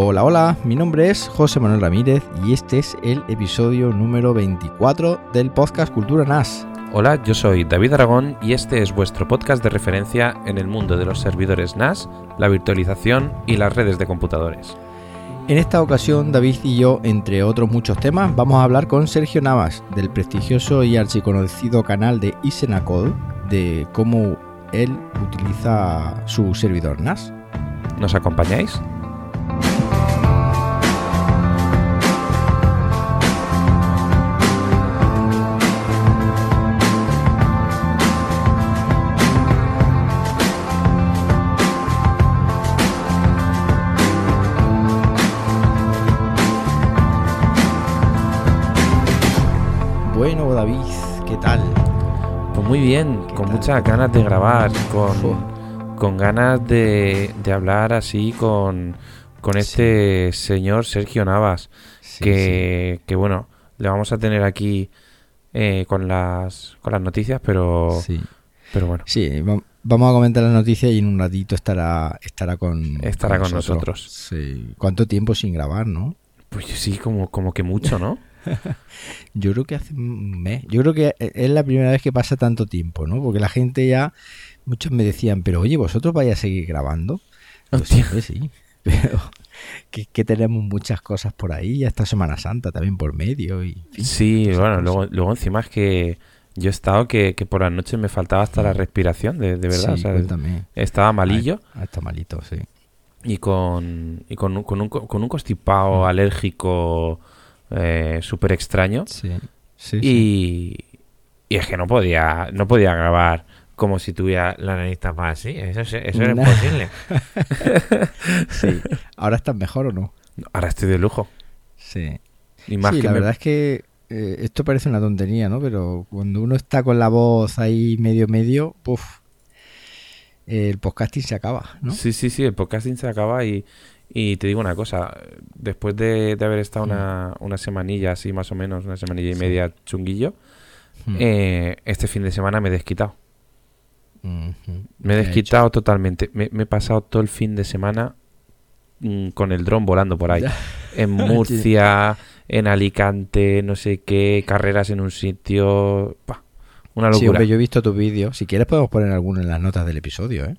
Hola, hola, mi nombre es José Manuel Ramírez y este es el episodio número 24 del podcast Cultura NAS. Hola, yo soy David Aragón y este es vuestro podcast de referencia en el mundo de los servidores NAS, la virtualización y las redes de computadores. En esta ocasión, David y yo, entre otros muchos temas, vamos a hablar con Sergio Navas, del prestigioso y archiconocido canal de Isenacode, de cómo él utiliza su servidor NAS. ¿Nos acompañáis? David, ¿qué tal? Pues muy bien, ¿Qué con tal? muchas ganas de grabar, con, con ganas de, de hablar así con, con este señor Sergio Navas, Sí, que, que bueno, le vamos a tener aquí eh, con las con las noticias, pero, pero bueno, Sí, va- vamos a comentar la noticia y en un ratito estará, estará con, Estará con nosotros. Sí. ¿Cuánto tiempo sin grabar, no? pues sí, como, como que mucho, ¿no? Yo creo que hace un mes. Yo creo que es la primera vez que pasa tanto tiempo, ¿no? Porque la gente ya, muchos me decían, pero oye, ¿vosotros vais a seguir grabando? Pues siempre sí, pero que, que tenemos muchas cosas por ahí, ya esta Semana Santa también por medio y en fin, Sí, bueno, cosas. luego, luego encima es que yo he estado que, que por las noches me faltaba hasta la respiración, de, de verdad. Sí, o sea, estaba malillo Ah, está malito, sí. y con, y con, un, con, un, con un constipado Mm. alérgico eh, súper extraño. Sí, sí, sí. Y, y es que no podía, no podía grabar como si tuviera la nariz tapada así. Eso, es- eso era Nah. imposible. Sí. ¿Ahora estás mejor o no? Ahora estoy de lujo. Sí. Y más sí, que la me- verdad es que eh, esto parece una tontería, ¿no? Pero cuando uno está con la voz ahí medio medio, puf, el podcasting se acaba, ¿no? Sí, sí, sí, el podcasting se acaba y, y te digo una cosa, después de, de haber estado una, una semanilla así más o menos, una semanilla y Sí. media chunguillo, Mm. eh, este fin de semana me he desquitado. Me he ¿Qué ha desquitado totalmente. Me, me he pasado todo el fin de semana mm, con el dron volando por ahí. En Murcia, en Alicante, no sé qué, carreras en un sitio. pa, una Sí, locura. hombre, yo he visto tus vídeos. Si quieres podemos poner alguno en las notas del episodio, ¿eh?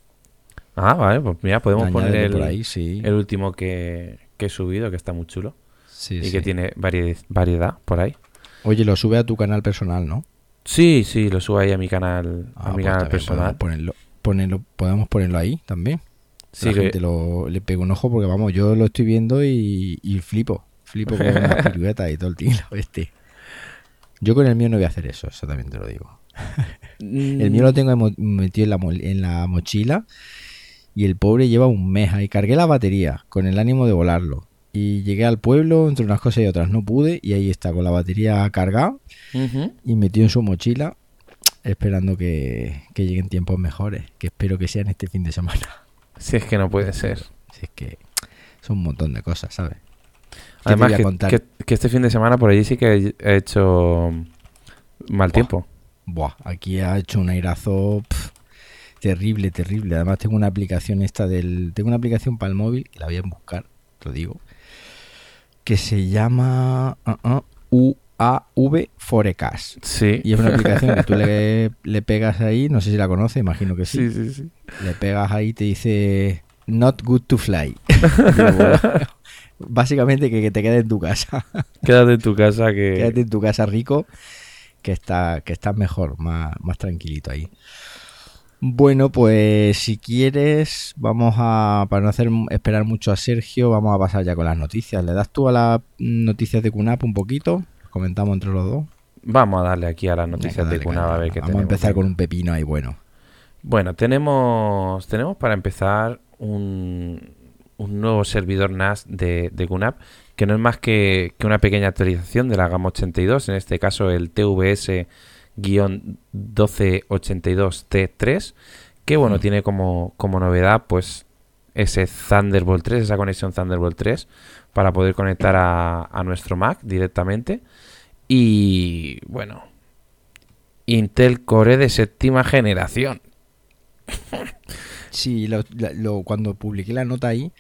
Ah, vale, pues mira, podemos poner el, por ahí, sí. el último que, que he subido, que está muy chulo. Sí, y sí. que tiene vari- variedad por ahí. Oye, lo sube a tu canal personal, ¿no? Sí, sí, lo subo ahí a mi canal, Ah, a mi pues canal personal. Podemos ponerlo, ponerlo, podemos ponerlo ahí también. Sí, la que- gente lo, le pega un ojo porque, vamos, yo lo estoy viendo y, y flipo. Flipo con las piruetas y todo el tiro este. Yo con el mío no voy a hacer eso, eso también te lo digo. El mío lo tengo emo- metido en la, en la mochila y el pobre lleva un mes ahí. Cargué la batería con el ánimo de volarlo. Y llegué al pueblo, entre unas cosas y otras no pude, y ahí está, con la batería cargada y metido en su mochila, esperando que, que lleguen tiempos mejores, que espero que sean este fin de semana. Si es que no puede ser. Si es que son un montón de cosas, ¿sabes? ¿Qué te Además, que, que- que este fin de semana por allí sí que he hecho mal Buah. tiempo. Buah, aquí ha hecho un airazo terrible, terrible. Además tengo una aplicación esta del... Tengo una aplicación para el móvil, que la voy a buscar, te lo digo, que se llama ah, ah, UAV Forecast. Sí. Y es una aplicación que tú le, le pegas ahí, no sé si la conoces, imagino que sí. sí, sí, sí. Le pegas ahí y te dice Not good to fly. Digo, bueno, básicamente que, que te quedes en tu casa. Quédate en tu casa que... Quédate en tu casa rico, que está, que estás mejor, más, más tranquilito ahí. Bueno, pues si quieres, vamos a, para no hacer esperar mucho a Sergio, vamos a pasar ya con las noticias. ¿Le das tú a las noticias de QNAP un poquito? Comentamos entre los dos. Vamos a darle aquí a las noticias Venga, de Cunaba a ver qué Vamos a empezar con un pepino ahí bueno. Bueno, tenemos, tenemos para empezar un, un nuevo servidor NAS de, de QNAP, que no es más que, que una pequeña actualización de la gama 82, en este caso el TVS-1282T3, que bueno, Mm. tiene como, como novedad pues ese Thunderbolt 3, esa conexión Thunderbolt 3, para poder conectar a, a nuestro Mac directamente. Y bueno, Intel Core de séptima generación. Sí, lo- la- lo- cuando publiqué la nota ahí,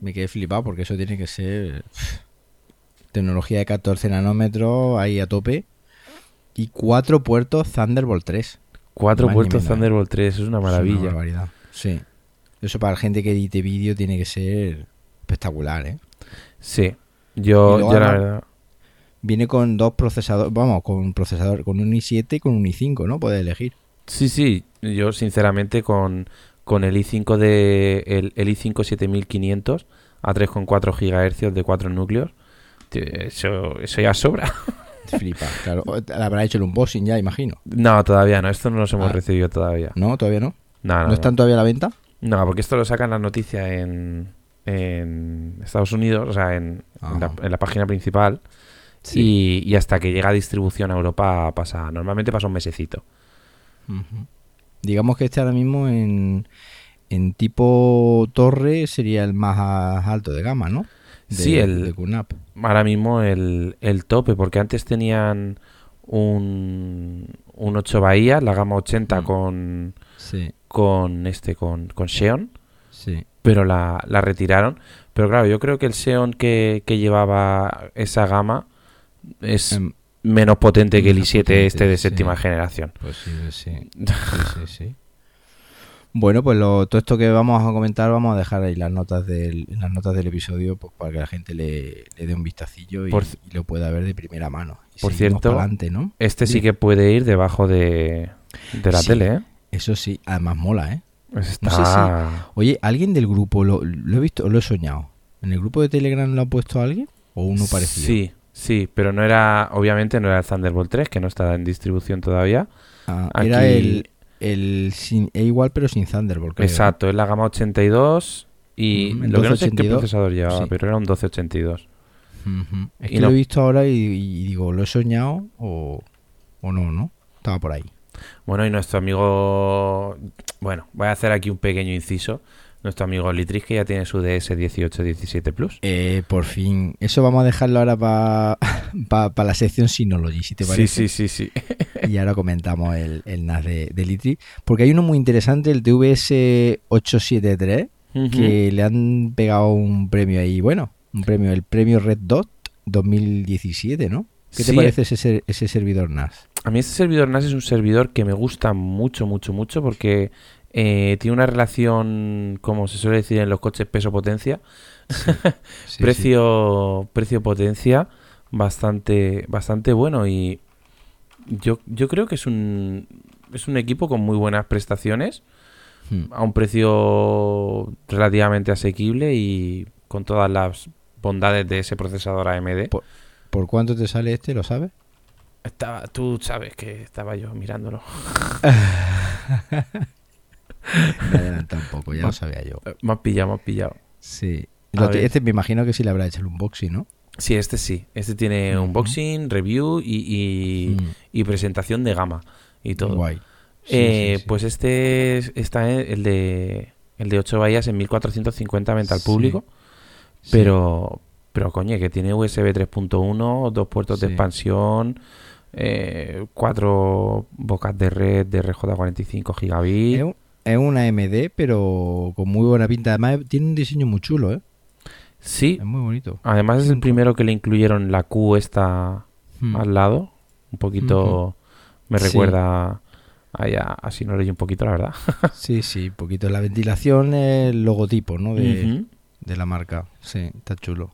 me quedé flipado porque eso tiene que ser tecnología de 14 nanómetros ahí a tope y cuatro puertos Thunderbolt 3. Cuatro puertos menos. Thunderbolt 3, es una Es una maravilla. barbaridad. Sí. Eso para la gente que edite vídeo tiene que ser espectacular, ¿eh? Sí, yo, la verdad... Viene con dos procesadores, vamos, con un procesador, con un i7 y con un i5, ¿no? Puedes elegir. Sí, sí, yo sinceramente con, con el i5 de el, el i5 7500 a 3,4 GHz de 4 núcleos, eso, eso ya sobra. Flipa, claro. Habrá hecho el unboxing ya, imagino. No, todavía no, esto no los hemos Ah. recibido todavía. ¿No? ¿Todavía no? No, no, ¿No, no. están todavía a la venta? No, porque esto lo sacan las noticias en, en Estados Unidos, o sea, en, en la, en la página principal. Y, y hasta que llega a distribución a Europa pasa, normalmente pasa un mesecito. Digamos que este ahora mismo en, en tipo torre sería el más alto de gama, ¿no? De, Sí, el- de QNAP. Ahora mismo el, el tope, porque antes tenían un, un 8 Bahía, la gama 80 Mm. con, Sí, con este, con, con Xeon, sí. pero la, la retiraron. Pero claro, yo creo que el Xeon que, que llevaba esa gama es Em, menos potente que el menos i7 potente, este de sí. séptima generación. Pues sí, sí. Sí, sí, sí. Bueno, pues lo, todo esto que vamos a comentar vamos a dejar ahí las notas del, las notas del episodio pues, para que la gente le, le dé un vistacillo y, Por- y lo pueda ver de primera mano. Y Por cierto, ¿no? Este sí Sí. que puede ir debajo de, de la Sí. tele, ¿eh? Eso sí, además mola, ¿eh? Está... No sé Oye, ¿alguien del grupo lo, lo he visto o lo he soñado? ¿En el grupo de Telegram lo ha puesto alguien? ¿O uno parecido? Sí, sí, pero no era, obviamente no era el Thunderbolt 3, que no está en distribución todavía. Ah, Aquí- Era el, el sin, e igual pero sin Thunderbolt. creo. Exacto, es la gama 82 y Mm, lo que no sé es qué 1282, procesador llevaba, sí. pero era un 1282. Ujú. Es Y que no. lo he visto ahora y, y digo, ¿lo he soñado o, o no, no? Estaba por ahí. Bueno, y nuestro amigo, bueno, voy a hacer aquí un pequeño inciso. Nuestro amigo Litris que ya tiene su DS1817 Plus. Eh, por fin. Eso vamos a dejarlo ahora para la sección Synology, si te Sí, parece. sí, sí, sí. Y ahora comentamos el, el NAS de, de Litri. Porque hay uno muy interesante, el TVS873, que le han pegado un premio ahí, bueno, un premio, el premio Red Dot 2017, ¿no? ¿Qué te Sí. parece ese, ese servidor NAS? A mí este servidor NAS es un servidor que me gusta mucho, mucho, mucho porque eh, tiene una relación, como se suele decir en los coches, peso-potencia. Sí, precio precio potencia bastante bastante bueno y yo yo creo que es un es un equipo con muy buenas prestaciones. Hmm. a un precio relativamente asequible y con todas las bondades de ese procesador AMD. Por- ¿Por cuánto te sale este? ¿Lo sabes? Estaba, tú sabes que estaba yo mirándolo. Me adelanta un poco, ya lo sabía yo. Eh, Me has pillado, me has pillado. Sí. Este me imagino que sí le habrá hecho el unboxing, ¿no? Sí, este sí. Este tiene Ujú. unboxing, review y, y, Mm, y presentación de gama y todo. Guay. Sí, Eh, sí, sí. Pues este es- está en- el de el de 8 bahías en 1450 venta al público, pero pero coño, que tiene USB 3.1, dos puertos de expansión, eh, cuatro bocas de red de RJ45 gigabit. Es, un- es una MD, pero con muy buena pinta. Además, tiene un diseño muy chulo, ¿eh? Sí, Es muy bonito. además es el primero que le incluyeron la Q esta Mm. al lado, un poquito me Sí. recuerda a, a, a Synology un poquito, la verdad. Sí, sí, un poquito. La ventilación, el logotipo, ¿no? De, de la marca. Sí, está chulo.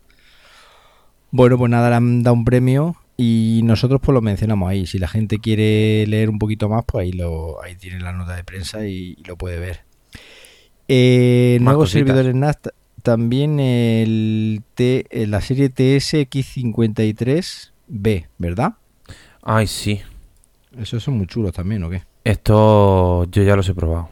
Bueno, pues nada, le han dado un premio y nosotros pues lo mencionamos ahí. Si la gente quiere leer un poquito más, pues ahí lo ahí tiene la nota de prensa y, y lo puede ver. Eh, nuevos cositas. servidores NAS, también el T, eh, la serie TSX53B, ¿verdad? Ay, sí. Esos son muy chulos también, ¿o qué? Esto yo ya los he probado.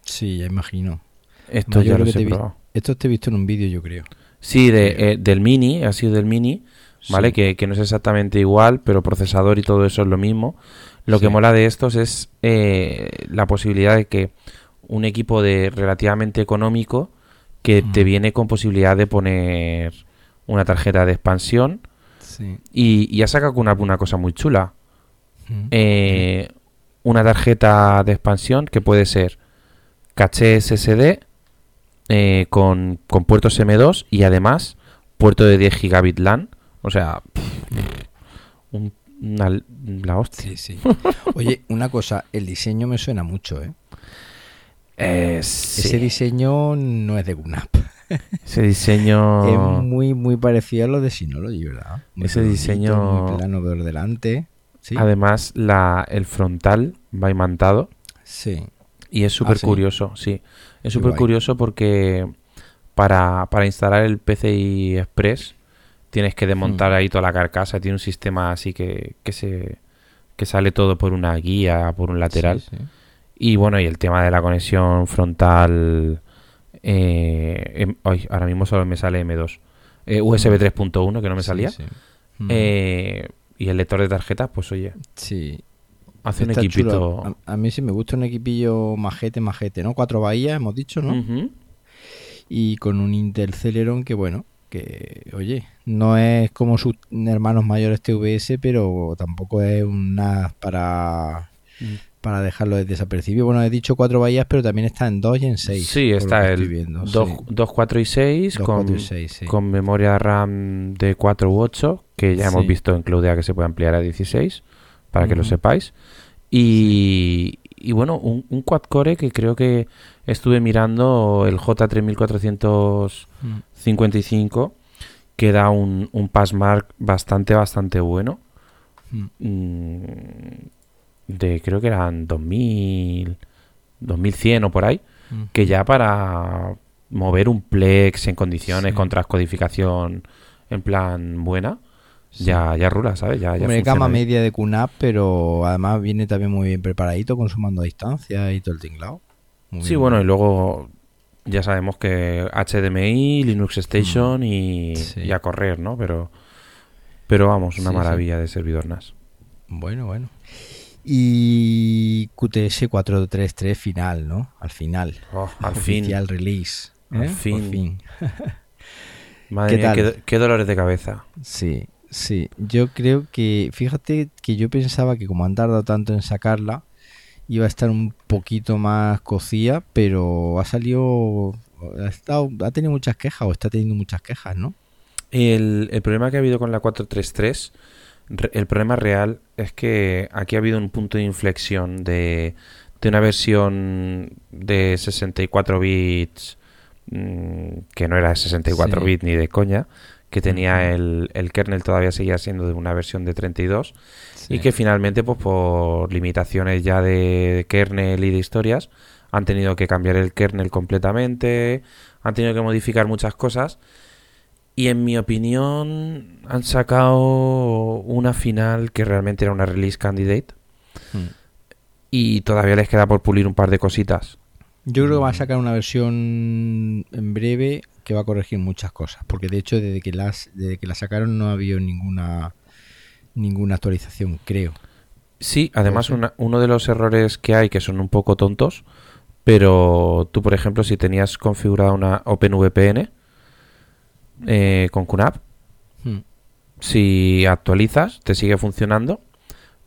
Sí, ya imagino. Esto ya los he probado. Esto te he visto en un vídeo, yo creo. Sí, de, eh, del Mini, ha sido del Mini, ¿vale? Sí. Que, que no es exactamente igual, pero procesador y todo eso es lo mismo. Lo que mola de estos es eh, la posibilidad de que un equipo de relativamente económico que te viene con posibilidad de poner una tarjeta de expansión Sí. y, y ha sacado una, una cosa muy chula. Mm. Eh, una tarjeta de expansión que puede ser caché SSD eh, con, con puertos M2 y además puerto de 10 gigabit LAN. O sea, un- una- la hostia. Sí, sí. Oye, una cosa, el diseño me suena mucho, ¿eh? Eh, sí. Ese diseño no es de Gunap. Ese diseño... Es muy, muy parecido a lo de Synology, ¿verdad? Muy Ese diseño- Muy plano por delante. Sí. Además, la, el frontal va imantado sí. y es súper sí? curioso, sí. Es súper curioso porque para, para instalar el PCI Express tienes que desmontar Hmm. ahí toda la carcasa. Tiene un sistema así que, que se que sale todo por una guía, por un lateral. Sí, sí. Y bueno, y el tema de la conexión frontal. eh, em- ay, ahora mismo solo me sale M2. Eh, USB 3.1, que no me salía. sí. Mm. Eh, y el lector de tarjetas, pues oye, Sí. hace un equipito. chulo. A, a mí sí me gusta un equipillo majete, majete, ¿no? Cuatro bahías, hemos dicho, ¿no? Y con un Intel Celeron que, bueno, que, oye, no es como sus hermanos mayores TVS, pero tampoco es un NAS para, Mm. para dejarlo desapercibido. Bueno, he dicho cuatro bahías, pero también está en 2 y en 6. Sí, está el 2, 2, 4 y 6 con, 4 y 6, sí. con memoria RAM de 4 u 8, que ya hemos Sí. visto en Cloudea que se puede ampliar a 16, para que lo sepáis. Y, y bueno, un, un quad-core que creo que estuve mirando, el J3455, Mm, que da un, un passmark bastante, bastante bueno. mm. Mm, De creo que eran 2000, 2100 o por ahí Mm. que ya para mover un Plex en condiciones Sí. con transcodificación en plan buena, Sí. ya, ya rula, ¿sabes? Ya, ya bien. media de QNAP, pero además viene también muy bien preparadito con su mando a distancia y todo el tinglado. Muy Sí, bien. bueno, y luego ya sabemos que HDMI, Linux Station y, Mm. Sí. y a correr, ¿no? Pero, pero vamos, una Sí, sí. maravilla de servidor NAS. Bueno, bueno. Y QTS 433 final, ¿no? Al final. Oh, al fin. Oficial release. Al ¿eh? fin. Por fin. Madre ¿Qué mía, tal? qué, qué dolores de cabeza. Sí, sí. Yo creo que, fíjate que yo pensaba que como han tardado tanto en sacarla, iba a estar un poquito más cocida, pero ha salido, ha, estado, ha tenido muchas quejas o está teniendo muchas quejas, ¿no? El, el problema que ha habido con la 433, re- el problema real es que aquí ha habido un punto de inflexión de, de una versión de 64 bits mm, que no era de 64 Sí. bits ni de coña, que tenía el, el kernel todavía seguía siendo de una versión de 32 y Sí. que finalmente pues por limitaciones ya de kernel y de historias han tenido que cambiar el kernel completamente, han tenido que modificar muchas cosas y en mi opinión han sacado una final que realmente era una release candidate Mm. y todavía les queda por pulir un par de cositas. Yo creo que va a sacar una versión en breve que va a corregir muchas cosas, porque de hecho desde que las desde que la sacaron no ha habido ninguna ninguna actualización, creo. Sí, además una- uno de los errores que hay que son un poco tontos, pero tú por ejemplo si tenías configurada una OpenVPN eh, con QNAP, Mm. si actualizas te sigue funcionando,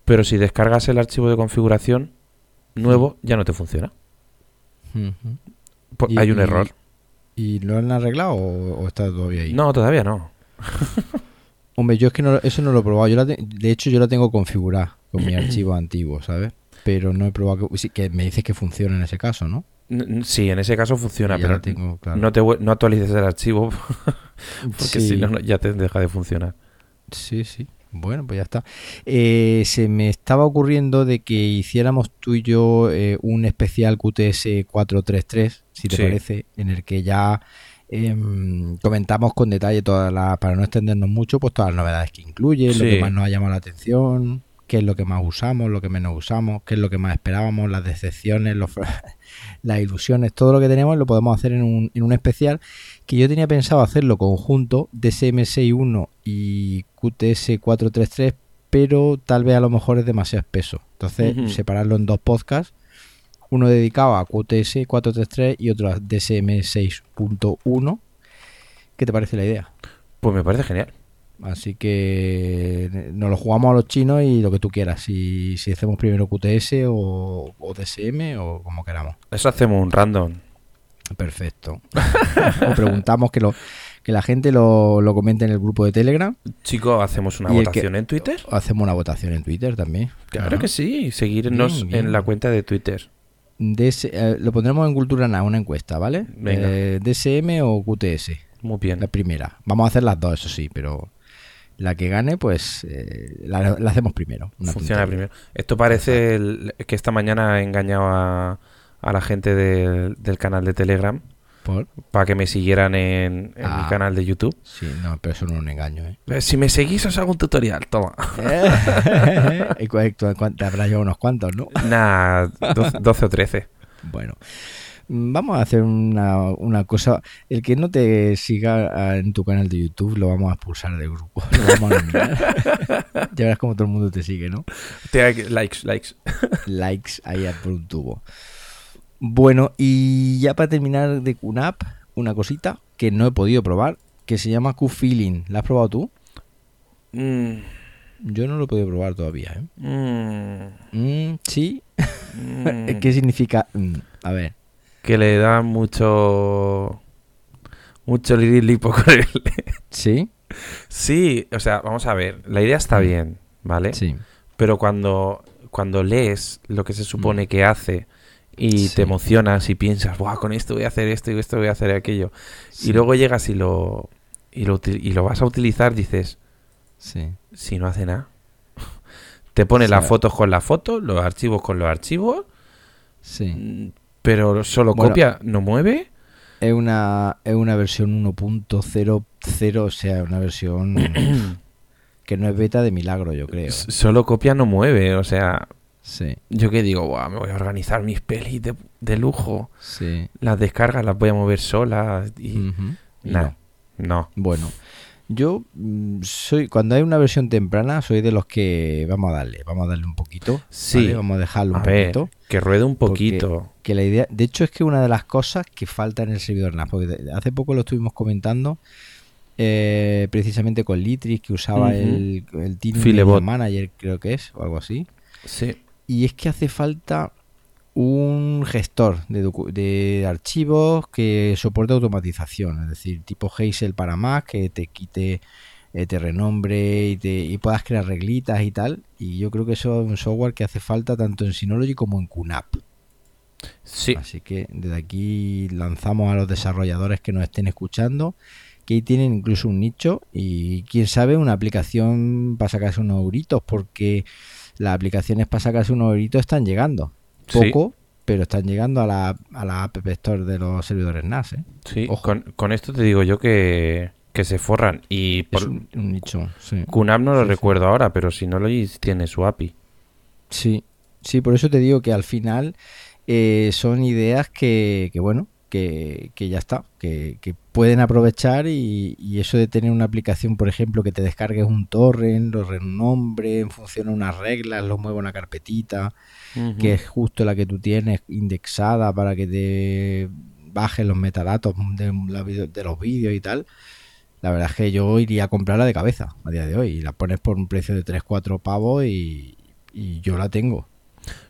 pero si descargas el archivo de configuración nuevo ya no te funciona. Ujú. Pues hay un error. ¿Y lo han arreglado o, o está todavía ahí? No, todavía no. Hombre, yo es que no, eso no lo he probado. Yo la te- de hecho, yo la tengo configurada con mi archivo antiguo, ¿sabes? Pero no he probado que, que me dices que funciona en ese caso, ¿no? Sí, en ese caso funciona, pero la tengo, claro. no, te, no actualices el archivo porque Sí. si no, no, ya te deja de funcionar. Sí, sí. Bueno, pues ya está. Eh, se me estaba ocurriendo de que hiciéramos tú y yo eh, un especial QTS 433, si te Sí. parece, en el que ya em, comentamos con detalle todas las, para no extendernos mucho, pues todas las novedades que incluye, lo que más nos ha llamado la atención, qué es lo que más usamos, lo que menos usamos, qué es lo que más esperábamos, las decepciones, los, las ilusiones, todo lo que tenemos lo podemos hacer en un, en un especial que yo tenía pensado hacerlo conjunto DSM61 y QTS433, pero tal vez a lo mejor es demasiado espeso. Entonces, separarlo en dos podcasts, uno dedicado a QTS433 y otro a DSM6.1. ¿Qué te parece la idea? Pues me parece genial. Así que nos lo jugamos a los chinos y lo que tú quieras. Si, si hacemos primero QTS o, o DSM o como queramos. Eso hacemos un random. Perfecto. o preguntamos que lo que la gente lo, lo comente en el grupo de Telegram. Chicos, ¿hacemos una votación que- en Twitter? Hacemos una votación en Twitter también. Claro que sí, seguirnos Bien, bien. en la cuenta de Twitter. DS eh, lo pondremos en Cultura Now, una encuesta, ¿vale? Venga. Eh, DSM o QTS. Muy bien. La primera. Vamos a hacer las dos, eso sí, pero la que gane, pues eh, la, la hacemos primero. Una Funciona tontería. primero. Esto parece el- que esta mañana he engañado a, a la gente del canal de Telegram ¿Por? para que me siguieran en, en Ah. mi canal de YouTube. Sí, no, pero eso no es un engaño, ¿eh? Eh, Si me seguís os hago un tutorial, toma. ¿Y cu- cu- cu- Te habrá llevado unos cuantos, ¿no? Nah, 12, 12 o 13. Bueno, mm, vamos a hacer una, una cosa. El que no te siga ah, en tu canal de YouTube lo vamos a expulsar del grupo. Lo vamos a eliminar. ya verás como todo el mundo te sigue, ¿no? Te likes, likes. Likes ahí por un tubo. Bueno, y ya para terminar de QNAP, una cosita que no he podido probar, que se llama Q-Feeling. ¿La has probado tú? Mm, Yo no lo he podido probar todavía, ¿eh? mm, Mm, sí. mm. ¿Qué significa? Mm, a ver. que le da mucho mucho lirilipo con él. ¿Sí? sí, o sea, vamos a ver, la idea está bien, ¿vale? Sí. Pero cuando cuando lees lo que se supone que hace y. Sí. te emocionas y piensas, "Buah, con esto voy a hacer esto y esto voy a hacer aquello." sí, Y luego llegas y lo y lo y lo vas a utilizar, dices, Sí. si no hace nada. Te pone O sea- las fotos con las fotos, los archivos con los archivos, Sí. mm, pero solo Bueno. copia, no mueve. Es una, es una versión 1.00, o sea, una versión que no es beta de milagro, yo creo. S- Solo copia no mueve, o sea, Sí, yo que digo, "Buah, me voy a organizar mis pelis de, de lujo, sí. las descargas las voy a mover solas y Nah. no. no. Bueno, yo mm, soy, cuando hay una versión temprana, soy de los que vamos a darle, vamos a darle un poquito. Sí. ¿vale? Vamos a dejarlo A un ver, poquito. que ruede un poquito. Que la idea, de hecho, es que una de las cosas que falta en el servidor NAS, porque hace poco lo estuvimos comentando, eh, precisamente con Litris, que usaba el, el Team Manager, creo que es, o algo así. Sí. Y es que hace falta un gestor de, de archivos que soporte automatización, es decir, tipo Hazel para Mac, que te quite, eh, te renombre y, te, y puedas crear reglitas y tal. Y yo creo que eso es un software que hace falta tanto en Synology como en QNAP. Sí. Así que desde aquí lanzamos a los desarrolladores que nos estén escuchando que ahí tienen incluso un nicho y quién sabe una aplicación para sacarse unos euritos porque las aplicaciones para sacarse unos euritos están llegando. Sí. Poco, pero están llegando a la, a la App Store de los servidores NAS. ¿eh? Sí, con, con esto te digo yo que, que se forran. Y Es por, un, un nicho, sí. QNAP no lo sí. recuerdo ahora, pero si no lo tiene su API. Sí, sí, por eso te digo que al final eh, son ideas que, que bueno, que, que ya está, que, que pueden aprovechar y, y eso de tener una aplicación, por ejemplo, que te descargues un torrent, lo renombre en función a unas reglas, lo mueva una carpetita, que es justo la que tú tienes indexada para que te bajes los metadatos de, la video- de los vídeos y tal. La verdad es que yo iría a comprarla de cabeza a día de hoy y la pones por un precio de 3-4 pavos y, y yo la tengo.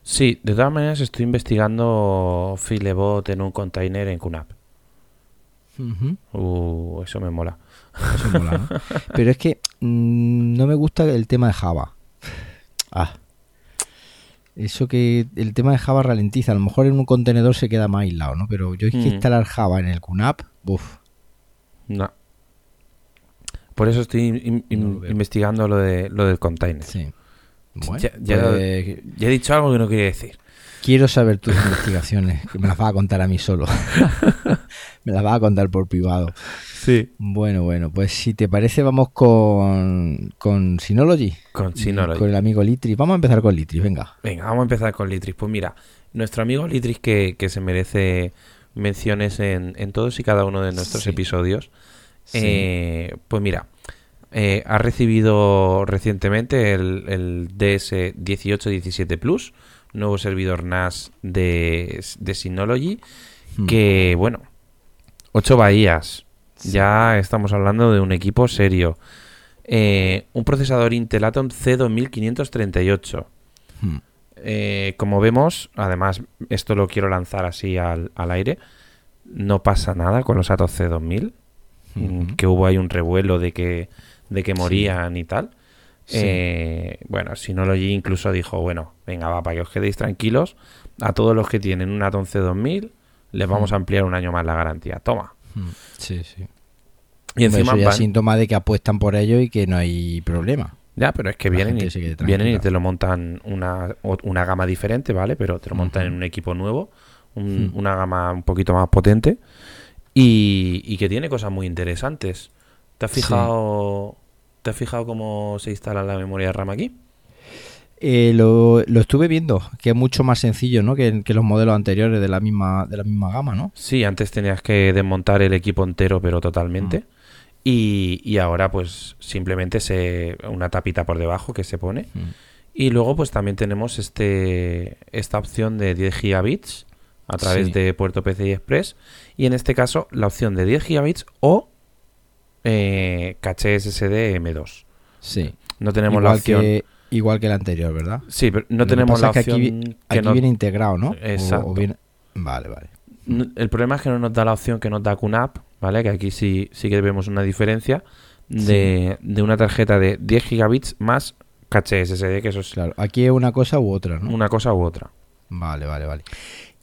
Sí, de todas maneras estoy investigando Filebot en un container en QNAP. Uh, eso me mola. eso mola, ¿no? Pero es que mm, no me gusta el tema de Java. Ah. Eso que el tema de Java ralentiza. A lo mejor en un contenedor se queda más aislado, ¿no? Pero yo es que Mm. instalar Java en el QNAP, uff. No. Por eso estoy in- in- No lo veo. investigando lo, de, lo del container. Sí. Bueno, Ya- ya- pues, Ya he dicho algo que no quería decir. Quiero saber tus investigaciones, que me las vas a contar a mí solo. me las vas a contar por privado. Sí. Bueno, bueno, pues si te parece vamos con, con Synology. Con Synology. Con el amigo Litri. Vamos a empezar con Litri, venga. Venga, vamos a empezar con Litris. Pues mira, nuestro amigo Litris que, que se merece menciones en, en todos y cada uno de nuestros Sí. episodios. Sí. Eh, pues mira, eh, ha recibido recientemente el, el DS1817 Plus, nuevo servidor NAS de, de Synology, Hmm. que bueno, 8 bahías. Sí. Ya estamos hablando de un equipo serio. eh, un procesador Intel Atom C2538. Hmm. Eh, como vemos, además, esto lo quiero lanzar así al, al aire, no pasa nada con los Atom C2000, mm, Ujú. que hubo ahí un revuelo de que, de que morían y tal. Sí. Eh, bueno, Synology incluso dijo, bueno, venga, va, para que os quedéis tranquilos, a todos los que tienen un Atom C2000 les vamos Hmm. a ampliar un año más la garantía. Toma. Hmm. Sí, sí. Y encima eso ya van- es síntoma de que apuestan por ello y que no hay problema. Ya, pero es que La vienen y, vienen y te lo montan una, una gama diferente, ¿vale? Pero te lo montan en un equipo nuevo, un- Hmm. una gama un poquito más potente y, y que tiene cosas muy interesantes. ¿Te has fijado, ¿te has fijado cómo se instala la memoria RAM aquí? Eh, lo, lo estuve viendo, que es mucho más sencillo, ¿no? Que, que los modelos anteriores de la misma, de la misma gama, ¿no? Sí, antes tenías que desmontar el equipo entero, pero Mm. totalmente. Y, y ahora, pues, simplemente se una tapita por debajo que se pone. Hmm. Y luego, pues, también tenemos este esta opción de 10 gigabits a través Sí. de puerto PCI Express. Y en este caso, la opción de 10 gigabits o eh, caché SSD M2. Sí. No tenemos la igual, opción. que, igual que el anterior, ¿verdad? Sí, pero no Lo que tenemos pasa la es que opción. aquí, que aquí no- viene integrado, ¿no? Exacto. o viene- Vale, vale. El problema es que no nos da la opción que nos da QNAP, ¿vale? Que aquí sí, sí que vemos una diferencia de, de una tarjeta de 10 gigabits más caché SSD, que eso es Claro, aquí es una cosa u otra, ¿no? una cosa u otra. Vale, vale, vale.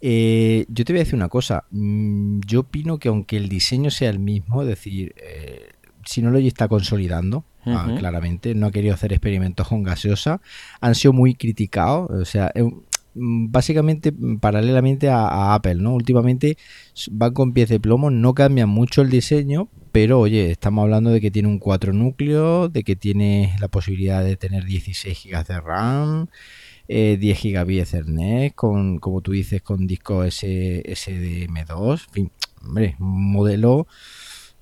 Eh, yo te voy a decir una cosa. Mm, Yo opino que aunque el diseño sea el mismo, es decir, eh, Synology está consolidando, ah, claramente, no ha querido hacer experimentos con gaseosa, han sido muy criticados, o sea, un- mm, básicamente mm, paralelamente a, a Apple, ¿no? Últimamente van con pies de plomo, no cambian mucho el diseño, pero oye, estamos hablando de que tiene un 4 núcleos, de que tiene la posibilidad de tener 16 GB de RAM, eh, 10 GB Ethernet, con, como tú dices, con disco S, SDM2, en fin, hombre, un modelo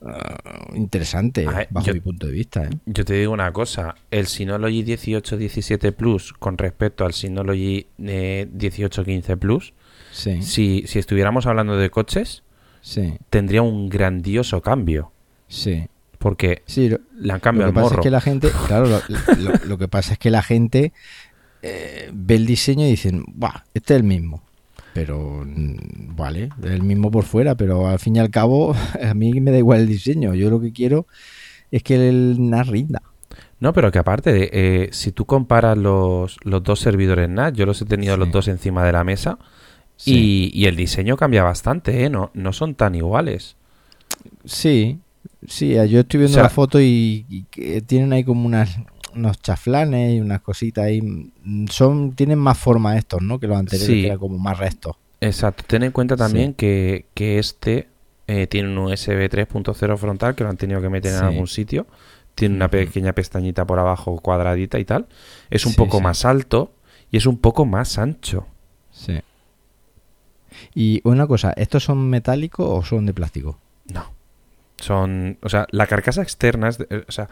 ah, interesante ver, bajo yo- mi punto de vista, ¿eh? Yo te digo una cosa, el Synology 1817 Plus con respecto al Synology eh, 1815 Plus, Sí, si, si estuviéramos hablando de coches, sí, tendría un grandioso cambio, sí. porque Sí, lo, le han lo cambiado que el pasa morro. es que la gente, claro, lo, lo- lo que pasa es que la gente eh, ve el diseño y dicen, Buah, este es el mismo. Pero, mm, vale, es el mismo por fuera, pero al fin y al cabo, a mí me da igual el diseño. Yo lo que quiero es que el NAS rinda. No, pero que aparte, eh, si tú comparas los, los dos servidores NAS, yo los he tenido Sí. los dos encima de la mesa Sí. y, y el diseño cambia bastante, ¿eh? No, no son tan iguales. Sí, sí, yo estoy viendo O sea- la foto y, y tienen ahí como unas, unos chaflanes y unas cositas ahí. Son, tienen más forma estos, ¿no? Que los anteriores, Sí. que eran como más restos. Exacto. Ten en cuenta también Sí. que, que este eh, tiene un USB 3.0 frontal que lo han tenido que meter en algún sitio. Tiene una pequeña pestañita por abajo cuadradita y tal. Es un poco más alto y es un poco más ancho. Sí. Y una cosa, ¿estos son metálicos o son de plástico? No. Son. O sea, la carcasa externa es. de- eh, o sea,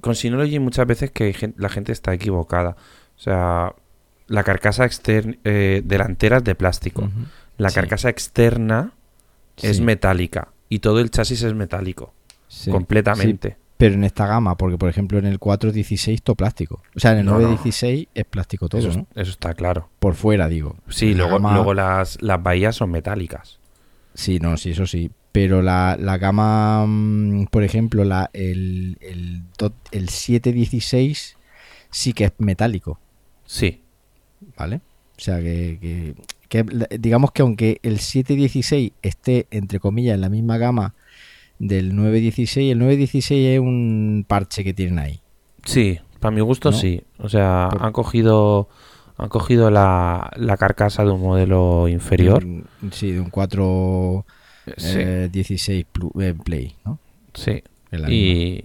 con Synology muchas veces que la gente está equivocada. O sea, la carcasa externa delantera es de plástico. La Sí. carcasa externa es metálica. Y todo el chasis es metálico. sí, completamente. pero en esta gama, porque por ejemplo en el 416 todo plástico. O sea, en el No, no. 916 es plástico todo, eso, es- ¿no? eso está claro. Por fuera, digo. Sí, La luego, gama- luego las, las bahías son metálicas. Sí, no, sí, eso sí. Pero la, la gama, mm, por ejemplo, la, el, el, el 716 sí que es metálico, Sí. ¿vale? O sea, que, que- digamos que aunque el 716 esté, entre comillas, en la misma gama del 916, el 916 es un parche que tienen ahí. Sí, para mi gusto ¿No? sí. O sea, Por- han cogido. Han cogido la, la carcasa de un modelo inferior. Sí, de un 416 Sí, Play, ¿no? sí. Es la misma. Y,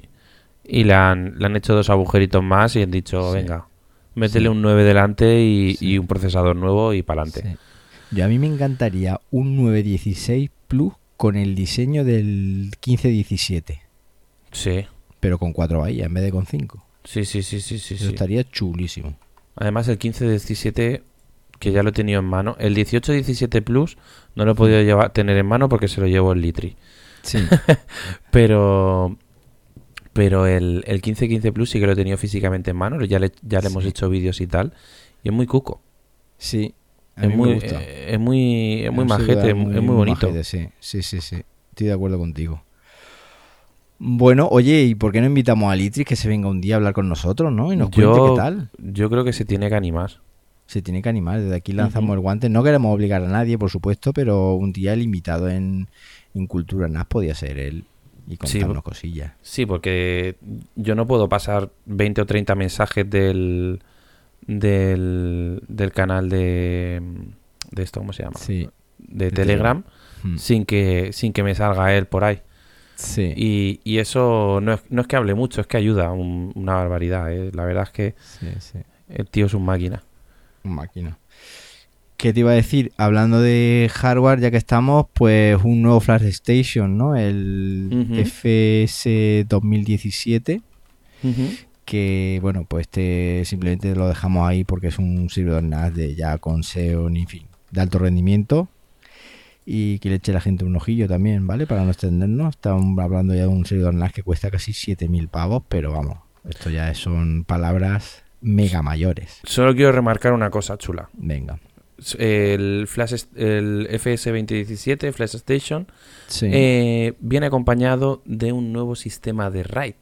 y le, han, le han hecho dos agujeritos más y han dicho, Sí. venga, métele Sí. un 9 delante y, Sí. y un procesador nuevo y para adelante. Sí. Yo a mí me encantaría un 916 Plus con el diseño del 1517, Sí, pero con cuatro bahías en vez de con cinco. sí, sí, sí, sí, sí. Eso sí. estaría chulísimo. Además, el 15-17, que ya lo he tenido en mano. El 18-17 Plus no lo he podido llevar, tener en mano porque se lo llevo el Litri. Sí, Pero, Pero el, el 1515 Plus sí que lo he tenido físicamente en mano, ya le, ya le hemos hecho vídeos y tal. Y es muy cuco. Sí. a Es mí me muy, gusta. eh, es muy, es muy majete, es muy, es muy bonito. majete, sí, sí, sí, sí. Estoy de acuerdo contigo. Bueno, oye, ¿y por qué no invitamos a Litris que se venga un día a hablar con nosotros, no? Y nos cuente qué tal. Yo creo que se tiene que animar. Se tiene que animar. Desde aquí lanzamos el guante. No queremos obligar a nadie, por supuesto, pero un día el invitado en, en Cultura NAS podía ser él y contarnos cosillas. Sí, porque yo no puedo pasar 20 o 30 mensajes del, del, del canal de, de esto, ¿cómo se llama? Sí. De de Telegram, Mm. sin que, sin que me salga él por ahí. Sí. Y, y eso no es, no es que hable mucho, es que ayuda un- una barbaridad. ¿eh? La verdad es que sí, sí. el tío es un máquina. Máquina. ¿Qué te iba a decir? Hablando de hardware, ya que estamos, pues un nuevo Flash Station, ¿no? El. FS 2017. Que, bueno, pues este simplemente lo dejamos ahí porque es un servidor NAS de ya con Xeon, en fin, de alto rendimiento. Y que le eche la gente un ojillo también, ¿vale? Para no extendernos. Estamos hablando ya de un servidor NAS que cuesta casi 7000 pavos, pero vamos, esto ya son palabras mega mayores. Solo quiero remarcar una cosa chula. Venga. El, Flash, el FS 2017, Flash Station, Sí. eh, viene acompañado de un nuevo sistema de RAID.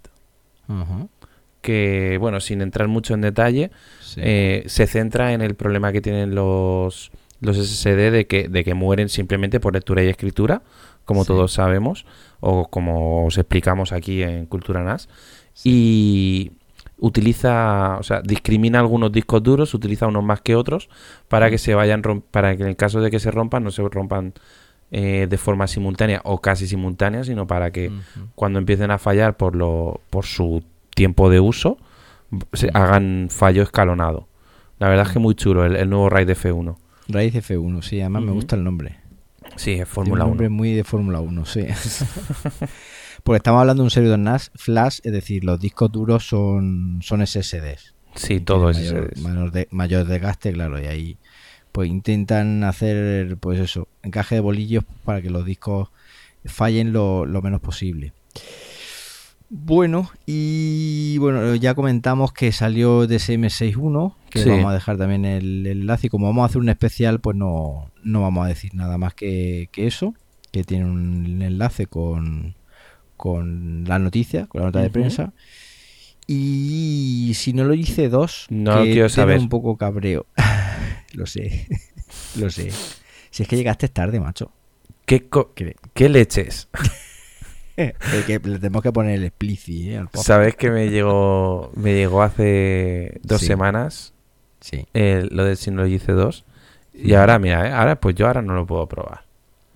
Que, bueno, sin entrar mucho en detalle, Sí. eh, se centra en el problema que tienen los, los SSD de que, de que mueren simplemente por lectura y escritura, como Sí. todos sabemos, o como os explicamos aquí en Cultura NAS. Y utiliza, o sea, discrimina algunos discos duros, utiliza unos más que otros, para que se vayan, para que en el caso de que se rompan, no se rompan eh, de forma simultánea o casi simultánea, sino para que cuando empiecen a fallar por lo por su tiempo de uso se hagan fallo escalonado. La verdad es que muy chulo el, el nuevo RAID F1. Raíz F1, sí, además me gusta el nombre. Sí, es Fórmula un 1. nombre muy de Fórmula 1, sí. Porque estamos hablando de un servidor NAS flash, es decir, los discos duros son, son SSDs. Sí, todo es mayor, SSDs. mayor, de- mayor desgaste, claro, y ahí pues intentan hacer, pues eso, encaje de bolillos para que los discos fallen lo, lo menos posible. Bueno, y bueno, ya comentamos que salió DSM61, que Sí. vamos a dejar también el enlace. Y como vamos a hacer un especial, pues no, no vamos a decir nada más que, que eso, que tiene un enlace con, con la noticia, con la nota de prensa. Y si no lo hice dos, No lo que quiero saber. un poco cabreo. lo sé, lo sé. Si es que llegaste tarde, macho. ¿Qué, leches? que le tenemos que poner el explícit eh, al. ¿Sabes que me llegó me llegó hace dos Sí. semanas Sí. el- lo del Synology C2? Y ahora, mira, ¿eh? ahora pues yo ahora no lo puedo probar.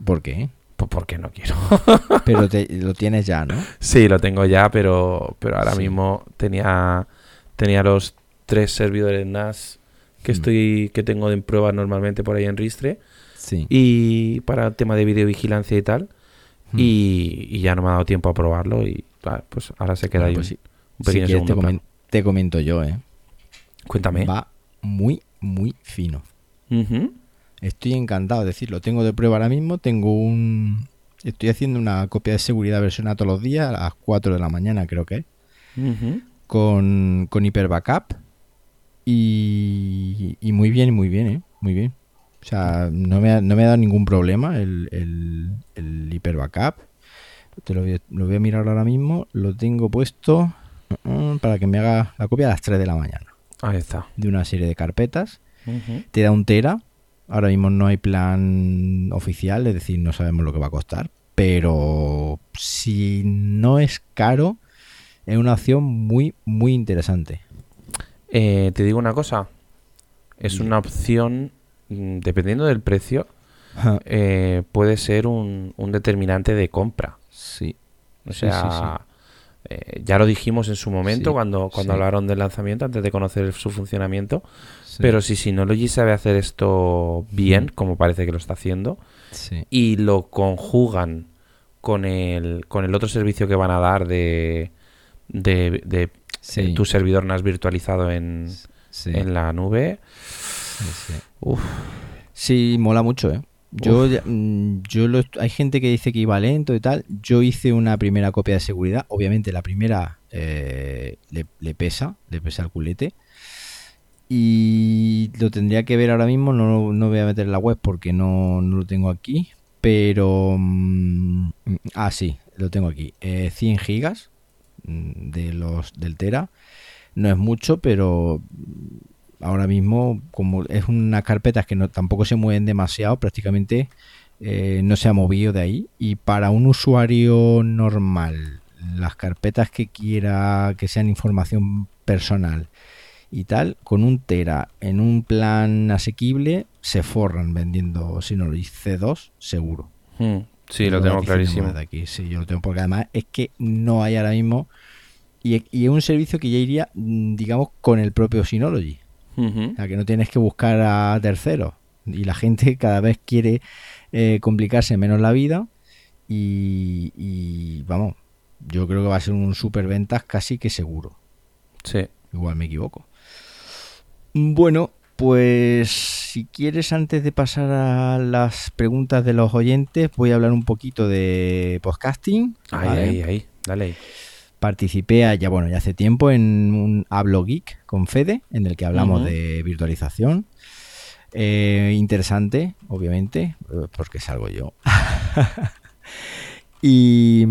¿Por qué? Pues porque no quiero. Pero te- lo tienes ya, ¿no? Sí, lo tengo ya, pero, pero ahora Sí. mismo tenía, tenía los tres servidores NAS que Mm. estoy que tengo en prueba normalmente por ahí en Ristre Sí. y para el tema de videovigilancia y tal Mm. y, y ya no me ha dado tiempo a probarlo y ah, pues ahora se queda Bueno, ahí pues un, Si pequeño te, segundo comen- te comento yo, ¿eh? Cuéntame. Va muy, muy fino. Ujú. Estoy encantado, es decir, lo tengo de prueba ahora mismo. Tengo un. Estoy haciendo una copia de seguridad versión todos los días, a las 4 de la mañana, creo que es. Con, con Hyper Backup. Y, y muy bien, muy bien, ¿eh? Muy bien. O sea, no me ha, no me ha dado ningún problema el, el, el Hyper Backup. Te lo voy, a, lo voy a mirar ahora mismo. Lo tengo puesto uh, uh, para que me haga la copia a las 3 de la mañana. Ahí está. De una serie de carpetas. Te da un tera. Ahora mismo no hay plan oficial, es decir, no sabemos lo que va a costar. Pero si no es caro, es una opción muy, muy interesante. Eh, te digo una cosa. Es una opción, mm, dependiendo del precio, eh, puede ser un, un determinante de compra. sí. O Sí, sea, eh, ya lo dijimos en su momento Sí, cuando, cuando sí. hablaron del lanzamiento, antes de conocer su funcionamiento. sí, Pero si Synology sabe hacer esto bien, Mm. como parece que lo está haciendo, y lo conjugan con el, con el otro servicio que van a dar de, de, eh, tu servidor NAS virtualizado en, en la nube. Uf, Sí, mola mucho, ¿eh? Yo, mm, yo lo, hay gente que dice que iba lento y tal. Yo hice una primera copia de seguridad. Obviamente la primera eh, le, pesa, le pesa el culete. Y lo tendría que ver ahora mismo. No, no voy a meter en la web porque no, no lo tengo aquí. Pero... Mm, ah, sí, lo tengo aquí. 100 eh, gigas mm, de los del Tera. No es mucho, pero ahora mismo, como es una carpeta que no, tampoco se mueven demasiado, prácticamente eh, no se ha movido de ahí. Y para un usuario normal, las carpetas que quiera que sean información personal y tal, con un Tera en un plan asequible, se forran vendiendo Synology C2, seguro. Hmm. Sí, lo, tengo clarísimo. De aquí. Sí, yo lo tengo porque además es que no hay ahora mismo. Y, y es un servicio que ya iría, mm, digamos, con el propio Synology. O sea, que no tienes que buscar a terceros. Y la gente cada vez quiere eh, complicarse menos la vida. Y, vamos, yo creo que va a ser un super ventas casi que seguro. Sí. Igual me equivoco. Bueno, pues si quieres, antes de pasar a las preguntas de los oyentes, voy a hablar un poquito de podcasting. Ahí, ahí, ahí, dale ahí participé ya bueno ya hace tiempo en un Hablo Geek con Fede en el que hablamos de virtualización. Eh, interesante obviamente eh, porque salgo yo. Y,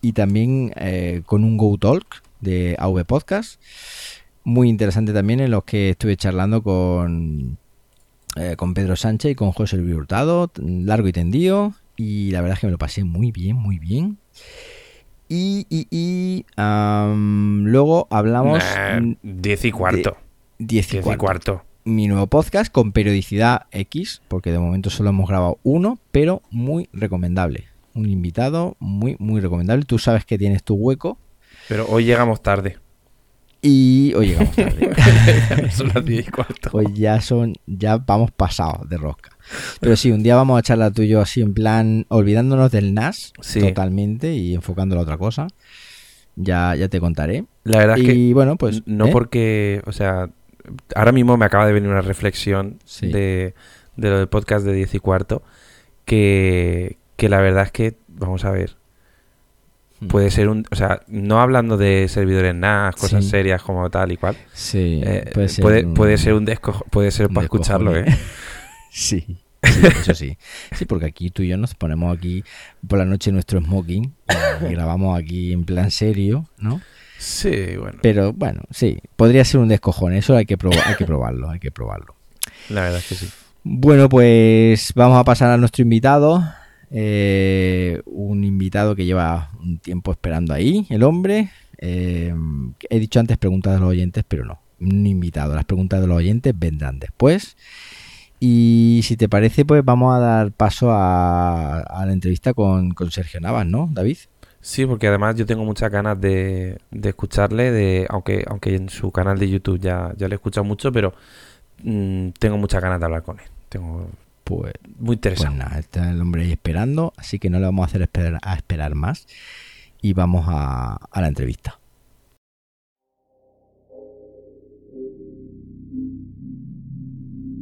y, también eh, con un Go Talk de AV Podcast. Muy interesante también en los que estuve charlando con con Pedro Sánchez y con José Luis Hurtado largo y tendido y la verdad es que me lo pasé muy bien muy bien y, y, luego hablamos... 10 y cuarto. 10 y, cuarto. Mi nuevo podcast con periodicidad X, porque de momento solo hemos grabado uno, pero muy recomendable. Un invitado muy, muy recomendable. Tú sabes que tienes tu hueco. Pero hoy llegamos tarde. Y hoy llegamos tarde. son las 10 y cuarto. Hoy ya son, ya vamos pasados de rosca. Pero sí, un día vamos a echarla tú y yo así en plan, olvidándonos del NAS totalmente y enfocándolo a otra cosa. Ya, ya te contaré. La verdad es que bueno, pues no ¿eh? porque, o sea, ahora mismo me acaba de venir una reflexión de, de, lo del podcast de 10 y cuarto que, que la verdad es que, vamos a ver. Puede ser un, o sea, no hablando de servidores NAS, cosas serias como tal y cual. Sí, eh, puede, ser puede, un, puede, ser un puede ser para escucharlo, ¿eh? Sí. eso sí. Sí, porque aquí tú y yo nos ponemos aquí por la noche nuestro smoking y grabamos aquí en plan serio, ¿no? Sí, bueno. Pero bueno, sí, podría ser un descojón, eso hay que, hay que probarlo, hay que probarlo. La verdad es que sí. Bueno, pues vamos a pasar a nuestro invitado. Eh, un invitado que lleva un tiempo esperando ahí, el hombre. Eh, he dicho antes preguntas de los oyentes, pero no. Un invitado. Las preguntas de los oyentes vendrán después. Y si te parece, pues vamos a dar paso a, la entrevista con, Sergio Navas, ¿no, David? Sí, porque además yo tengo muchas ganas de, escucharle, de aunque aunque en su canal de YouTube ya, ya le he escuchado mucho, pero mm, tengo muchas ganas de hablar con él. Tengo pues, muy interesante. Pues nada, está el hombre ahí esperando, así que no le vamos a hacer esperar, a esperar más y vamos a, a la entrevista.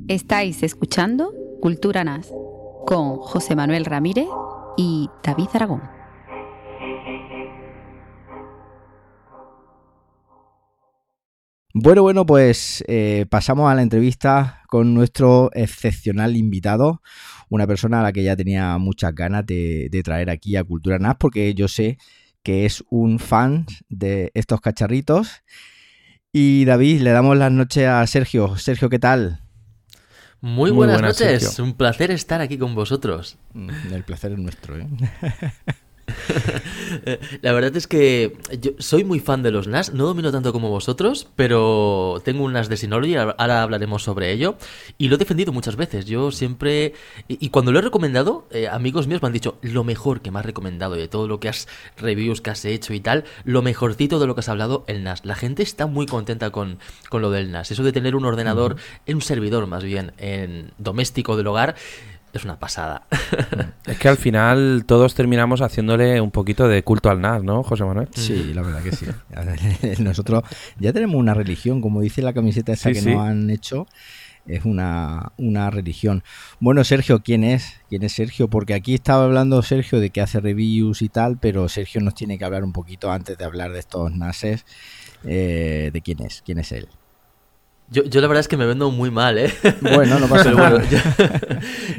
Estáis escuchando Cultura NAS con José Manuel Ramírez y David Aragón. Bueno, bueno, pues eh, pasamos a la entrevista con nuestro excepcional invitado, una persona a la que ya tenía muchas ganas de, de traer aquí a Cultura NAS, porque yo sé que es un fan de estos cacharritos. Y David, le damos las noches a Sergio. Sergio, ¿qué tal? Muy buenas, noches, un placer estar aquí con vosotros. Mm, el placer es nuestro, ¿eh? La verdad es que yo soy muy fan de los NAS, no domino tanto como vosotros, pero tengo un NAS de Synology, ahora hablaremos sobre ello, y lo he defendido muchas veces. Yo siempre, y, cuando lo he recomendado, eh, amigos míos me han dicho, lo mejor que me has recomendado de todo lo que has, reviews que has hecho y tal, lo mejorcito de lo que has hablado, el NAS. La gente está muy contenta con, con lo del NAS, eso de tener un ordenador, en un servidor más bien, en doméstico del hogar, es una pasada. Es que al final todos terminamos haciéndole un poquito de culto al NAS, ¿no, José Manuel? Sí, la verdad que sí. Nosotros ya tenemos una religión, como dice la camiseta esa que nos han hecho. es una, una religión. Bueno, Sergio, ¿quién es? ¿Quién es Sergio? Porque aquí estaba hablando Sergio de que hace reviews y tal, pero Sergio nos tiene que hablar un poquito antes de hablar de estos NASes, eh, de quién es, quién es él. Yo, yo, la verdad es que me vendo muy mal, ¿eh? Bueno, no pasa nada.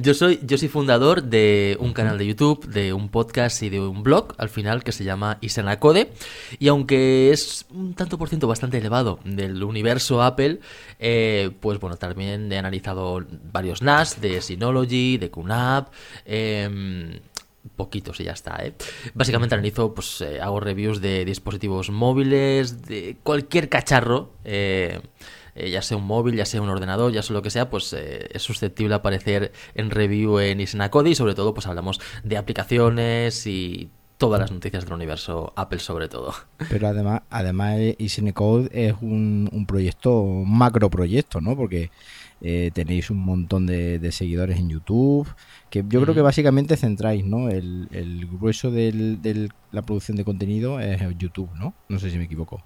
yo, soy, yo soy fundador de un canal de YouTube, de un podcast y de un blog, al final, que se llama Isenacode. Y aunque es un tanto por ciento bastante elevado del universo Apple, eh, pues bueno, también he analizado varios NAS de Synology, de QNAP, eh, poquitos y ya está, ¿eh? Básicamente analizo, pues eh, hago reviews de dispositivos móviles, de cualquier cacharro, eh, eh, ya sea un móvil, ya sea un ordenador, ya sea lo que sea, pues eh, es susceptible a aparecer en review en Isenacode y sobre todo pues hablamos de aplicaciones y todas las noticias del universo Apple sobre todo. Pero además, además Isenacode es un, un proyecto, un macro proyecto, ¿no? Porque eh, tenéis un montón de, seguidores en YouTube, que yo creo que básicamente centráis, ¿no? El, el grueso de la producción de contenido es YouTube, ¿no? No sé si me equivoco.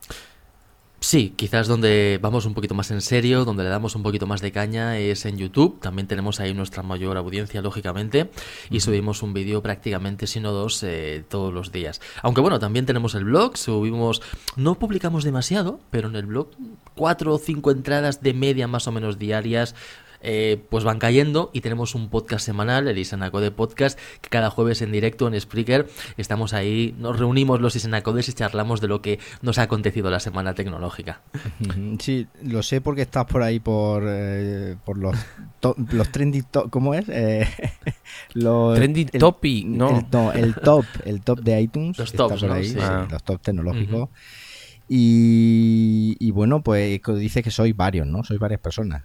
Sí, quizás donde vamos un poquito más en serio, donde le damos un poquito más de caña es en YouTube. También tenemos ahí nuestra mayor audiencia, lógicamente, y subimos un vídeo prácticamente, si no dos, eh, todos los días. Aunque bueno, también tenemos el blog, subimos, no publicamos demasiado, pero en el blog cuatro o cinco entradas de media más o menos diarias eh, pues van cayendo y tenemos un podcast semanal, el Isanacode Podcast, que cada jueves en directo en Spreaker estamos ahí, nos reunimos los Isanacodes y charlamos de lo que nos ha acontecido la semana tecnológica. Sí, lo sé porque estás por ahí por, eh, por los, los trending ¿cómo es? Eh, los, trending topic, no. El, top, el top de iTunes. Los tops, los top tecnológicos. y, y, bueno, pues dice que sois varios, ¿no? Sois varias personas.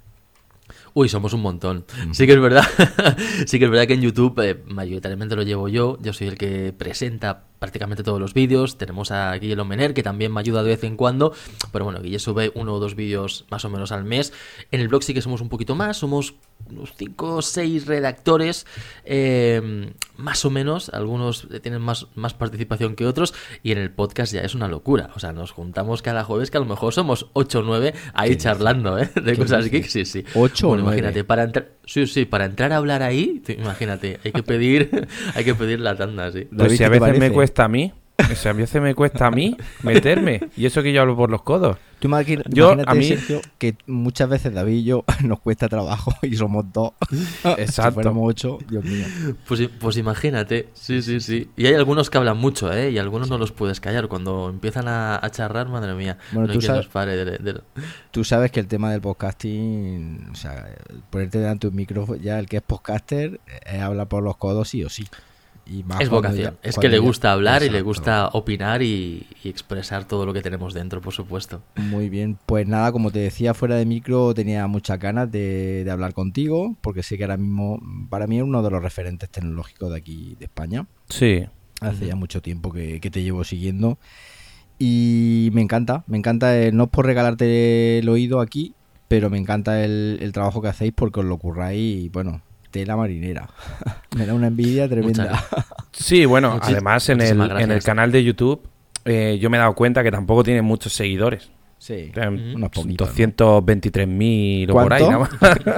Uy, somos un montón. Sí que es verdad. sí que es verdad que en YouTube eh, mayoritariamente lo llevo yo. Yo soy el que presenta prácticamente todos los vídeos. Tenemos a Guillermo Mener, que también me ayuda de vez en cuando. Pero bueno, Guille sube uno o dos vídeos más o menos al mes. En el blog sí que somos un poquito más. Somos unos 5 o 6 redactores. Eh, más o menos. Algunos tienen más, más participación que otros. Y en el podcast ya es una locura. O sea, nos juntamos cada jueves que a lo mejor somos 8 o 9 ahí charlando, ¿eh? De cosas geeks. Sí, sí. 8 bueno, imagínate, para entrar, sí, sí, para entrar a hablar ahí, imagínate, hay que pedir, hay que pedir la tanda, sí. Pues si a veces me cuesta a mí, o a veces me cuesta a mí meterme. Y eso que yo hablo por los codos. Tú yo, a mí... que muchas veces David y yo nos cuesta trabajo y somos dos. Exacto. si ocho, Dios mío. Pues, pues, imagínate. Sí, sí, sí. Y hay algunos que hablan mucho, ¿eh? Y algunos no los puedes callar. Cuando empiezan a, charrar, madre mía. Bueno, tú, sabes, tú sabes que el tema del podcasting, o sea, ponerte delante de un micrófono, ya el que es podcaster, es habla por los codos sí o sí es vocación. es que le gusta hablar y le gusta opinar y, expresar todo lo que tenemos dentro, por supuesto. Muy bien. Pues nada, como te decía, fuera de micro tenía muchas ganas de, hablar contigo, porque sé que ahora mismo para mí es uno de los referentes tecnológicos de aquí, de España. Sí. Hace ya mucho tiempo que, te llevo siguiendo. Y me encanta, me encanta, no es por regalarte el oído aquí, pero me encanta el, el trabajo que hacéis porque os lo curráis y bueno, la marinera. Me da una envidia tremenda. Sí, bueno, además en el, en el canal de YouTube eh, yo me he dado cuenta que tampoco tiene muchos seguidores. Sí, unos poquitos. 223.000 o por ahí. Nada más.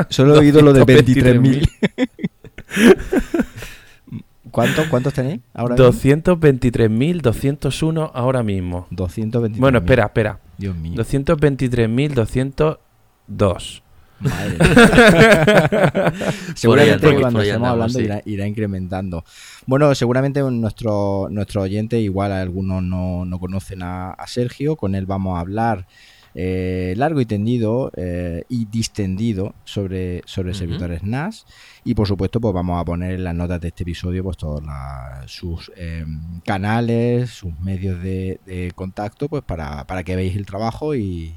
Solo he oído lo de 23.000. ¿Cuántos, ¿Cuántos tenéis ahora 223.201 ahora mismo. 223. Bueno, espera, espera. Dios mío. 223.202. Madre seguramente cuando estemos hablando irá, incrementando. Bueno, seguramente nuestro, nuestro oyente, igual algunos no, no conocen a, Sergio, con él vamos a hablar eh, largo y tendido eh, y distendido sobre, sobre servidores NAS. Y por supuesto, pues vamos a poner en las notas de este episodio pues todos sus em, canales, sus medios de, de contacto, pues para, para que veáis el trabajo y,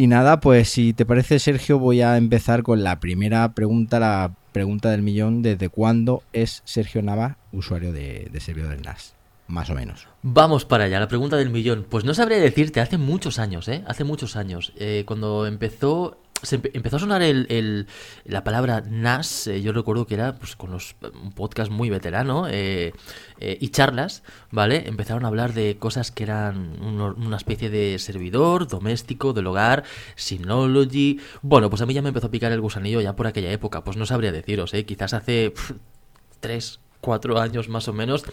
y nada, pues si te parece, Sergio, voy a empezar con la primera pregunta, la pregunta del millón. ¿Desde cuándo es Sergio Nava usuario de, de servidores NAS? Más o menos. Vamos para allá, la pregunta del millón. Pues no sabré decirte, hace muchos años, ¿eh? Hace muchos años. Eh, cuando empezó se empezó a sonar el, la palabra NAS, eh, yo recuerdo que era pues, con los, un podcast muy veterano eh, eh, y charlas, ¿vale? Empezaron a hablar de cosas que eran una especie de servidor doméstico del hogar, Synology. Bueno, pues a mí ya me empezó a picar el gusanillo ya por aquella época, pues no sabría deciros, ¿eh? Quizás hace tres, cuatro años más o menos.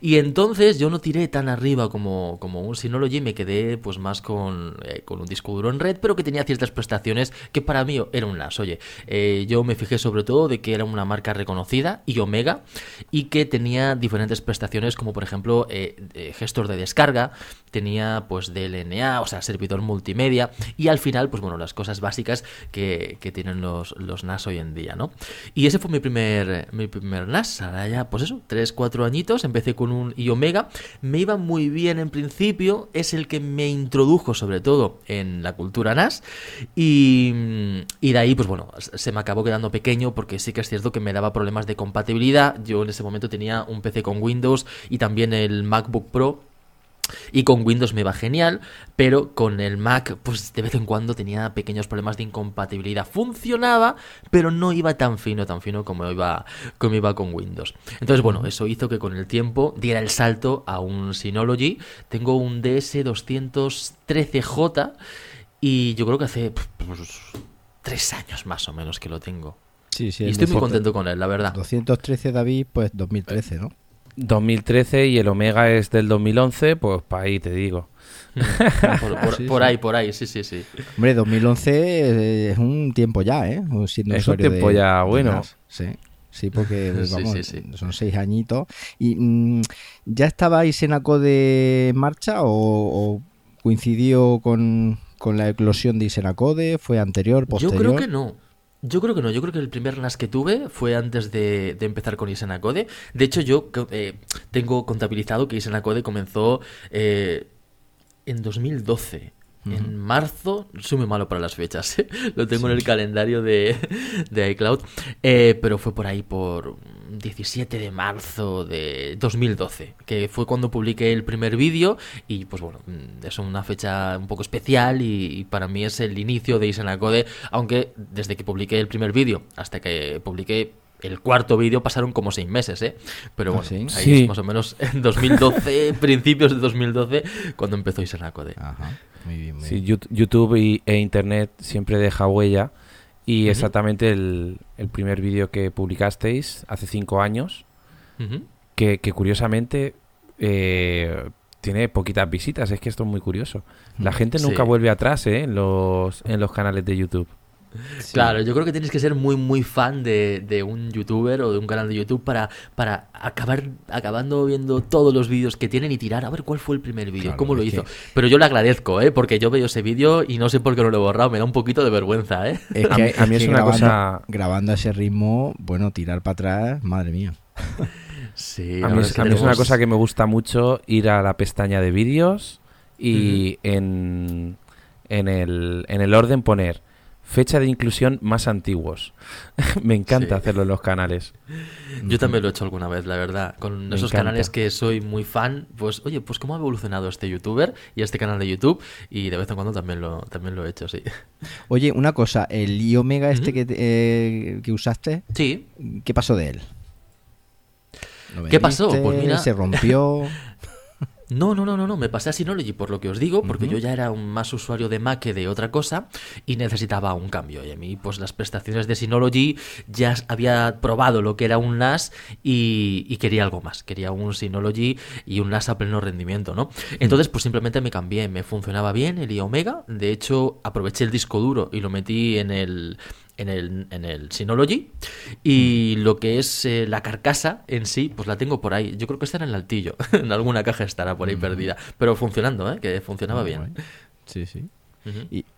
Y entonces yo no tiré tan arriba como, como un Synology, me quedé pues más con, eh, con un disco duro en red, pero que tenía ciertas prestaciones que para mí era un NAS. Oye, eh, yo me fijé sobre todo de que era una marca reconocida y Omega y que tenía diferentes prestaciones como por ejemplo eh, gestor de descarga, tenía pues DLNA, o sea, servidor multimedia y al final pues bueno, las cosas básicas que, que tienen los, los NAS hoy en día, ¿no? Y ese fue mi primer, mi primer NAS, ahora ya pues eso, 3, 4 añitos, empecé con un y Omega, me iba muy bien en principio, es el que me introdujo sobre todo en la cultura NAS y, y de ahí pues bueno, se me acabó quedando pequeño porque sí que es cierto que me daba problemas de compatibilidad, yo en ese momento tenía un PC con Windows y también el MacBook Pro y con Windows me iba genial, pero con el Mac, pues de vez en cuando tenía pequeños problemas de incompatibilidad. Funcionaba, pero no iba tan fino, tan fino como iba, como iba con Windows. Entonces, bueno, eso hizo que con el tiempo diera el salto a un Synology. Tengo un DS213J y yo creo que hace pues, tres años más o menos que lo tengo. Sí, sí, y estoy muy contento con él, la verdad. 213 David, pues 2013, ¿no? 2013 y el Omega es del 2011, pues para ahí te digo. por, ahí, por ahí, sí, sí, sí. Hombre, 2011 es un tiempo ya, ¿eh? es un tiempo ya bueno. sí. Sí, porque vamos, son seis añitos. ¿Y mm, ya estaba Isenacode en marcha o, coincidió con, con, la eclosión de Isenacode? ¿Fue anterior, posterior? Yo creo que no. Yo creo que no, yo creo que el primer NAS que tuve fue antes de, empezar con Isenacode. De hecho, yo eh, tengo contabilizado que Isenacode comenzó eh, en 2012. En marzo, soy muy malo para las fechas, ¿eh? lo tengo en el calendario de, de iCloud, pero fue por ahí por 17 de marzo de 2012, que fue cuando publiqué el primer vídeo y pues bueno, mm, es una fecha un poco especial y, para mí es el inicio de Isenacode, aunque desde que publiqué el primer vídeo hasta que publiqué el cuarto vídeo pasaron como seis meses, ¿eh? Pero ¿Ah, bueno, ahí es más o menos en 2012, principios de 2012, cuando empezó Isenacode. Ajá, muy bien, sí, YouTube e Internet siempre deja huella y exactamente el, primer vídeo que publicasteis hace cinco años, que, curiosamente eh, tiene poquitas visitas, es que esto es muy curioso. La gente nunca vuelve atrás ¿eh? en, los, en los canales de YouTube. Claro, yo creo que tienes que ser muy, muy fan de, un youtuber o de un canal de YouTube para, para acabar acabando viendo todos los vídeos que tienen y tirar a ver cuál fue el primer vídeo, cómo lo hizo. Pero yo le agradezco, ¿eh? porque yo veo ese vídeo y no sé por qué no lo he borrado, me da un poquito de vergüenza. ¿eh? Es que, a, mí es, una cosa. Grabando a ese ritmo, bueno, tirar para atrás, madre mía. Sí, a mí, es, una cosa que me gusta mucho ir a la pestaña de vídeos y en, en, el, en el orden poner fecha de inclusión más antiguos. Me encanta hacerlo en los canales. Yo también lo he hecho alguna vez, la verdad. Con esos canales que soy muy fan, pues oye, pues cómo ha evolucionado este youtuber y este canal de YouTube y de vez en cuando también lo, también lo he hecho, sí. Oye, una cosa, el i Omega este que, eh, que usaste, sí. ¿qué pasó de él? ¿Qué pasó? Pues mira... Se rompió... No, no, no, no, no, me pasé a Synology por lo que os digo, porque yo ya era un más usuario de Mac que de otra cosa y necesitaba un cambio. Y a mí, pues las prestaciones de Synology ya había probado lo que era un NAS y, quería algo más. Quería un Synology y un NAS a pleno rendimiento, ¿no? Entonces, pues simplemente me cambié, me funcionaba bien el iOmega. De hecho, aproveché el disco duro y lo metí en el, en el, en el Synology y mm. lo que es eh, la carcasa en sí, pues la tengo por ahí. Yo creo que está en el altillo, en alguna caja estará por ahí mm. perdida, pero funcionando, ¿eh? que funcionaba bien. Sí, sí.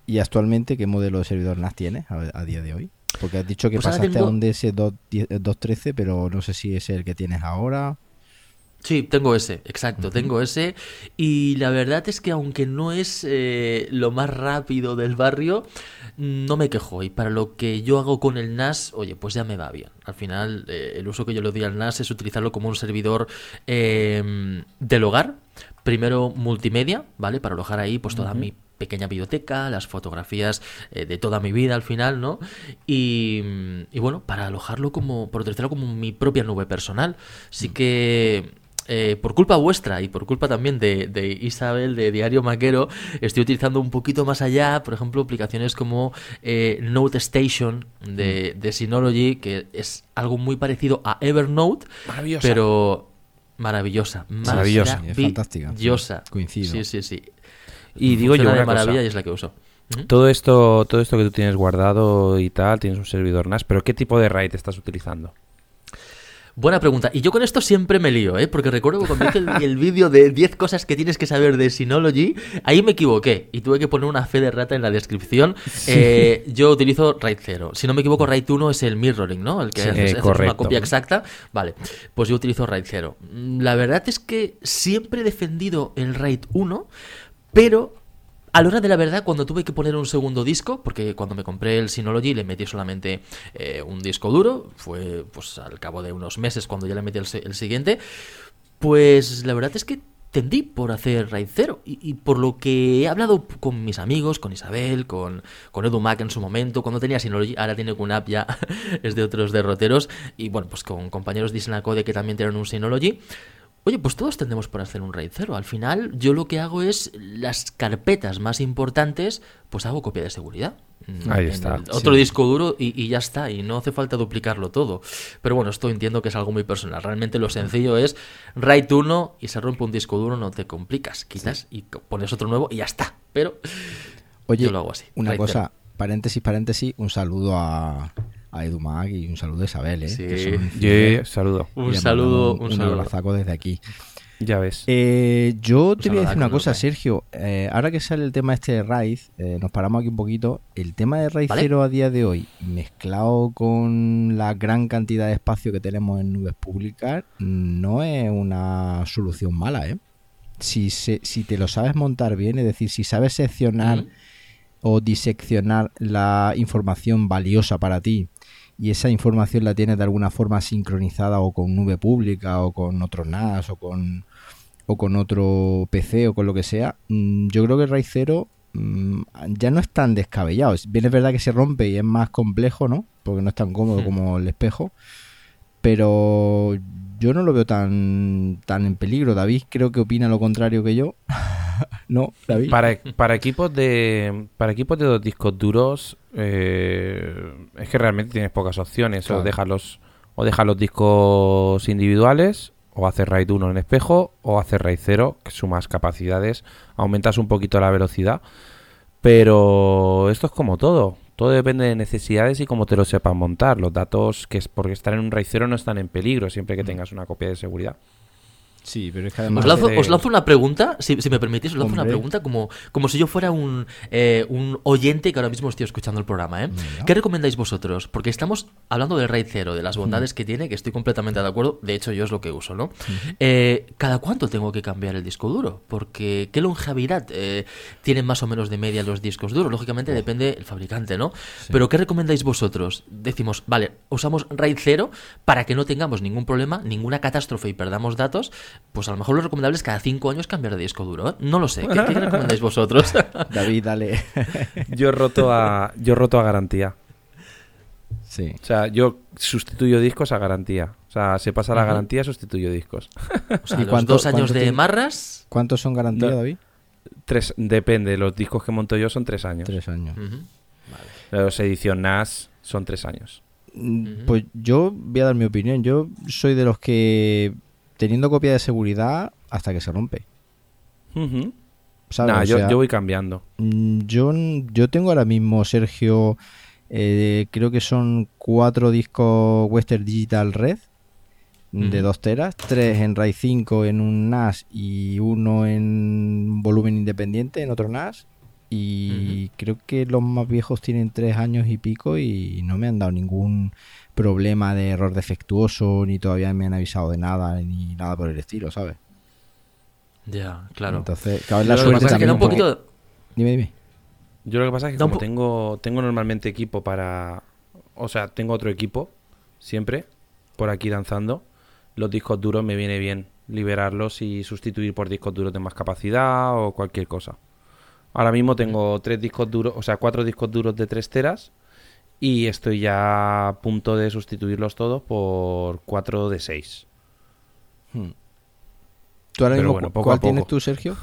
¿Y, actualmente qué modelo de servidor NAS tienes a, día de hoy? Porque has dicho que pues pasaste a un DS213, pero no sé si es el que tienes ahora. Sí, tengo ese, exacto, tengo ese. Y la verdad es que aunque no es eh, lo más rápido del barrio, no me quejo. Y para lo que yo hago con el NAS, oye, pues ya me va bien. Al final, eh, el uso que yo le doy al NAS es utilizarlo como un servidor eh, del hogar. Primero multimedia, ¿vale? Para alojar ahí pues toda mi pequeña biblioteca, las fotografías eh, de toda mi vida al final, ¿no? Y, y bueno, para alojarlo como, por tercero, como mi propia nube personal. Así que eh, por culpa vuestra y por culpa también de, Isabel de Diario Maquero, estoy utilizando un poquito más allá, por ejemplo, aplicaciones como eh, Note Station de, mm. de, Synology, que es algo muy parecido a Evernote, pero maravillosa. Maravillosa, fantástica. Maravillosa. Coincido. Sí, sí, sí. Y digo yo una maravilla y es la que uso. Todo esto, todo esto que tú tienes guardado y tal, tienes un servidor NAS, pero ¿qué tipo de RAID estás utilizando? Buena pregunta. Y yo con esto siempre me lío, ¿eh? Porque recuerdo que cuando hice el, vídeo de 10 cosas que tienes que saber de Synology, ahí me equivoqué y tuve que poner una fe de rata en la descripción. Eh, yo utilizo RAID 0. Si no me equivoco, RAID 1 es el mirroring, ¿no? El que es una copia exacta. Vale, pues yo utilizo RAID 0. La verdad es que siempre he defendido el RAID 1, pero a la hora de la verdad, cuando tuve que poner un segundo disco, porque cuando me compré el Synology le metí solamente eh, un disco duro, fue pues al cabo de unos meses cuando ya le metí el, siguiente, pues la verdad es que tendí por hacer RAID 0 y, por lo que he hablado con mis amigos, con Isabel, con, con Edu Mac en su momento, cuando tenía Synology, ahora tiene un app ya es de otros derroteros y bueno, pues con compañeros de Isnacode que también tienen un Synology, Oye, pues todos tendemos por hacer un RAID 0. Al final, yo lo que hago es las carpetas más importantes, pues hago copia de seguridad. Mm, Ahí está. Otro disco duro y, ya está, y no hace falta duplicarlo todo. Pero bueno, esto entiendo que es algo muy personal. Realmente lo sencillo es RAID 1 y se rompe un disco duro, no te complicas. Quitas y pones otro nuevo y ya está. Pero Oye, yo lo hago así. Una cosa, paréntesis, paréntesis, un saludo a, a Edu Mag y un saludo a Isabel, ¿eh? Sí, saludo. Un saludo, un, un, desde aquí. Ya ves. Eh, yo te voy a decir una cosa, Sergio. Eh, ahora que sale el tema este de RAID, eh, nos paramos aquí un poquito. El tema de RAID 0 a día de hoy, mezclado con la gran cantidad de espacio que tenemos en nubes públicas, no es una solución mala, ¿eh? Si, si te lo sabes montar bien, es decir, si sabes seccionar o diseccionar la información valiosa para ti y esa información la tienes de alguna forma sincronizada o con nube pública o con otro NAS o con, o con otro PC o con lo que sea, mm, yo creo que RAID 0 mm, ya no es tan descabellado. Bien es verdad que se rompe y es más complejo, ¿no? Porque no es tan cómodo hmm. como el espejo. Pero yo no lo veo tan, tan en peligro. David creo que opina lo contrario que yo. no, David. Para, para, equipos de para equipos de dos discos duros eh, es que realmente tienes pocas opciones. O dejas los o dejas los discos individuales o haces RAID 1 en espejo o haces RAID 0 que sumas capacidades, aumentas un poquito la velocidad. Pero esto es como todo. Todo depende de necesidades y cómo te lo sepas montar. Los datos, que es porque están en un RAID 0 no están en peligro siempre que mm. tengas una copia de seguridad. Sí, pero es que además... Os lanzo, una pregunta, si, me permitís, os lanzo una pregunta como, como si yo fuera un, eh, un oyente que ahora mismo estoy escuchando el programa. ¿eh? ¿Qué recomendáis vosotros? Porque estamos hablando del RAID 0, de las bondades que tiene, que estoy completamente de acuerdo. De hecho, yo es lo que uso, ¿no? Eh, ¿Cada cuánto tengo que cambiar el disco duro? Porque ¿qué longevidad eh, tienen más o menos de media los discos duros? Lógicamente depende el fabricante, ¿no? Pero ¿qué recomendáis vosotros? Decimos, vale, usamos RAID 0 para que no tengamos ningún problema, ninguna catástrofe y perdamos datos pues a lo mejor lo recomendable es cada cinco años cambiar de disco duro. ¿eh? No lo sé. ¿Qué, recomendáis vosotros? David, dale. yo roto a, yo roto a garantía. Sí. O sea, yo sustituyo discos a garantía. O sea, se pasa la garantía, sustituyo discos. O sea, ¿Y dos años de marras? ¿Cuántos son garantía, David? Tres, depende. Los discos que monto yo son tres años. Tres años. Los edición NAS son tres años. Mm, pues yo voy a dar mi opinión. Yo soy de los que teniendo copia de seguridad hasta que se rompe. yo, voy cambiando. Mm, yo, yo tengo ahora mismo, Sergio, eh, creo que son cuatro discos Western Digital Red de dos teras, tres en RAID 5 en un NAS y uno en volumen independiente en otro NAS. Y creo que los más viejos tienen tres años y pico y no me han dado ningún problema de error defectuoso, ni todavía me han avisado de nada, ni nada por el estilo, ¿sabes? Ya, claro. Entonces, cada vez la suerte también un poquito... Dime, dime. Yo lo que pasa es que como tengo, tengo normalmente equipo para... O sea, tengo otro equipo, siempre, por aquí danzando. Los discos duros me viene bien liberarlos y sustituir por discos duros de más capacidad o cualquier cosa. Ahora mismo tengo tres discos duros, o sea, cuatro discos duros de 3 teras y estoy ya a punto de sustituirlos todos por cuatro de 6. Hmm. ¿Tú ahora Pero mismo bueno, cu- poco cuál a tienes poco. tú, Sergio?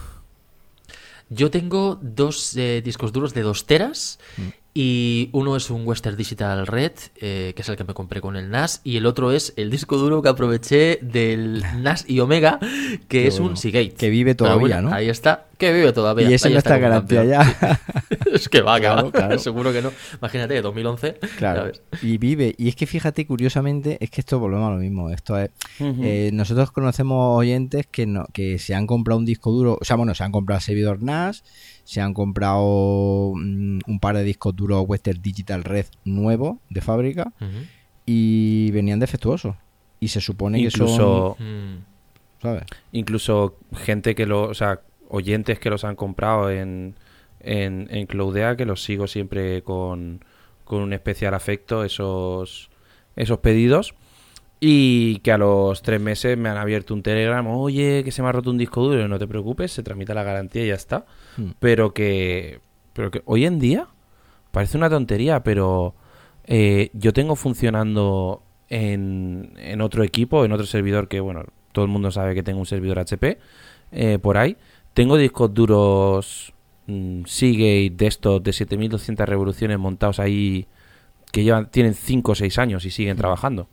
Yo tengo dos eh, discos duros de 2 teras y uno es un Western Digital Red, eh, que es el que me compré con el NAS, y el otro es el disco duro que aproveché del NAS y Omega, que Qué es bueno. un Seagate. Que vive todavía, bueno, ¿no? Ahí está, que vive todavía. y ese ahí no está garantía ya. es que va, que Claro, va. claro. Seguro que no. Imagínate, 2011. ya Claro. Y vive. Y es que fíjate, curiosamente, es que esto volvemos a lo mismo. Esto es. eh, nosotros conocemos oyentes que no, que se han comprado un disco duro. O sea, bueno, se han comprado servidor NAS, se han comprado mm, un par de discos duros Western Digital Red nuevos de fábrica y venían defectuosos. Y se supone que Incluso, Mm. son. ¿Sabes? incluso gente que lo, o sea, oyentes que los han comprado en, en, en Cloudea, que los sigo siempre con, con un especial afecto, esos, esos pedidos. Y que a los tres meses me han abierto un Telegram, oye, que se me ha roto un disco duro, no te preocupes, se tramita la garantía y ya está. Hmm. Pero que, pero que hoy en día parece una tontería, pero eh, yo tengo funcionando en, en otro equipo, en otro servidor que, bueno, todo el mundo sabe que tengo un servidor HP eh, por ahí. Tengo discos duros mm, Seagate de estos de 7200 revoluciones montados ahí que llevan, tienen 5 o 6 años y siguen trabajando.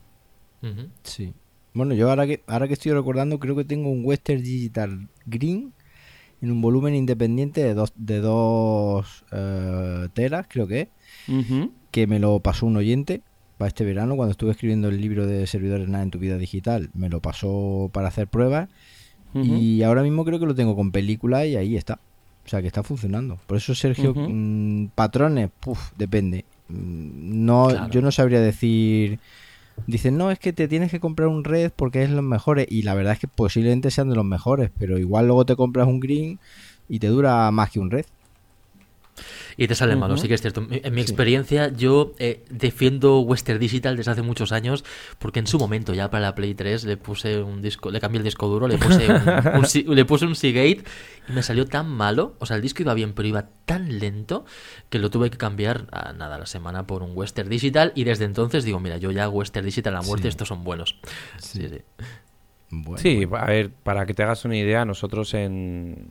Sí. Bueno, yo ahora que, ahora que estoy recordando, creo que tengo un Western Digital Green en un volumen independiente de dos, de dos eh, teras, creo que es, que me lo pasó un oyente para este verano cuando estuve escribiendo el libro de servidores NAS en tu vida digital. Me lo pasó para hacer pruebas Y ahora mismo creo que lo tengo con película y ahí está. O sea que está funcionando. Por eso, Sergio, mm, patrones, puf, depende. Mm, No, Claro. yo no sabría decir. Dicen, no, es que te tienes que comprar un red porque es los mejores. Y la verdad es que posiblemente sean de los mejores, pero igual luego te compras un green y te dura más que un red. Y te sale malo, Ujú. sí que es cierto. En mi experiencia, yo eh, defiendo Western Digital desde hace muchos años, porque en su momento, ya para la Play 3, le puse un disco, le cambié el disco duro, le puse un, le puse un Seagate y me salió tan malo. O sea, el disco iba bien, pero iba tan lento que lo tuve que cambiar a nada a la semana por un Western Digital. Y desde entonces digo, mira, yo ya Western Digital a la muerte, Sí. estos son buenos. Sí, sí. Bueno, Sí, a ver, para que te hagas una idea, nosotros en,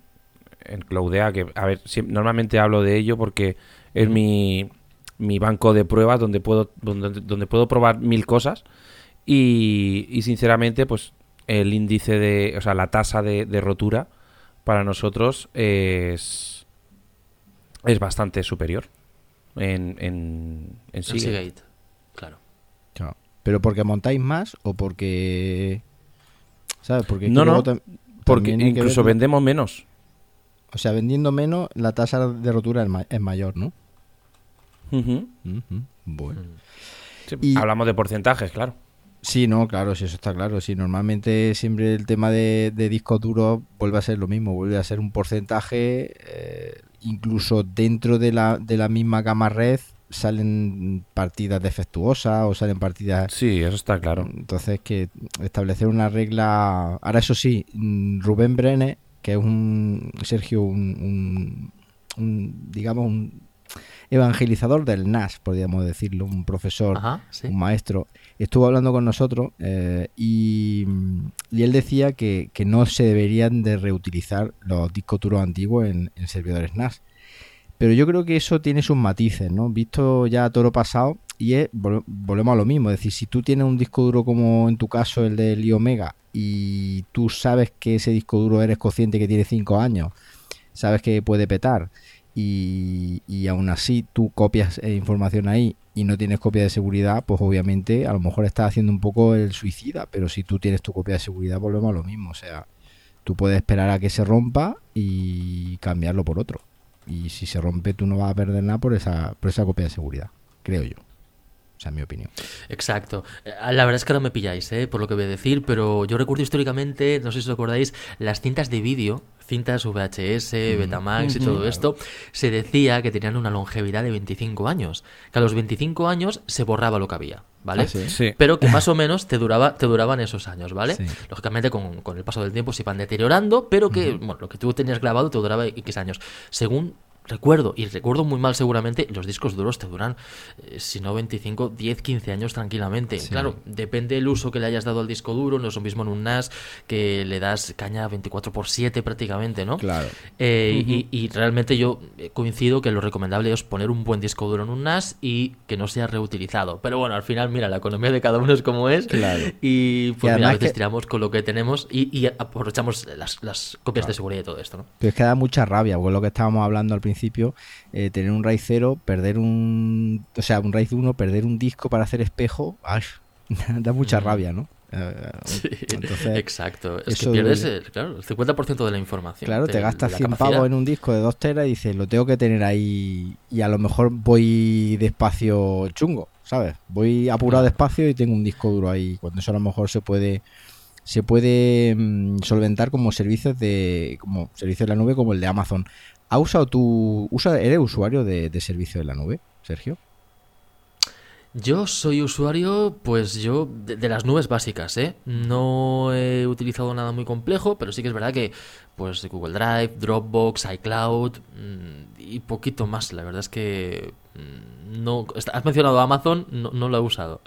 en Cloudea, que, a ver, siem- normalmente hablo de ello porque es mi, mi banco de pruebas donde puedo, donde, donde puedo probar mil cosas y, y sinceramente, pues el índice de, o sea, la tasa de, de rotura para nosotros es, es bastante superior en, en, en Seagate. Seagate, claro. Claro. ¿Pero porque montáis más o porque.? ¿Sabes? Porque No, no, Porque incluso ver- vendemos menos. O sea, vendiendo menos, la tasa de rotura es, ma- es mayor, ¿no? Bueno. Mm. Sí, Y- Hablamos de porcentajes, claro. Sí, no, claro, sí, eso está claro. Sí, normalmente siempre el tema de, de discos duros vuelve a ser lo mismo, vuelve a ser un porcentaje, eh, incluso dentro de la, de la misma gama red salen partidas defectuosas o salen partidas... Sí, eso está claro. Entonces, que establecer una regla... Ahora, eso sí, mm, Rubén Brenes, que es un, Sergio, un, un- un, digamos, un evangelizador del NAS, podríamos decirlo, un profesor Ajá, sí. un maestro, estuvo hablando con nosotros eh, y, y él decía que, que no se deberían de reutilizar los discos duros antiguos en, en servidores NAS. Pero yo creo que eso tiene sus matices, ¿no? Visto ya toro pasado, y es, vol- volvemos a lo mismo, es decir, si tú tienes un disco duro como en tu caso el del iOmega y tú sabes que ese disco duro eres consciente que tiene 5 años, sabes que puede petar y, y aún así tú copias eh, información ahí y no tienes copia de seguridad, pues obviamente a lo mejor estás haciendo un poco el suicida, pero si tú tienes tu copia de seguridad volvemos a lo mismo, o sea, tú puedes esperar a que se rompa y cambiarlo por otro. Y si se rompe tú no vas a perder nada por esa, por esa copia de seguridad, creo yo. O sea, en mi opinión. Exacto. Eh, La verdad es que no me pilláis, ¿eh? por lo que voy a decir, pero yo recuerdo históricamente, no sé si os acordáis, las cintas de vídeo, cintas VHS, Betamax y todo esto, se decía que tenían una longevidad de 25 años. Que a los 25 años se borraba lo que había, ¿vale? Ah, sí. Sí. Pero que más o menos te, duraba, te duraban esos años, ¿vale? Sí. Lógicamente con, con el paso del tiempo se iban deteriorando, pero que bueno, lo que tú tenías grabado te duraba X años. Según recuerdo, y recuerdo muy mal seguramente, los discos duros te duran, eh, si no 25, 10, 15 años tranquilamente. Claro, depende del uso que le hayas dado al disco duro, no es lo mismo en un NAS que le das caña 24 por 7 prácticamente, ¿no? Claro. Eh, y, y, realmente yo coincido que lo recomendable es poner un buen disco duro en un NAS y que no sea reutilizado. Pero bueno, al final, mira, la economía de cada uno es como es. Claro. Y pues mira, a veces tiramos con lo que tenemos y, aprovechamos las, las copias de seguridad y todo esto, ¿no? Pero es que da mucha rabia, porque lo que estábamos hablando al principio, eh, tener un RAID 0, perder un. O sea, un RAID 1, perder un disco para hacer espejo, ¡ay! da mucha mm. rabia, ¿no? Eh, sí, exacto. Es que pierdes el, claro, el 50% de la información. Claro, te gastas 100 pavos en un disco de 2 teras y dices, lo tengo que tener ahí y a lo mejor voy despacio chungo, ¿sabes? Voy apurado despacio y tengo un disco duro ahí, cuando eso a lo mejor se puede se puede mm, solventar como servicios de como servicios de la nube como el de Amazon. ¿Ha usado tu usa eres usuario de, de servicio de la nube, Sergio? Yo soy usuario, pues yo, de, las nubes básicas, ¿eh? No he utilizado nada muy complejo, pero sí que es verdad que, pues, Google Drive, Dropbox, iCloud mm, y poquito más. La verdad es que mm, no... Has mencionado Amazon, no, no lo he usado.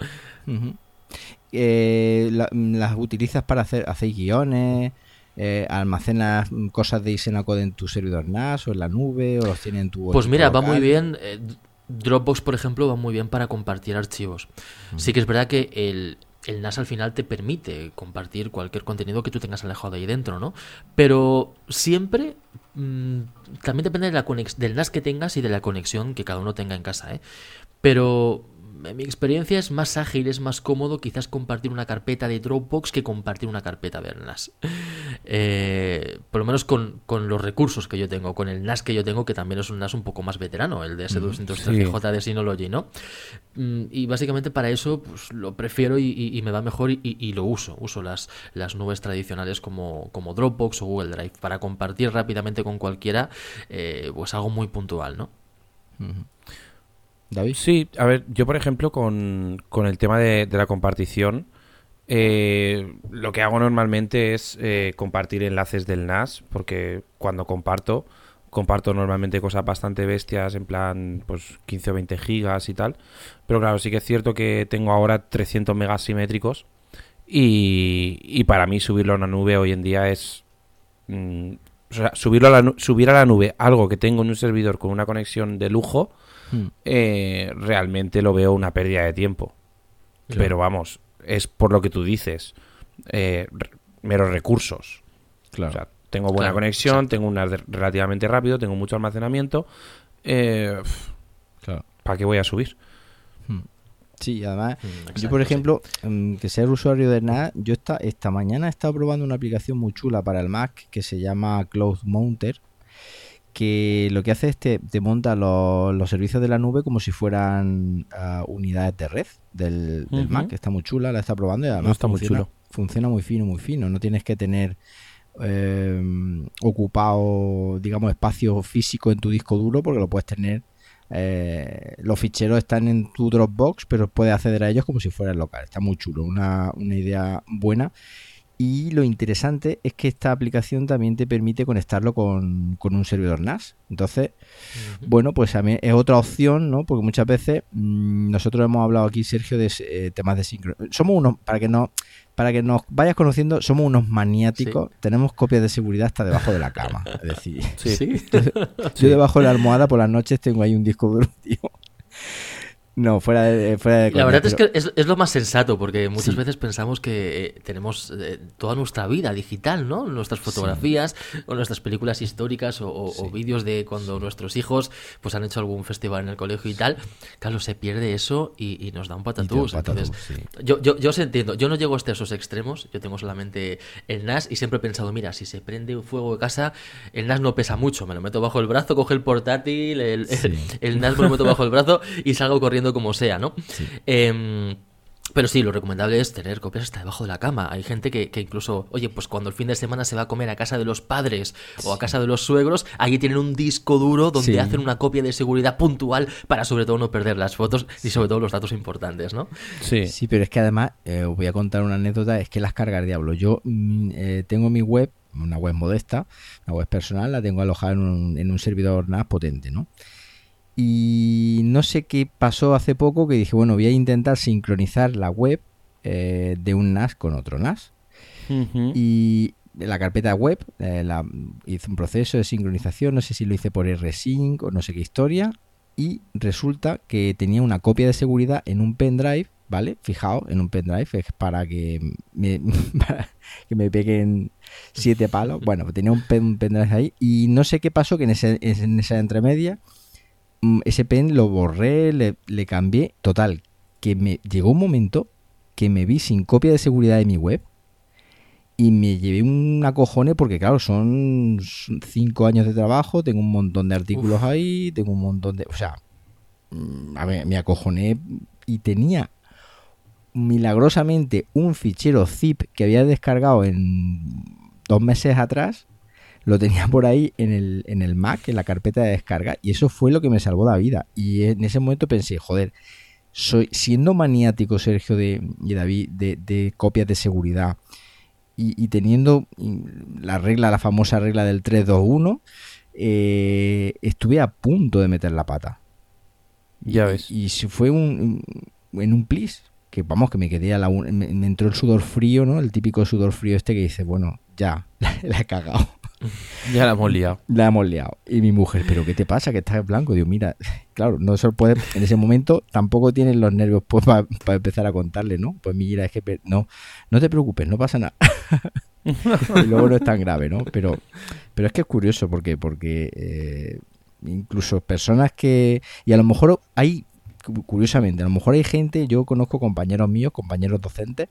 Eh, ¿Las utilizas para hacer, hacer guiones? Eh, almacenas cosas de Isenacode en tu servidor NAS o en la nube o los tienes en tu pues mira va muy bien eh, Dropbox, por ejemplo, va muy bien para compartir archivos. Sí que es verdad que el, el NAS al final te permite compartir cualquier contenido que tú tengas alejado de ahí dentro, ¿no? Pero siempre mm, también depende de la del NAS que tengas y de la conexión que cada uno tenga en casa, ¿eh? Pero en mi experiencia es más ágil, es más cómodo quizás compartir una carpeta de Dropbox que compartir una carpeta de NAS. Eh, por lo menos con, los recursos que yo tengo, con el NAS que yo tengo, que también es un NAS un poco más veterano, el de S203J de Synology, ¿no? Mm, y básicamente para eso pues, lo prefiero y, me va mejor y, lo uso. Uso las, las nubes tradicionales como, como Dropbox o Google Drive para compartir rápidamente con cualquiera, eh, pues algo muy puntual, ¿no? David. Sí, a ver, yo por ejemplo con, el tema de, la compartición, eh, lo que hago normalmente es eh, compartir enlaces del NAS, porque cuando comparto, comparto normalmente cosas bastante bestias, en plan, pues 15 o 20 gigas y tal. Pero claro, sí que es cierto que tengo ahora 300 megas simétricos y, y para mí subirlo a una nube hoy en día es... Mm, o sea, subirlo a la, subir a la nube algo que tengo en un servidor con una conexión de lujo Hmm. Eh, realmente lo veo una pérdida de tiempo. Pero vamos, es por lo que tú dices, eh, meros recursos. Claro. tengo buena conexión, tengo una relativamente rápido, tengo mucho almacenamiento. Eh, ¿Para qué voy a subir? Hmm. Sí, además, hmm, yo por ejemplo, mm, que ser usuario de NAS, yo esta, esta mañana he estado probando una aplicación muy chula para el Mac que se llama Cloud Mounter que lo que hace es te, te monta los, servicios de la nube como si fueran ah, unidades de red del, Mac, que está muy chula, la está probando y además está funciona, muy chulo. funciona muy fino, muy fino. No tienes que tener em, ocupado, digamos, espacio físico en tu disco duro porque lo puedes tener. Eh, los ficheros están en tu Dropbox, pero puedes acceder a ellos como si fueran local. Está muy chulo, una, una idea buena y lo interesante es que esta aplicación también te permite conectarlo con, un servidor NAS. Entonces, bueno, pues a mí es otra opción, ¿no? Porque muchas veces mm, nosotros hemos hablado aquí, Sergio, de eh, temas de sincro. Somos unos, para que no para que nos vayas conociendo, somos unos maniáticos. Tenemos copias de seguridad hasta debajo de la cama. Es decir, ¿Sí? yo, debajo de la almohada por las noches tengo ahí un disco duro, tío. No, fuera de, fuera de La verdad es que es, es, lo más sensato, porque muchas veces pensamos que eh, tenemos eh, toda nuestra vida digital, ¿no? Nuestras fotografías, o nuestras películas históricas, o, vídeos de cuando nuestros hijos pues han hecho algún festival en el colegio y tal. Claro, se pierde eso y, nos da un patatús. Entonces, yo, yo, yo os entiendo, yo no llego hasta esos extremos, yo tengo solamente el NAS y siempre he pensado, mira, si se prende un fuego de casa, el NAS no pesa mucho, me lo meto bajo el brazo, coge el portátil, el, el NAS me lo meto bajo el brazo y salgo corriendo como sea, ¿no? Em, pero sí, lo recomendable es tener copias hasta debajo de la cama. Hay gente que, incluso, oye, pues cuando el fin de semana se va a comer a casa de los padres o a casa de los suegros, allí tienen un disco duro donde hacen una copia de seguridad puntual para sobre todo no perder las fotos y sobre todo los datos importantes, ¿no? Sí, sí pero es que además, eh, os voy a contar una anécdota, es que las cargas diablo. Yo mm, eh, tengo mi web una web modesta, una web personal, la tengo alojada en un, en un servidor NAS potente, ¿no? Y no sé qué pasó hace poco que dije, bueno, voy a intentar sincronizar la web eh, de un NAS con otro NAS. Y la carpeta web eh, la, hice un proceso de sincronización, no sé si lo hice por rsync o no sé qué historia, y resulta que tenía una copia de seguridad en un pendrive, ¿vale? Fijaos, en un pendrive es para que me, que me peguen siete palos. Bueno, tenía un, pendrive ahí y no sé qué pasó que en, ese, en esa entremedia ese pen lo borré, le, le cambié, total, que me llegó un momento que me vi sin copia de seguridad de mi web y me llevé un acojone porque, claro, son cinco años de trabajo, tengo un montón de artículos ahí, tengo un montón de... O sea, mm, a ver, me acojoné y tenía milagrosamente un fichero zip que había descargado en dos meses atrás, lo tenía por ahí en el, en el Mac, en la carpeta de descarga, y eso fue lo que me salvó la vida. Y en ese momento pensé, joder, soy siendo maniático, Sergio de, y David, de, de copias de seguridad, y, teniendo la regla, la famosa regla del 3-2-1, eh, estuve a punto de meter la pata. Ya ves. Y, si fue un, en un plis, que vamos, que me quedé a la me, me, entró el sudor frío, ¿no? El típico sudor frío este que dice, bueno, ya, la he cagado. Ya la hemos liado. La hemos liado. Y mi mujer, ¿pero qué te pasa? Que estás blanco. Digo, mira, claro, no se puede, en ese momento tampoco tienen los nervios pues, para empezar a contarle, ¿no? Pues mira, es que no, no te preocupes, no pasa nada. y luego no es tan grave, ¿no? Pero, pero es que es curioso porque, porque eh, incluso personas que. Y a lo mejor hay, curiosamente, a lo mejor hay gente, yo conozco compañeros míos, compañeros docentes,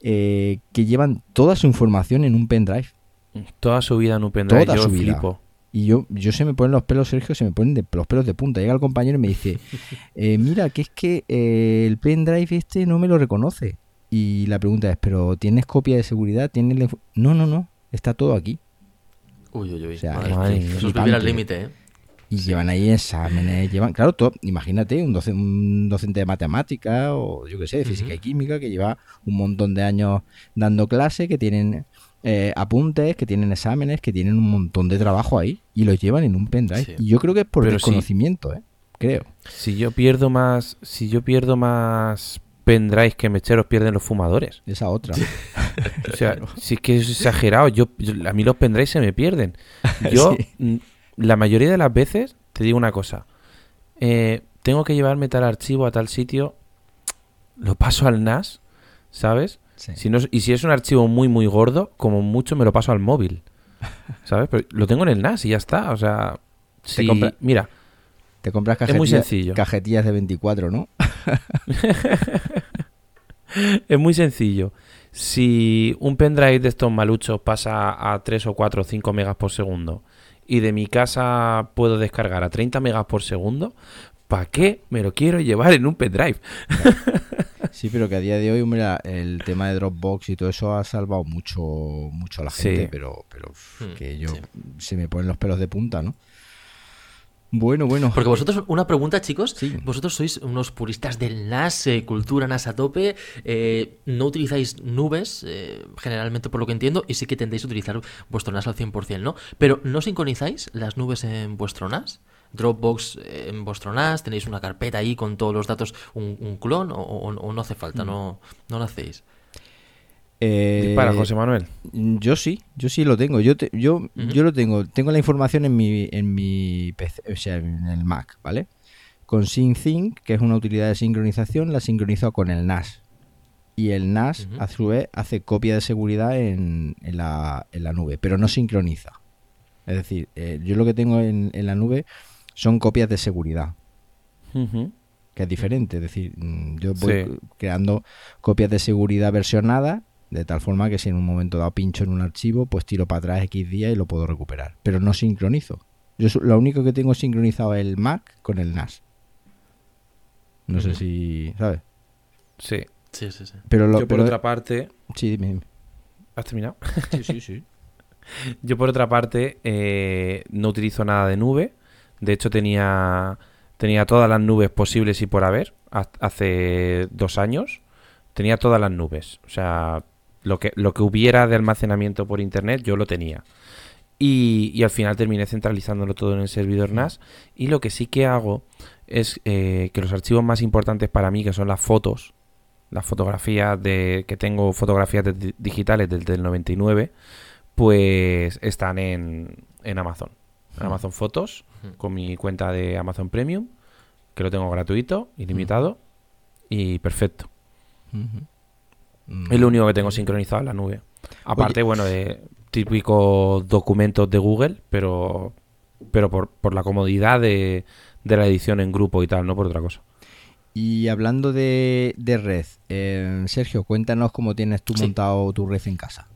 eh, que llevan toda su información en un pendrive. Toda su vida en un pendrive. Toda yo su flipo. Y yo, yo se me ponen los pelos, Sergio, se me ponen de, los pelos de punta. Llega el compañero y me dice, eh, mira, que es que el pendrive este no me lo reconoce. Y la pregunta es, ¿pero tienes copia de seguridad? ¿Tienes No, no, no. Está todo aquí. Uy, uy, uy. O sea, Eso es vivir al límite, ¿eh? Y llevan ahí exámenes, llevan, claro, todo, imagínate un, docente, un docente de matemática o yo qué sé, de física y química que lleva un montón de años dando clase, que tienen eh, apuntes, que tienen exámenes, que tienen un montón de trabajo ahí y los llevan en un pendrive. Y yo creo que es por desconocimiento, ¿eh? Creo. Si yo pierdo más, si yo pierdo más pendrives que mecheros pierden los fumadores. Esa otra. o sea, si es que es exagerado. Yo, a mí los pendrives se me pierden. Yo, la mayoría de las veces, te digo una cosa. Eh, tengo que llevarme tal archivo a tal sitio. Lo paso al NAS, ¿sabes? Si no, y si es un archivo muy, muy gordo, como mucho me lo paso al móvil. ¿Sabes? Pero lo tengo en el NAS y ya está. O sea, si, mira, te compras cajetillas, muy sencillo. cajetillas de 24, ¿no? es muy sencillo. Si un pendrive de estos maluchos pasa a 3 o 4 o 5 megas por segundo y de mi casa puedo descargar a 30 megas por segundo, ¿para qué me lo quiero llevar en un pendrive? sí, pero que a día de hoy, mira, el tema de Dropbox y todo eso ha salvado mucho, mucho a la gente, pero, pero hmm, que yo se me ponen los pelos de punta, ¿no? Bueno, bueno. Porque vosotros, una pregunta, chicos. Vosotros sois unos puristas del NAS, eh, cultura NAS a tope. Eh, no utilizáis nubes, eh, generalmente por lo que entiendo, y sí que tendéis a utilizar vuestro NAS al 100%, ¿no? Pero ¿no sincronizáis las nubes en vuestro NAS? Dropbox en vuestro NAS, tenéis una carpeta ahí con todos los datos, un, clon, o, no hace falta, mm. no, no lo hacéis. Eh, para José Manuel. Yo sí, yo sí lo tengo. Yo yo, yo lo tengo. Tengo la información en mi, en mi PC, o sea, en el Mac, ¿vale? Con SyncThing, que es una utilidad de sincronización, la sincronizo con el NAS. Y el NAS, a su vez, hace copia de seguridad en, en, la, en la nube, pero no sincroniza. Es decir, eh, yo lo que tengo en, en, la nube son copias de seguridad. Que es diferente. Es decir, mm, yo voy creando copias de seguridad versionadas de tal forma que si en un momento dado pincho en un archivo, pues tiro para atrás X días y lo puedo recuperar. Pero no sincronizo. Yo lo único que tengo sincronizado es el Mac con el NAS. No sé si. ¿Sabes? Sí. Sí, sí, sí. Pero Yo por otra parte. Sí, dime, dime. ¿Has terminado? Sí, sí, sí. Yo por otra parte eh, no utilizo nada de nube. De hecho tenía tenía todas las nubes posibles y por haber hace dos años. Tenía todas las nubes. O sea, lo que, lo que hubiera de almacenamiento por internet, yo lo tenía. Y, al final terminé centralizándolo todo en el servidor NAS. Y lo que sí que hago es eh, que los archivos más importantes para mí, que son las fotos, las fotografías de que tengo fotografías digitales desde el 99, pues están en, en Amazon. Amazon Fotos, con mi cuenta de Amazon Premium, que lo tengo gratuito, ilimitado y perfecto. Es lo único que tengo sincronizado en la nube. Aparte, bueno, de típicos documentos de Google, pero, pero por, por la comodidad de, de la edición en grupo y tal, no por otra cosa. Y hablando de, red, eh, Sergio, cuéntanos cómo tienes tú montado tu red en casa.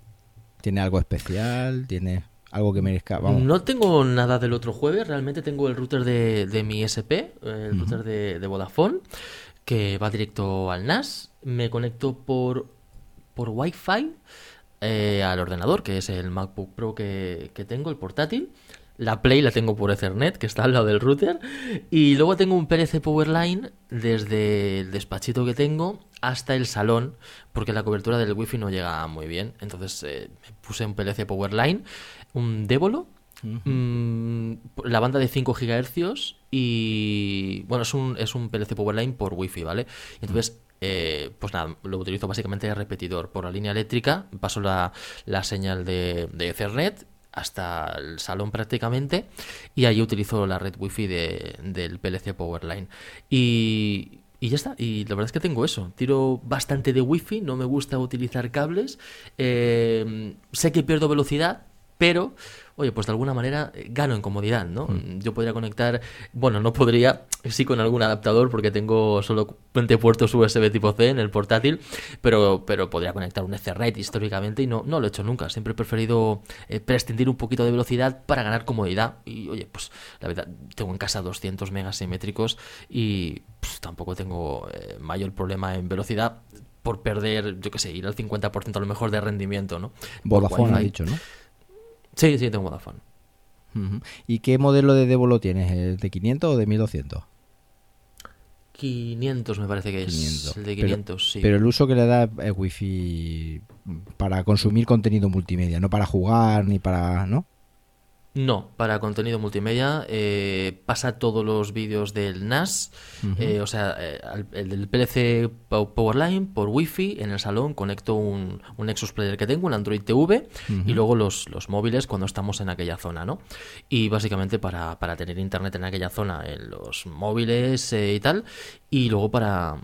¿Tiene algo especial? ¿Tiene algo que merezca? No tengo nada del otro jueves, realmente tengo el router de, mi SP, el router de, Vodafone, que va directo al NAS. Me conecto por, por Wi-Fi eh, al ordenador, que es el MacBook Pro que, que tengo, el portátil. La Play la tengo por Ethernet, que está al lado del router. Y luego tengo un PLC Powerline desde el despachito que tengo hasta el salón, porque la cobertura del wifi no llega muy bien. Entonces eh, me puse un PLC Powerline, un Devolo, mm, la banda de 5 GHz y... Bueno, es un, es un PLC Powerline por wifi, ¿vale? Entonces... Eh, pues nada, lo utilizo básicamente de repetidor por la línea eléctrica, paso la, señal de, de Ethernet hasta el salón prácticamente y ahí utilizo la red wifi de, del PLC Powerline y, y ya está, y la verdad es que tengo eso. Tiro bastante de wifi, no me gusta utilizar cables. Eh, sé que pierdo velocidad, pero oye, pues de alguna manera eh, gano en comodidad, ¿no? Mm. Yo podría conectar, bueno, no podría, sí con algún adaptador porque tengo solo 20 puertos USB tipo C en el portátil, pero, pero podría conectar un Ethernet históricamente y no, no lo he hecho nunca. Siempre he preferido eh, prescindir un poquito de velocidad para ganar comodidad y, oye, pues la verdad, tengo en casa 200 megas simétricos y pues, tampoco tengo eh, mayor problema en velocidad por perder, yo qué sé, ir al 50% a lo mejor de rendimiento, ¿no? Vodafone ha dicho, ¿no? Sí, sí, tengo Vodafone. ¿Y qué modelo de Devolo tienes? ¿De 500 o de 1200? 500 me parece que es. El de 500, sí. Pero el uso que le da es wifi para consumir contenido multimedia, no para jugar ni para... ¿no? No, para contenido multimedia eh, pasa todos los vídeos del NAS, eh, o sea, eh, el del PLC Powerline por Wi-Fi en el salón conecto un, un Nexus Player que tengo, un Android TV y luego los, los, móviles cuando estamos en aquella zona, ¿no? Y básicamente para, para tener internet en aquella zona, en los móviles y tal, y luego para,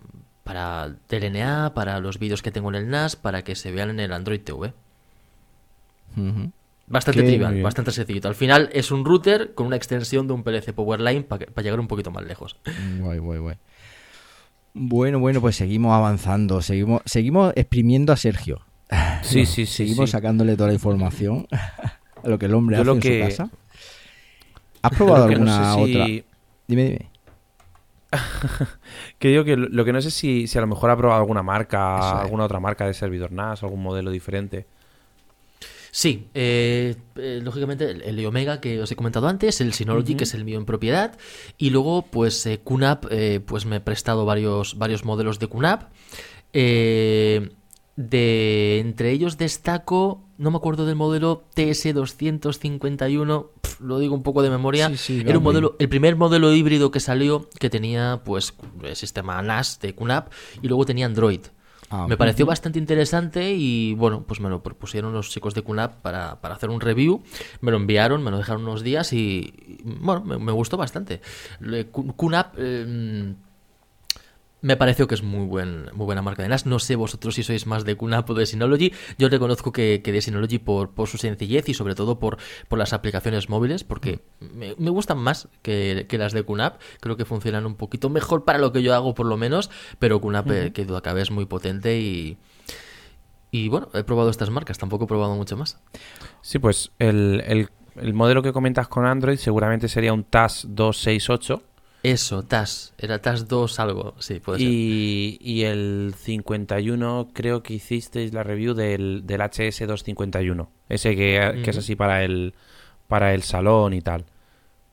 para para los vídeos que tengo en el NAS, para que se vean en el Android TV. Bastante trivial, bastante sencillo. Al final es un router con una extensión de un PLC Powerline para llegar un poquito más lejos. Guay, guay, guay. Bueno, bueno, pues seguimos avanzando, seguimos, seguimos exprimiendo a Sergio. Sí, sí, sí. Seguimos sacándole toda la información a lo que el hombre hace en su casa. ¿Has probado alguna otra? Dime, dime. que digo que lo que no sé si, si a lo mejor ha probado alguna marca, alguna otra marca de servidor NAS, algún modelo diferente. Sí, eh, eh, lógicamente el, Omega que os he comentado antes, el Synology que es el mío en propiedad y luego pues eh, QNAP, pues me he prestado varios, varios modelos de QNAP. de entre ellos destaco, no me acuerdo del modelo TS251, lo digo un poco de memoria. Era un modelo, el primer modelo híbrido que salió que tenía pues el sistema NAS de QNAP y luego tenía Android. Ah, me pareció bastante interesante y bueno, pues me lo propusieron los chicos de QNAP para, para hacer un review, me lo enviaron, me lo dejaron unos días y, bueno, me, gustó bastante. QNAP eh, me pareció que es muy, buen, muy buena marca de NAS. No sé vosotros si sois más de QNAP o de Synology. Yo reconozco que, que de Synology por, por su sencillez y sobre todo por, por las aplicaciones móviles, porque me, me gustan más que, que, las de QNAP. Creo que funcionan un poquito mejor para lo que yo hago, por lo menos. Pero QNAP, uh que duda cabe, es muy potente y. Y bueno, he probado estas marcas, tampoco he probado mucho más. Sí, pues el, el, el modelo que comentas con Android seguramente sería un TAS 268 eso, TAS. Era TAS 2 algo, sí, puede ser. Y el 51 creo que hicisteis la review del, del HS251. Ese que, que, es así para el, para el salón y tal.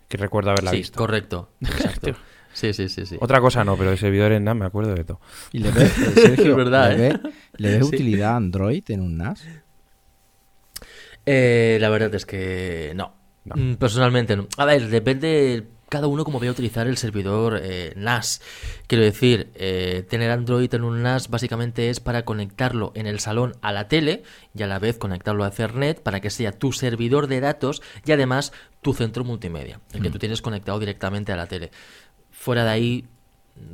Que recuerdo haberla sí, visto. correcto. Exacto. Sí, sí, sí, sí. Otra cosa no, pero de servidores NAS me acuerdo de todo. ¿Y le ves, eh, Sergio, Es verdad, ¿le ¿eh? ves, le ves Sí. utilidad a Android en un NAS? Eh, la verdad es que no. No. Mm, Personalmente no. A ver, depende cada uno cómo vaya a utilizar el servidor eh, NAS. Quiero decir, eh, tener Android en un NAS básicamente es para conectarlo en el salón a la tele y a la vez conectarlo a Ethernet para que sea tu servidor de datos y además tu centro multimedia, el que tú tienes conectado directamente a la tele. Fuera de ahí,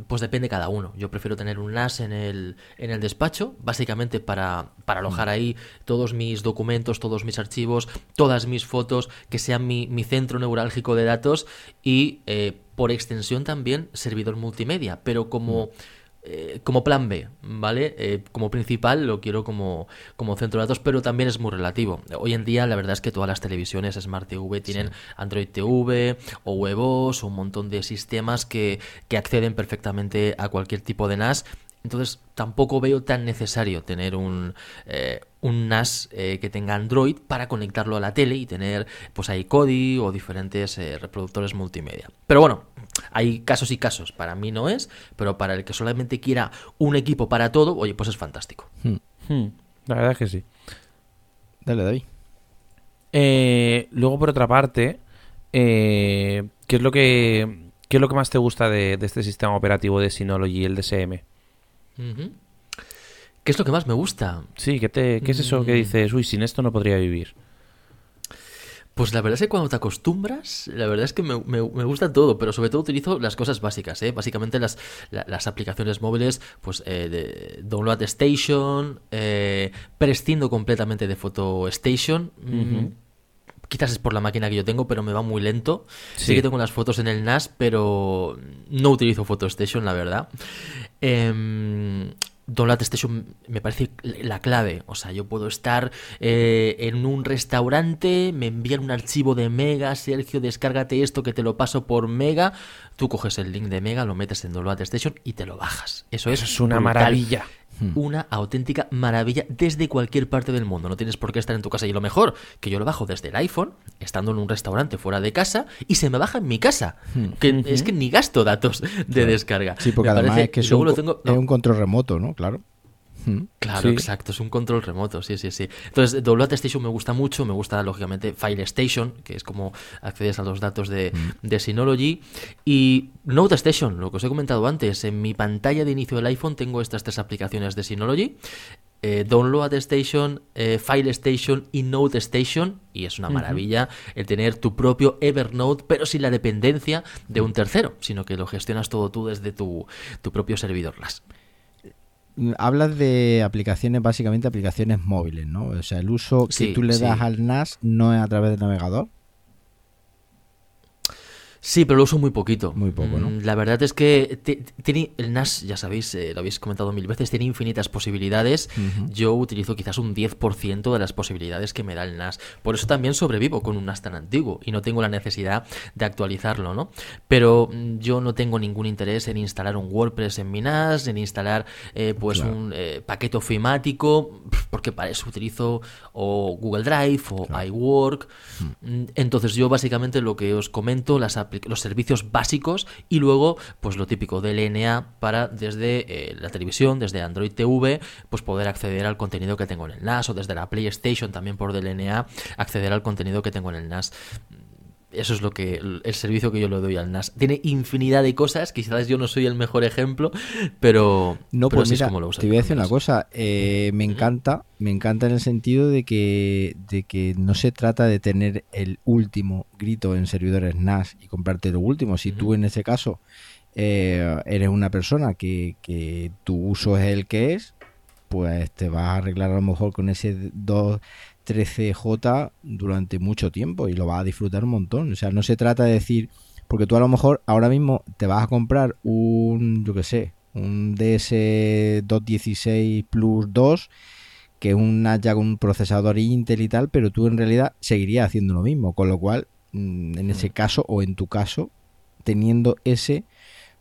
pues depende cada uno. Yo prefiero tener un NAS en el, en el despacho, básicamente para, para alojar ahí todos mis documentos, todos mis archivos, todas mis fotos, que sean mi, mi centro neurálgico de datos y eh, por extensión también servidor multimedia, pero como... eh, como plan B, ¿vale? Eh, como principal lo quiero como, como centro de datos, pero también es muy relativo. Hoy en día la verdad es que todas las televisiones Smart TV tienen Android TV o WebOS o un montón de sistemas que, que acceden perfectamente a cualquier tipo de NAS. Entonces tampoco veo tan necesario tener un, eh, un NAS eh, que tenga Android para conectarlo a la tele y tener pues ahí Kodi o diferentes eh, reproductores multimedia. Pero bueno, hay casos y casos. Para mí no es, pero para el que solamente quiera un equipo para todo, oye, pues es fantástico. Hmm, La verdad es que sí. Dale, David. Eh, luego, por otra parte, eh, ¿qué, es lo que, ¿qué es lo que más te gusta de, de este sistema operativo de Synology, el DSM? ¿Qué es lo que más me gusta? Sí, ¿qué, te, ¿qué es eso que Mm. dices? Uy, sin esto no podría vivir. Pues la verdad es que cuando te acostumbras, la verdad es que me, me- me gusta todo, pero sobre todo utilizo las cosas básicas, ¿eh? Básicamente las, la- las aplicaciones móviles, pues eh, de Download Station, eh, prescindo completamente de Photo Station. mm. Quizás es por la máquina que yo tengo, pero me va muy lento. Sí, Sí. que tengo las fotos en el NAS, pero no utilizo Photo Station, la verdad. Em, Download Station me parece la clave. O sea, yo puedo estar eh, en un restaurante, me envían un archivo de Mega, Sergio, descárgate esto que te lo paso por Mega. Tú coges el link de Mega, lo metes en Download Station y te lo bajas. Eso es, una brutal. maravilla. Una auténtica maravilla desde cualquier parte del mundo. No tienes por qué estar en tu casa. Y lo mejor, que yo lo bajo desde el iPhone, estando en un restaurante fuera de casa, y se me baja en mi casa. Que es que ni gasto datos de descarga. Sí, porque Me además es que es un, lo tengo- es un control remoto, ¿no? Claro. Hmm. Claro, Sí. exacto, es un control remoto, sí, sí, sí. Entonces, Download Station me gusta mucho, me gusta lógicamente File Station, que es como accedes a los datos de, de Synology, y Note Station, lo que os he comentado antes, en mi pantalla de inicio del iPhone tengo estas tres aplicaciones de Synology, eh, Download Station, eh, File Station y Note Station, y es una maravilla el tener tu propio Evernote, pero sin la dependencia de un tercero, sino que lo gestionas todo tú desde tu, tu propio servidor NAS. Hablas de aplicaciones, básicamente aplicaciones móviles, ¿no? O sea, el uso que Sí, tú le das sí. al NAS no es a través del navegador. Sí, pero lo uso muy poquito. Muy poco, ¿no? Mm, La verdad es que tiene el NAS, ya sabéis, eh, lo habéis comentado mil veces, tiene infinitas posibilidades. Yo utilizo quizás un 10% de las posibilidades que me da el NAS. Por eso también sobrevivo con un NAS tan antiguo y no tengo la necesidad de actualizarlo, ¿no? Pero mm, yo no tengo ningún interés en instalar un WordPress en mi NAS, en instalar eh, pues Claro. un eh, paquete ofimático, porque para eso utilizo o Google Drive o iWork. Mm, Entonces yo básicamente lo que os comento, las los servicios básicos y luego pues lo típico del LNA para desde eh, la televisión, desde Android TV, pues poder acceder al contenido que tengo en el NAS o desde la PlayStation también por DLNA acceder al contenido que tengo en el NAS. Eso es lo que el servicio que yo le doy al NAS. Tiene infinidad de cosas, quizás yo no soy el mejor ejemplo, pero No, pero pues es mira, como lo uso te voy a decir una cosa. eh, me encanta, me encanta en el sentido de que, de que no se trata de tener el último grito en servidores NAS y comprarte lo último. Si tú en ese caso eh, eres una persona que, que tu uso es el que es, pues te vas a arreglar a lo mejor con ese 213J durante mucho tiempo y lo vas a disfrutar un montón. O sea, no se trata de decir, porque tú a lo mejor ahora mismo te vas a comprar un, yo qué sé, un DS216 Plus 2, que es una, ya con un procesador Intel y tal, pero tú en realidad seguirías haciendo lo mismo, con lo cual, mm, en ese caso o en tu caso, teniendo ese,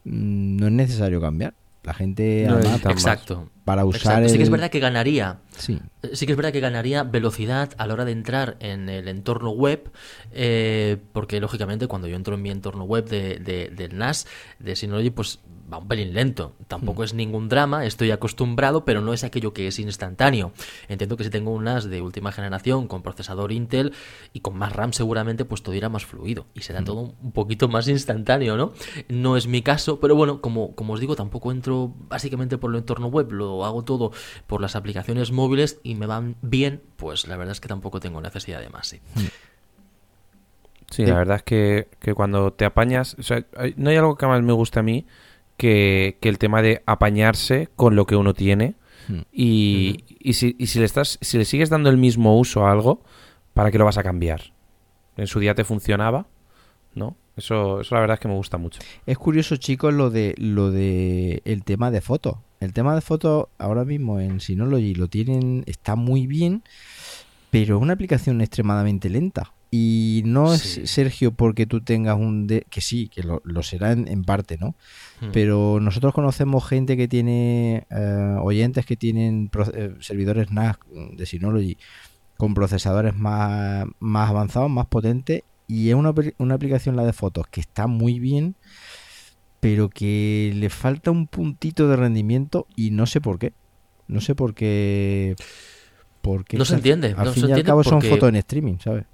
mm, no es necesario cambiar. La gente No. Exacto. Para usar Exacto. Sí que es verdad que ganaría Sí, Sí que es verdad que ganaría velocidad a la hora de entrar en el entorno web, eh, porque lógicamente cuando yo entro en mi entorno web de, de- del NAS, de Synology, pues va un pelín lento. Tampoco es ningún drama, estoy acostumbrado, pero no es aquello que es instantáneo. Entiendo que si tengo un NAS de última generación con procesador Intel y con más RAM seguramente, pues todo irá más fluido y será todo un poquito más instantáneo, ¿no? No es mi caso, pero bueno, como, como os digo, tampoco entro básicamente por el entorno web, lo hago todo por las aplicaciones móviles y me van bien, pues la verdad es que tampoco tengo necesidad de más, sí. Sí, la verdad es que, que cuando te apañas, o sea, hay- no hay algo que más me guste a mí que, que el tema de apañarse con lo que uno tiene Hmm. y, y si, y si le estás, si le sigues dando el mismo uso a algo, ¿para qué lo vas a cambiar? En su día te funcionaba, ¿no? Eso, eso la verdad es que me gusta mucho. Es curioso, chicos, lo de lo de el tema de fotos. El tema de fotos ahora mismo en Synology lo tienen, está muy bien, pero es una aplicación extremadamente lenta. Y no es. Sergio, porque tú tengas un... de- que sí, que lo, lo será en, en parte, ¿no? Hmm. Pero nosotros conocemos gente que tiene, eh, oyentes que tienen eh, servidores NAS de Synology con procesadores más, más avanzados, más potentes, y es una, una aplicación la de fotos que está muy bien, pero que le falta un puntito de rendimiento y no sé por qué. No sé por qué. por qué No se entiende, Al no fin se y al cabo son porque- fotos en streaming, ¿sabes?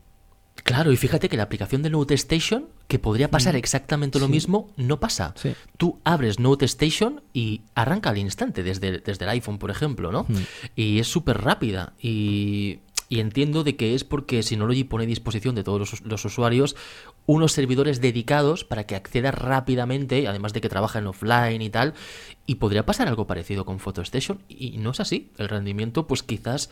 Claro, y fíjate que la aplicación de Note Station, que podría pasar Mm. exactamente lo Sí. mismo, no pasa. Sí. Tú abres Note Station y arranca al instante desde, el- desde el iPhone, por ejemplo, ¿no? Mm. Y es súper rápida. Y, y entiendo de que es porque Synology pone a disposición de todos los, us- los usuarios unos servidores dedicados para que acceda rápidamente, además de que trabaja en offline y tal. Y podría pasar algo parecido con PhotoStation. Y no es así. El rendimiento, pues quizás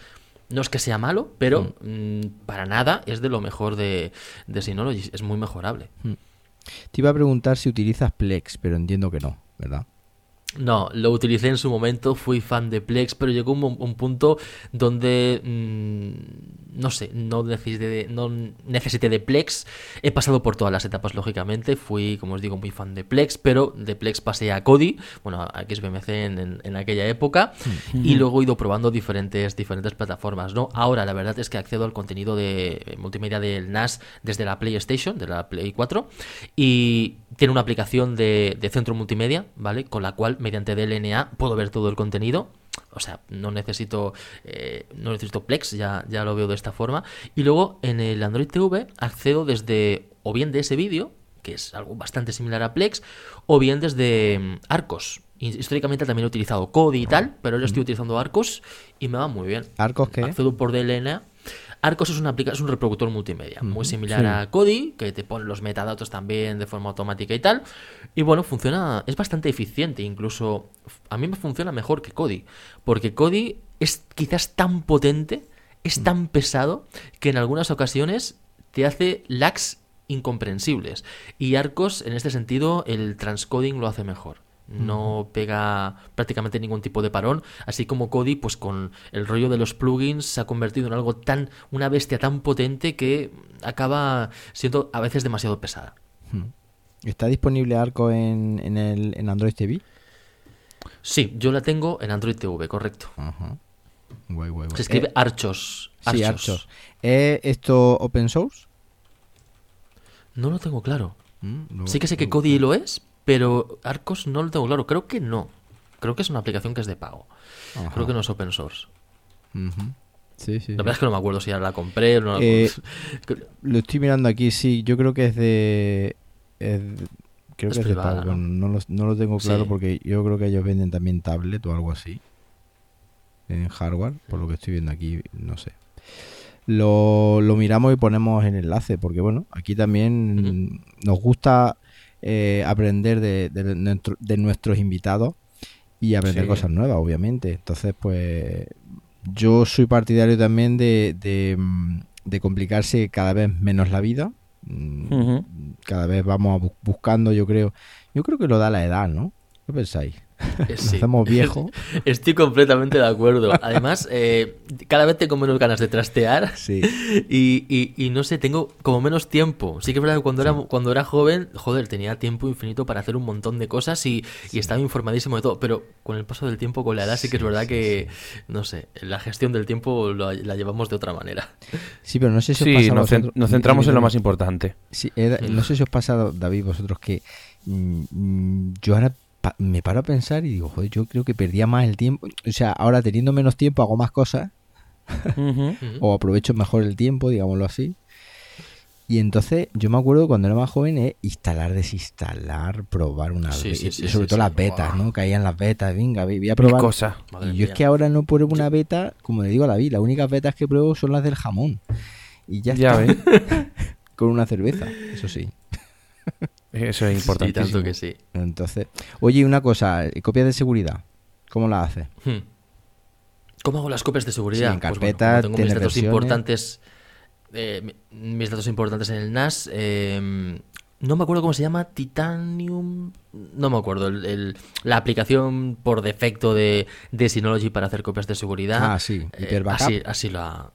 no es que sea malo, pero mm, para nada es de lo mejor de, de Synology. Es muy mejorable. Te iba a preguntar si utilizas Plex, pero entiendo que no, ¿verdad? No, lo utilicé en su momento, fui fan de Plex, pero llegó un, punto donde, mm, no sé, no necesité, de, no necesité de Plex. He pasado por todas las etapas, lógicamente. Fui, como os digo, muy fan de Plex, pero de Plex pasé a Kodi, bueno, a XBMC en, en- en aquella época, y luego he ido probando diferentes, diferentes plataformas, ¿no? Ahora, la verdad es que accedo al contenido de multimedia del NAS desde la PlayStation, de la Play 4, y tiene una aplicación de, de centro multimedia, ¿vale? Con la cual, mediante DLNA, puedo ver todo el contenido. O sea, no necesito, eh, no necesito Plex, ya, ya lo veo de esta forma. Y luego en el Android TV accedo desde o bien de ese vídeo, que es algo bastante similar a Plex, o bien desde mm, Arcos. Históricamente también he utilizado Kodi y tal, pero ahora estoy utilizando Arcos y me va muy bien. ¿Arcos qué? Accedo por DLNA. Arcos es, una es un reproductor multimedia, muy similar sí. a Kodi, que te pone los metadatos también de forma automática y tal. Y bueno, funciona, es bastante eficiente, incluso a mí me funciona mejor que Kodi, porque Kodi es quizás tan potente, es tan pesado, que en algunas ocasiones te hace lags incomprensibles. Y Arcos, en este sentido, el transcoding lo hace mejor. No pega prácticamente ningún tipo de parón, así como Kodi, pues con el rollo de los plugins se ha convertido en algo tan, una bestia tan potente que acaba siendo a veces demasiado pesada. ¿Está disponible Arco en, en, el, en Android TV? Sí, yo la tengo en Android TV, correcto. Ajá. Guay, guay, guay. Se escribe Eh, Archos. sí, Archos. ¿Es esto open source? No lo tengo claro. Mm, lo- Sí que sé que Kodi lo es, pero Arcos no lo tengo claro. Creo que no. Creo que es una aplicación que es de pago. Ajá. Creo que no es open source. Ujú. Sí, sí. La sí. verdad es que no me acuerdo si ya la compré o no. la Eh. Lo estoy mirando aquí, sí. Yo creo que es de. es de- creo Es que es de pago. ¿no? No, lo, no lo tengo claro Sí. porque yo creo que ellos venden también tablet o algo así. En hardware, por lo que estoy viendo aquí, no sé. Lo, lo miramos y ponemos el enlace, porque bueno, aquí también nos gusta eh, aprender de, de nuestro- de nuestros invitados y aprender Sí. cosas nuevas, obviamente. Entonces, pues yo soy partidario también de, de, mm, de complicarse cada vez menos la vida. Mm. Cada vez vamos buscando, yo creo. Yo creo que lo da la edad, ¿no? ¿Qué pensáis? Eh, Nos sí. hacemos. Estoy completamente de acuerdo. Además, eh, cada vez tengo menos ganas de trastear. Sí. Y, y- y no sé, tengo como menos tiempo. Sí que es verdad que cuando era, cuando era joven, joder, tenía tiempo infinito para hacer un montón de cosas y, y estaba informadísimo de todo. Pero con el paso del tiempo, con la edad, sí que es verdad que, no sé, la gestión del tiempo lo- la llevamos de otra manera. Sí, pero no sé si os Sí, pasa nos, cen- vosotros- nos centramos en lo más importante. Sí, era- no sé si os pasa, David, vosotros que mm, mm, yo ahora pa- me paro a pensar y digo, joder, yo creo que perdía más el tiempo. O sea, ahora teniendo menos tiempo hago más cosas o aprovecho mejor el tiempo, digámoslo así. Y entonces yo me acuerdo cuando era más joven es instalar, desinstalar, probar una Sí, sí, sí, sobre sí, todo sí. las betas, Buah. ¿no? Caían las betas, venga, voy a probar. cosas. Madre y yo es mía. que ahora no pruebo una beta, como le digo a David, las únicas betas que pruebo son las del jamón. Y ya, Ya está, con una cerveza, eso sí. Eso es importante. tanto que sí. Entonces, oye, una cosa, copias de seguridad, ¿cómo la haces? Hmm. ¿Cómo hago las copias de seguridad? Sí, en Pues carpeta, como tengo mis datos versiones. importantes. eh, mi- mis datos importantes en el NAS. eh, no me acuerdo cómo se llama. Titanium. No me acuerdo. el- el- la aplicación por defecto de, de Synology para hacer copias de seguridad. Ah, sí, Eh, Hyper Backup. así, así la.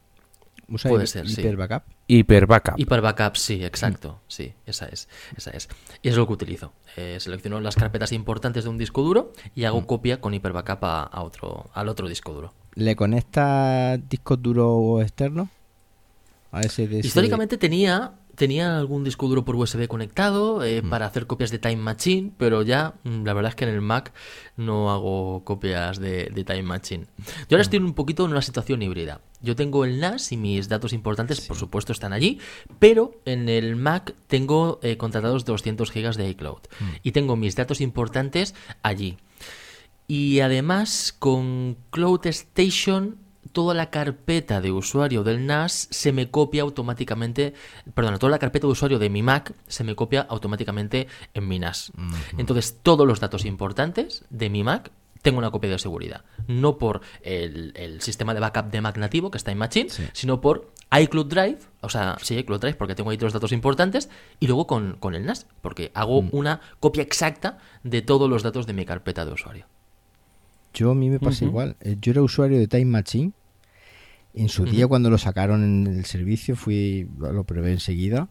¿Usa Puede hi- ser, sí. Hyper Backup? Hyper backup. Hyper Backup, sí, exacto. Sí, esa es. Esa es. Y es lo que utilizo. Eh, selecciono las carpetas importantes de un disco duro y hago copia con Hyper Backup a, a otro, al otro disco duro. ¿Le conectas discos duros externos? A ese de ese- Históricamente tenía, tenía algún disco duro por USB conectado eh, Mm. para hacer copias de Time Machine, pero ya mm, la verdad es que en el Mac no hago copias de, de Time Machine. Yo Mm. ahora estoy un poquito en una situación híbrida. Yo tengo el NAS y mis datos importantes, por supuesto, están allí, pero en el Mac tengo eh, contratados 200 GB de iCloud Mm. y tengo mis datos importantes allí. Y además con Cloud Station toda la carpeta de usuario del NAS se me copia automáticamente, perdón, toda la carpeta de usuario de mi Mac se me copia automáticamente en mi NAS. Entonces todos los datos importantes de mi Mac tengo una copia de seguridad. No por el, el sistema de backup de Mac nativo, que está en Machine, Sí. sino por iCloud Drive, o sea, sí, iCloud Drive, porque tengo ahí todos los datos importantes, y luego con, con el NAS, porque hago una copia exacta de todos los datos de mi carpeta de usuario. Yo a mí me pasa igual. Eh, Yo era usuario de Time Machine. En su día, cuando lo sacaron en el servicio, fui lo probé enseguida.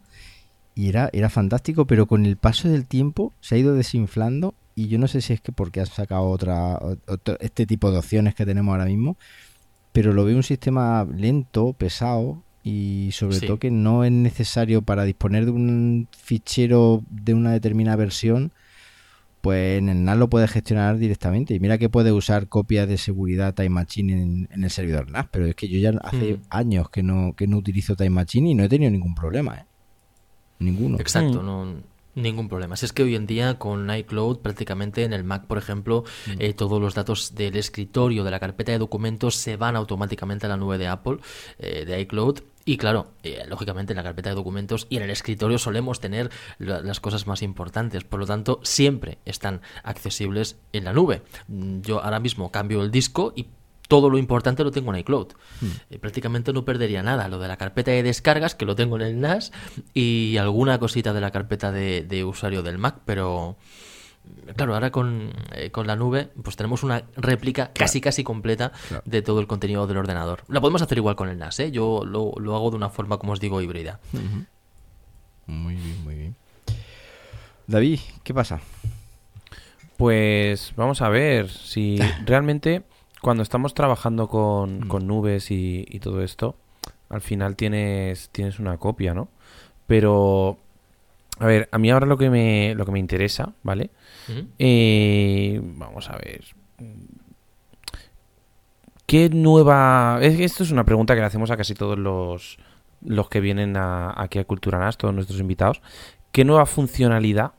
Y era, era fantástico, pero con el paso del tiempo se ha ido desinflando. Y yo no sé si es que porque han sacado otra, otro- este tipo de opciones que tenemos ahora mismo. Pero lo veo un sistema lento, pesado. Y sobre Sí. todo que no es necesario para disponer de un fichero de una determinada versión pues en el NAS lo puedes gestionar directamente. Y mira que puedes usar copias de seguridad Time Machine en, en el servidor NAS, pero es que yo ya hace Mm. años que no, que no utilizo Time Machine y no he tenido ningún problema, ¿eh? Ninguno. Exacto, Mm. no, ningún problema. Si es que hoy en día con iCloud prácticamente en el Mac, por ejemplo, eh, todos los datos del escritorio, de la carpeta de documentos se van automáticamente a la nube de Apple, eh, de iCloud. Y claro, eh, lógicamente en la carpeta de documentos y en el escritorio solemos tener la- las cosas más importantes. Por lo tanto, siempre están accesibles en la nube. Mm, Yo ahora mismo cambio el disco y todo lo importante lo tengo en iCloud. Eh, prácticamente no perdería nada. Lo de la carpeta de descargas, que lo tengo en el NAS, y alguna cosita de la carpeta de, de usuario del Mac, pero claro, ahora con, eh, con la nube, pues tenemos una réplica casi casi completa Claro. de todo el contenido del ordenador. La podemos hacer igual con el NAS, ¿eh? Yo lo, lo hago de una forma, como os digo, híbrida. Muy bien, muy bien. David, ¿qué pasa? Pues vamos a ver si realmente cuando estamos trabajando con, Mm. con nubes y, y todo esto, al final tienes, tienes una copia, ¿no? Pero, a ver, a mí ahora lo que me, lo que me interesa, ¿vale? Eh, vamos a ver. ¿Qué nueva...? Es esto es una pregunta que le hacemos a casi todos los, los que vienen a- aquí a Cultura NAS, todos nuestros invitados. ¿Qué nueva funcionalidad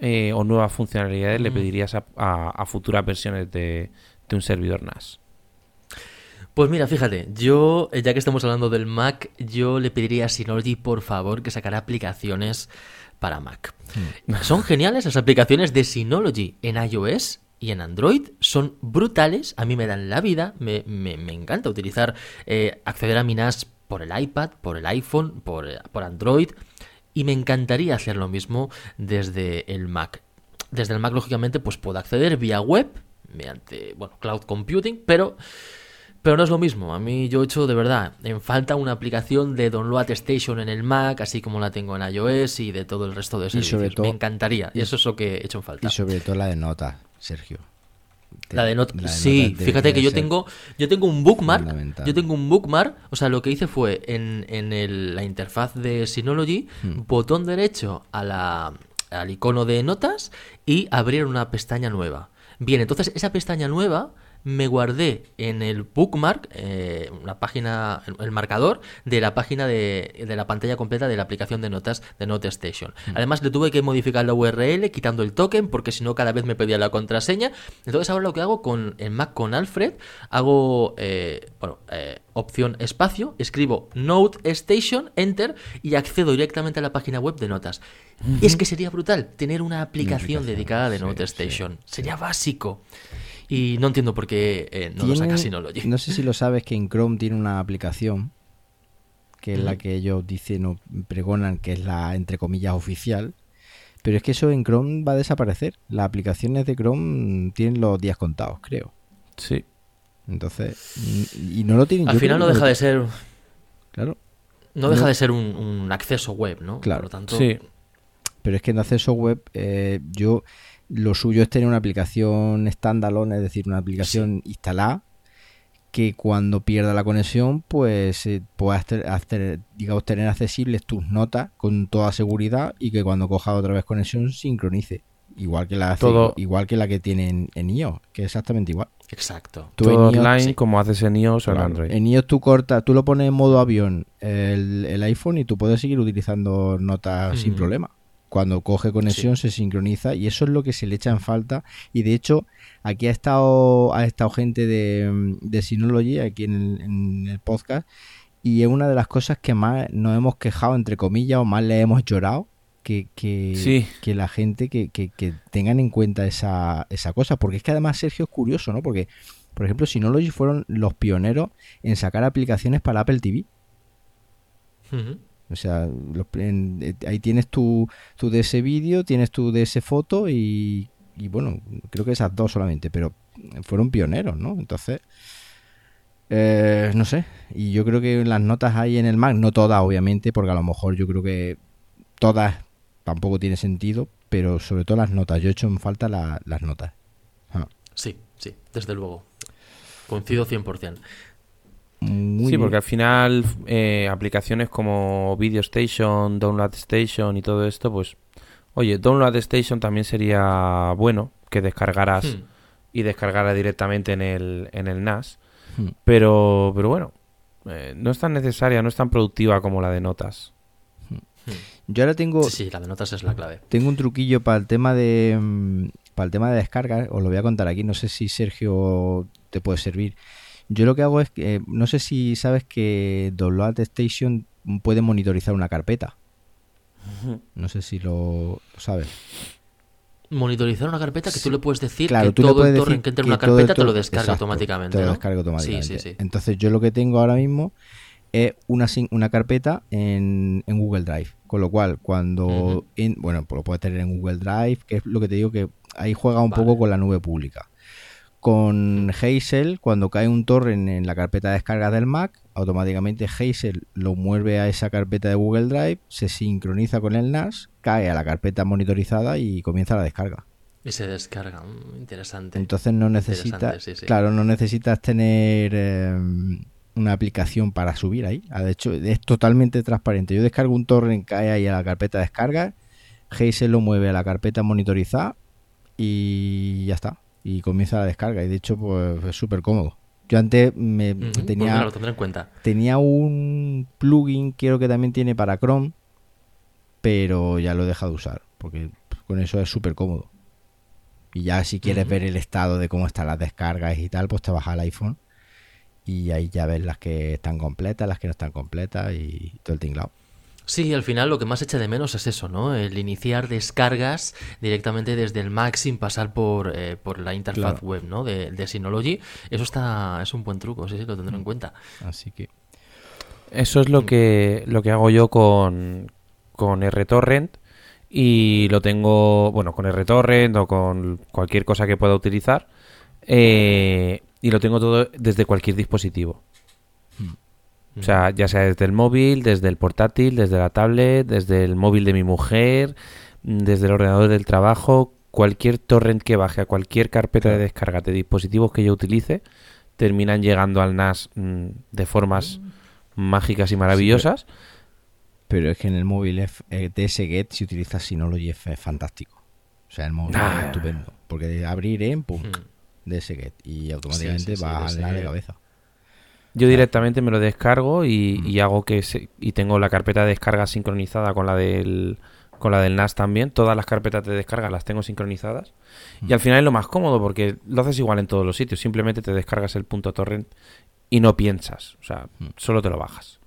eh, o nuevas funcionalidades le pedirías a, a- a futuras versiones de, de un servidor NAS? Pues mira, fíjate, yo, eh, ya que estamos hablando del Mac, yo le pediría a Synology, por favor, que sacara aplicaciones para Mac. Son geniales las aplicaciones de Synology en iOS y en Android. Son brutales, a mí me dan la vida, me, me- me encanta utilizar, eh, acceder a mi NAS por el iPad, por el iPhone, por, eh, por Android. Y me encantaría hacer lo mismo desde el Mac. Desde el Mac, lógicamente, pues puedo acceder vía web mediante, bueno, cloud computing, pero pero no es lo mismo. A mí yo he hecho de verdad en falta una aplicación de Download Station en el Mac, así como la tengo en iOS y de todo el resto de servicios. sobre todo- Me encantaría. Y eso es lo que he hecho en falta. Y sobre todo la de notas, Sergio. La de not- La de sí, notas fíjate que yo tengo yo tengo un bookmark, yo tengo un bookmark, o sea, lo que hice fue en, en el- la interfaz de Synology, Hmm. botón derecho a la, al icono de notas y abrir una pestaña nueva. Bien, entonces esa pestaña nueva me guardé en el bookmark, eh, la página, el, marcador de la página de, de la pantalla completa de la aplicación de notas de Note Station. Además, le tuve que modificar la URL quitando el token porque si no cada vez me pedía la contraseña. Entonces, ahora lo que hago con el Mac con Alfred, hago, eh, bueno, eh, opción espacio, escribo Note Station, enter y accedo directamente a la página web de notas. Y es que sería brutal tener una aplicación, aplicación, dedicada de sí, Note sí, Station. Sería básico. Y no entiendo por qué eh, no lo saca Synology. No sé si lo sabes que en Chrome tiene una aplicación que es la que ellos dicen o pregonan que es la entre comillas oficial. Pero es que eso en Chrome va a desaparecer. Las aplicaciones de Chrome tienen los días contados, creo. Sí. Entonces, y no lo tienen. Al yo final no que deja de ser Claro. no deja No. de ser un, un acceso web, ¿no? Claro. Por lo tanto, Sí. Pero es que en acceso web, eh, yo lo suyo es tener una aplicación standalone, es decir, una aplicación instalada que cuando pierda la conexión, pues eh, puedas hacer, digamos, tener accesibles tus notas con toda seguridad y que cuando coja otra vez conexión sincronice. Igual que la, hace- Todo- igual que la que tiene en, iOS, que es exactamente igual. exacto. Tú Todo en iOS- online sí. como haces en iOS o en Android. En iOS tú cortas, tú lo pones en modo avión el, el iPhone y tú puedes seguir utilizando notas sin Mm. problema. Cuando coge conexión se sincroniza y eso es lo que se le echa en falta. Y de hecho, aquí ha estado, ha estado gente de, de Synology, aquí en el, en el podcast, y es una de las cosas que más nos hemos quejado, entre comillas, o más le hemos llorado. Que, que, Sí. que la gente que, que- que tengan en cuenta esa, esa cosa. Porque es que además Sergio es curioso, ¿no? Porque, por ejemplo, Synology fueron los pioneros en sacar aplicaciones para Apple TV. Ujú. O sea, los en- eh, ahí tienes tu, tu de ese vídeo, tienes tu de ese foto y, bueno, creo que esas dos solamente, pero fueron pioneros, ¿no? Entonces, eh, no sé, y yo creo que las notas hay en el Mac, no todas obviamente, porque a lo mejor yo creo que todas tampoco tiene sentido, pero sobre todo las notas, yo he hecho en falta la- las notas. Ah, Sí, sí, desde luego. Coincido 100%. Muy sí, bien. porque al final eh, aplicaciones como Video Station, Download Station y todo esto, pues, oye, Download Station también sería bueno que descargaras Hmm. y descargara directamente en el, en el NAS, Hmm. pero, pero bueno, eh, no es tan necesaria, no es tan productiva como la de notas. Hmm. Yo ahora tengo, Sí, sí, la de notas es la clave. Tengo un truquillo para el tema de mm, para el tema de descarga, os lo voy a contar aquí, no sé si Sergio te puede servir. Yo lo que hago es que eh, no sé si sabes que Download Station puede monitorizar una carpeta. No sé si lo, lo sabes. Monitorizar una carpeta que tú le puedes decir Claro, que todo el torrent que entra en una carpeta te lo descarga exacto, automáticamente. Te lo ¿no? descarga automáticamente. Sí, sí, sí. Entonces yo lo que tengo ahora mismo es una, una carpeta en, en Google Drive. Con lo cual, cuando... Ujú. en- bueno, pues lo puedes tener en Google Drive, que es lo que te digo que ahí juega un Vale. poco con la nube pública. Con Hazel, cuando cae un torrent en la carpeta de descargas del Mac, automáticamente Hazel lo mueve a esa carpeta de Google Drive, se sincroniza con el NAS, cae a la carpeta monitorizada y comienza la descarga. Y se descarga. Mm, interesante. Entonces no necesitas, Interesante, sí, sí. claro, no necesitas tener eh, una aplicación para subir ahí. Ah, De hecho, es totalmente transparente. Yo descargo un torrent, cae ahí a la carpeta de descarga, Hazel lo mueve a la carpeta monitorizada y ya está. Y comienza la descarga. Y de hecho, pues es súper cómodo. Yo antes me pues tenía, en cuenta. tenía un plugin, creo que también tiene para Chrome, pero ya lo he dejado de usar, porque con eso es súper cómodo. Y ya si quieres ver el estado de cómo están las descargas y tal, pues te bajas al iPhone y ahí ya ves las que están completas, las que no están completas y todo el tinglado. Sí, al final lo que más echa de menos es eso, ¿no? El iniciar descargas directamente desde el Mac sin pasar por, eh, por la interfaz Claro. web, ¿no? De, de Synology. Eso está, es un buen truco, sí, sí, lo tendré en cuenta. Así que Eso es lo que, lo que hago yo con, con RTorrent y lo tengo, bueno, con RTorrent o con cualquier cosa que pueda utilizar. Eh, y lo tengo todo desde cualquier dispositivo. O sea, ya sea desde el móvil, desde el portátil, desde la tablet, desde el móvil de mi mujer, mm, desde el ordenador del trabajo, cualquier torrent que baje a cualquier carpeta de descarga de dispositivos que yo utilice, terminan llegando al NAS mm, de formas mágicas y maravillosas. pero, es que en el móvil es, eh, si utilizas Synology, es, fantástico. O sea, el móvil Ah. es estupendo. Porque de abrir en, pum, Mm. DSGet. Y automáticamente Sí, sí, sí, va al NAS de cabeza. Yo directamente me lo descargo y, y hago que se- y tengo la carpeta de descarga sincronizada con la del con la del NAS también. Todas las carpetas de descarga las tengo sincronizadas. Y al final es lo más cómodo porque lo haces igual en todos los sitios. Simplemente te descargas el punto torrent y no piensas. O sea, Mm. solo te lo bajas.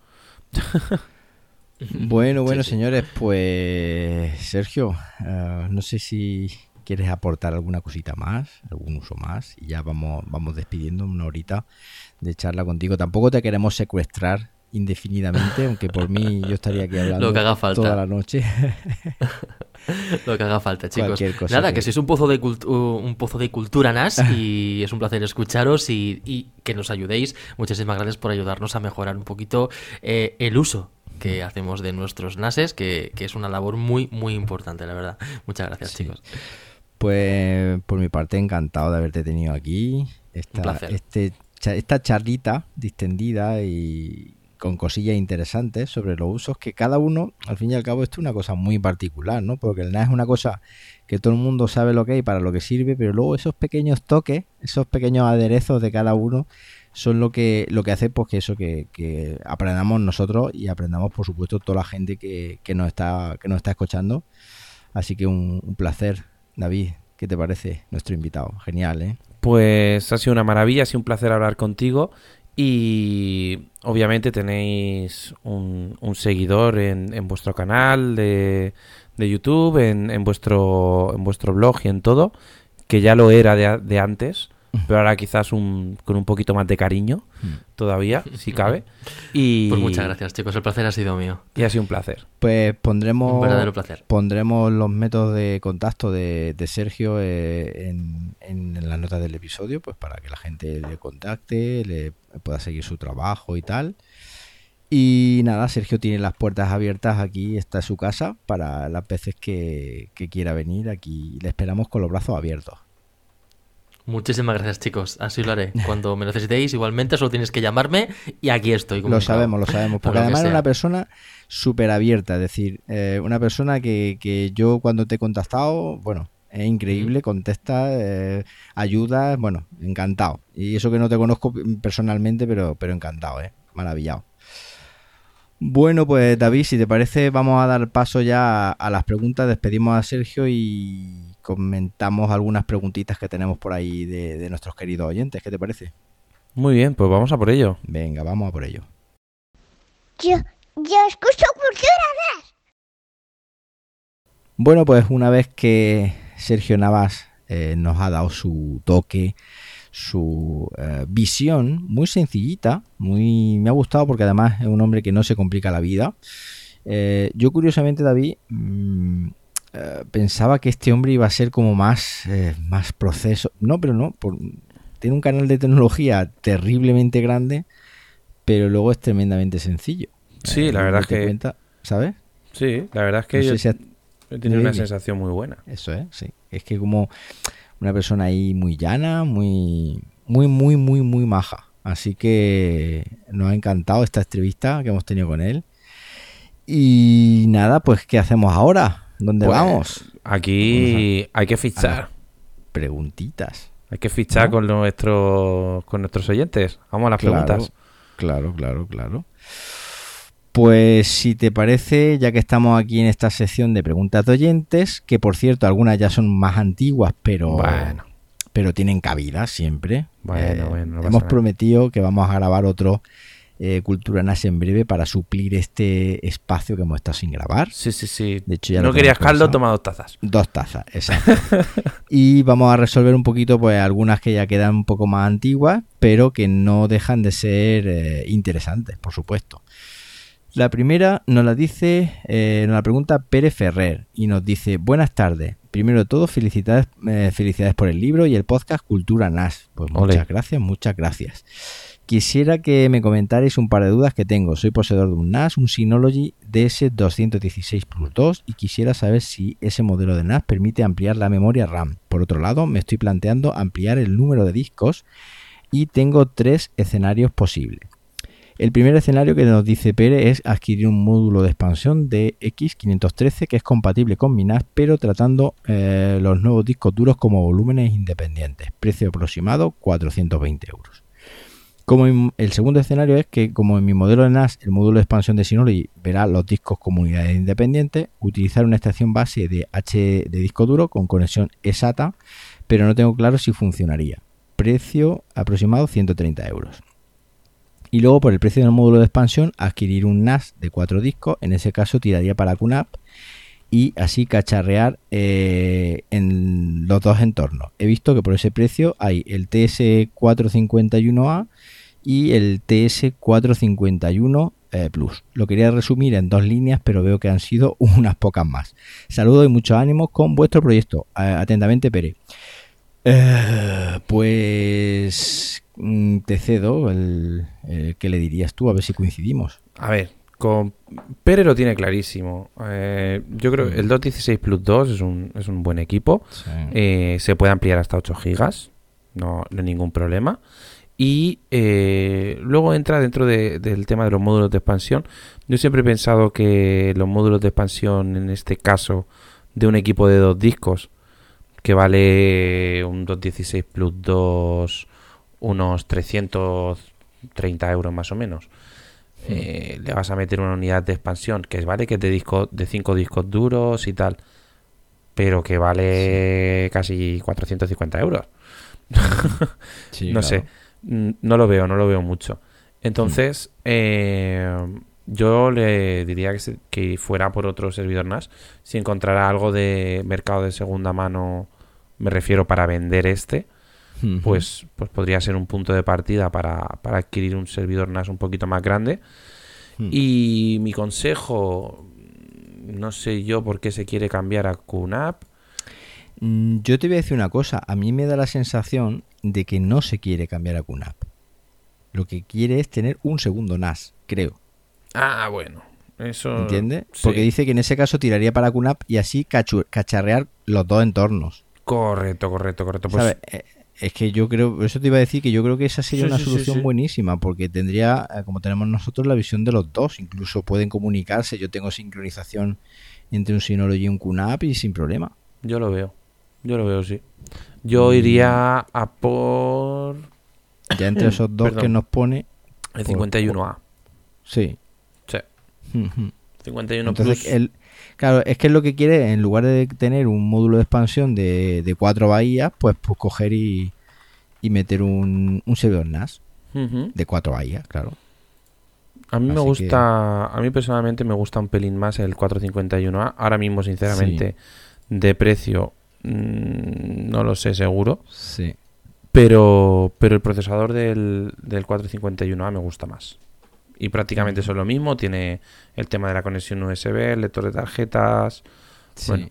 Bueno, bueno, sí. señores, pues Sergio, eh, no sé si quieres aportar alguna cosita más, algún uso más, y ya vamos, vamos despidiendo una horita de charla contigo. Tampoco te queremos secuestrar indefinidamente, aunque por mí yo estaría aquí hablando Lo que haga falta. toda la noche. Lo que haga falta, chicos. Nada, que- que, sois un pozo de un pozo de cultura NAS y es un placer escucharos y, y que nos ayudéis. Muchísimas gracias por ayudarnos a mejorar un poquito eh, el uso que hacemos de nuestros NASes, que, que es una labor muy, muy importante, la verdad. Muchas gracias, Sí. chicos. Pues por mi parte encantado de haberte tenido aquí. Esta, este, esta charlita distendida y con cosillas interesantes sobre los usos que cada uno, al fin y al cabo, esto es una cosa muy particular, ¿no? Porque el NAS es una cosa que todo el mundo sabe lo que hay para lo que sirve, pero luego esos pequeños toques, esos pequeños aderezos de cada uno son lo que lo que hace pues que eso que, que aprendamos nosotros y aprendamos por supuesto toda la gente que, que nos está que nos está escuchando así que un, un placer David ¿qué te parece nuestro invitado? genial ¿eh? Pues ha sido una maravilla, ha sido un placer hablar contigo. Y obviamente tenéis un, seguidor en, vuestro canal de, YouTube, en, vuestro, en vuestro blog y en todo, que ya lo era de antes, pero ahora quizás un, con un poquito más de cariño todavía, si cabe. Y, Pues muchas gracias, chicos. El placer ha sido mío. Y ha sido un placer. pues pondremos Un verdadero placer. pondremos los métodos de contacto de, de Sergio eh, en, en las notas del episodio pues para que la gente le contacte le pueda seguir su trabajo y tal y nada, Sergio tiene las puertas abiertas aquí, está su casa para las veces que, que quiera venir aquí. Le esperamos con los brazos abiertos. Muchísimas gracias, chicos. Así lo haré. Cuando me necesitéis, igualmente, solo tienes que llamarme y aquí estoy. Lo sabemos, lo sabemos. Porque además es una persona súper abierta. Es decir, eh, una persona que, que yo cuando te he contactado, bueno, es increíble, contesta, eh, ayuda, bueno, encantado. Y eso que no te conozco personalmente, pero, pero encantado, ¿eh? Maravillado. Bueno, pues David, si te parece, vamos a dar paso ya a, a las preguntas. Despedimos a Sergio y comentamos algunas preguntitas que tenemos por ahí de, de nuestros queridos oyentes. ¿Qué te parece? Muy bien, pues vamos a por ello. Venga, vamos a por ello. Yo, yo escucho cultura. Bueno, pues una vez que Sergio Navas eh, nos ha dado su toque, su eh, visión muy sencillita, muy me ha gustado porque además es un hombre que no se complica la vida. Eh, yo curiosamente, David, mm, eh, pensaba que este hombre iba a ser como más, eh, más proceso. No, pero no. por- tiene un canal de tecnología terriblemente grande, pero luego es tremendamente sencillo. Sí, la verdad es que- cuenta, ¿Sabes? Sí, la verdad es que No sé yo si has- he tenido una sensación muy buena. Eso es, sí. Es que como una persona ahí muy llana, muy, muy, muy, muy, muy maja. Así que nos ha encantado esta entrevista que hemos tenido con él. Y nada, pues ¿qué hacemos ahora? ¿Dónde Pues, vamos? Aquí hay que fichar. Preguntitas. Hay que fichar ¿No? con nuestros con nuestros oyentes. Vamos a las Claro, preguntas. Claro, claro, claro. Pues si te parece, ya que estamos aquí en esta sección de preguntas de oyentes, que por cierto algunas ya son más antiguas, pero Bueno, pero tienen cabida siempre. Bueno, Eh, bueno, no hemos prometido que vamos a grabar otro eh, Cultura NAS en breve para suplir este espacio que hemos estado sin grabar. sí, sí, sí. De hecho, ya no querías caldo, toma dos tazas. Dos tazas, exacto. y vamos a resolver un poquito, pues algunas que ya quedan un poco más antiguas, pero que no dejan de ser eh, interesantes, por supuesto. La primera nos la dice, eh, nos la pregunta Pérez Ferrer y nos dice, buenas tardes, primero de todo, felicidades, eh, felicidades por el libro y el podcast Cultura NAS. Pues muchas gracias, muchas gracias. Quisiera que me comentarais un par de dudas que tengo. Soy poseedor de un NAS, un Synology DS216 Plus 2 y quisiera saber si ese modelo de NAS permite ampliar la memoria RAM. Por otro lado, me estoy planteando ampliar el número de discos y tengo tres escenarios posibles. El primer escenario que nos dice Pere es adquirir un módulo de expansión de X513 que es compatible con mi NAS, pero tratando eh, los nuevos discos duros como volúmenes independientes. Precio aproximado 420 euros. Como el segundo escenario es que, como en mi modelo de NAS, el módulo de expansión de Synology verá los discos como unidades independientes, utilizar una estación base de H de disco duro con conexión SATA, pero no tengo claro si funcionaría. Precio aproximado 130 euros. Y luego, por el precio del módulo de expansión, adquirir un NAS de cuatro discos. En ese caso, tiraría para QNAP y así cacharrear eh, en los dos entornos. He visto que por ese precio hay el TS451A y el TS451 eh, Plus. Lo quería resumir en dos líneas, pero veo que han sido unas pocas más. Saludos y muchos ánimos con vuestro proyecto. Eh, Atentamente, Pere. Eh, pues mm, te cedo el, el que le dirías tú, a ver si coincidimos. A ver, con Pere lo tiene clarísimo. Eh, yo creo que el 216 Plus 2 es un, es un buen equipo. Eh, se puede ampliar hasta 8 gigas, no, no hay ningún problema. Y eh, luego entra dentro de- del tema de los módulos de expansión. Yo siempre he pensado que los módulos de expansión, en este caso, de un equipo de dos discos, que vale un 216 Plus 2 unos 330 euros más o menos. Eh, le vas a meter una unidad de expansión que es vale que es de disco de 5 discos duros y tal pero que vale casi 450 euros Sí, no claro. sé Mm, no lo veo no lo veo mucho entonces eh, yo le diría que, se- que fuera por otro servidor NAS si encontrara algo de mercado de segunda mano me refiero para vender este pues, pues podría ser un punto de partida para, para adquirir un servidor NAS un poquito más grande. Hmm. Y mi consejo, no sé yo por qué se quiere cambiar a QNAP. Mm, Yo te voy a decir una cosa. A mí me da la sensación de que no se quiere cambiar a QNAP. Lo que quiere es tener un segundo NAS, creo. Ah, bueno, eso... ¿Entiendes? sí. Porque dice que en ese caso tiraría para QNAP y así cacharrear los dos entornos. Correcto, correcto, correcto. Pues, ¿Sabes? Eh, Es que yo creo, por eso te iba a decir que yo creo que esa sería Sí, una sí, solución buenísima, porque tendría, eh, como tenemos nosotros, la visión de los dos. Incluso pueden comunicarse. Yo tengo sincronización entre un Synology y un QNAP y sin problema. Yo lo veo, yo lo veo, sí. Yo iría a por Ya entre esos dos Perdón. que nos pone, el Por- 51A. sí. Sí, Ujú. 51 Entonces, Plus. el, claro, es que es lo que quiere, en lugar de tener un módulo de expansión de, de cuatro bahías, pues, pues coger y, y meter un, un servidor NAS de cuatro bahías, claro. A mí me gusta, a mí personalmente me gusta un pelín más el 451A. Ahora mismo, sinceramente, de precio mm, no lo sé seguro, Sí. pero pero el procesador del, del 451A me gusta más. Y prácticamente eso es lo mismo, tiene el tema de la conexión USB, el lector de tarjetas, sí. Bueno.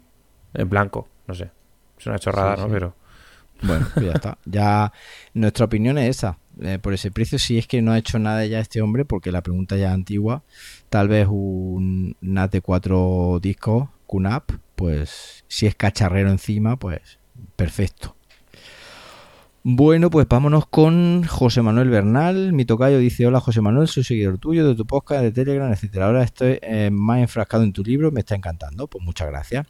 en blanco, no sé. Es una chorrada, Sí, ¿no? sí. Pero Bueno, pues ya está. Ya nuestra opinión es esa. Eh, por ese precio, si es que no ha hecho nada ya este hombre, porque la pregunta ya es antigua, tal vez un NAS de cuatro discos, QNAP, pues si es cacharrero encima, pues perfecto. Bueno, pues vámonos con José Manuel Bernal. Mi tocayo dice: Hola José Manuel, soy seguidor tuyo de tu podcast, de Telegram, etcétera. Ahora estoy eh, más enfrascado en tu libro, me está encantando. Pues muchas gracias.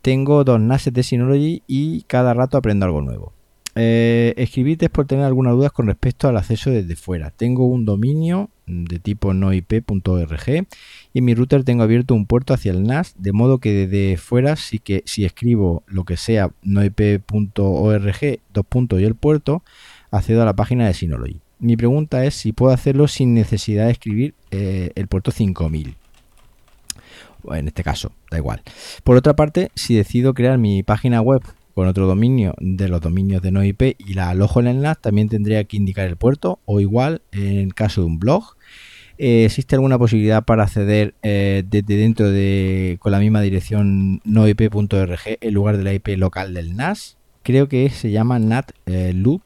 Tengo dos NASes de Synology y cada rato aprendo algo nuevo. Eh, escribite por tener algunas dudas con respecto al acceso desde fuera. Tengo un dominio de tipo noip.org y en mi router tengo abierto un puerto hacia el NAS, de modo que desde fuera sí que si escribo lo que sea noip.org, dos puntos y el puerto, accedo a la página de Synology. Mi pregunta es si puedo hacerlo sin necesidad de escribir eh, el puerto 5000 o en este caso, da igual. Por otra parte, si decido crear mi página web con otro dominio de los dominios de no IP y la alojo en el NAS, también tendría que indicar el puerto o igual en el caso de un blog. Eh, ¿Existe alguna posibilidad para acceder eh, desde dentro de con la misma dirección noip.org en lugar de la IP local del NAS? Creo que se llama NAT eh, Loop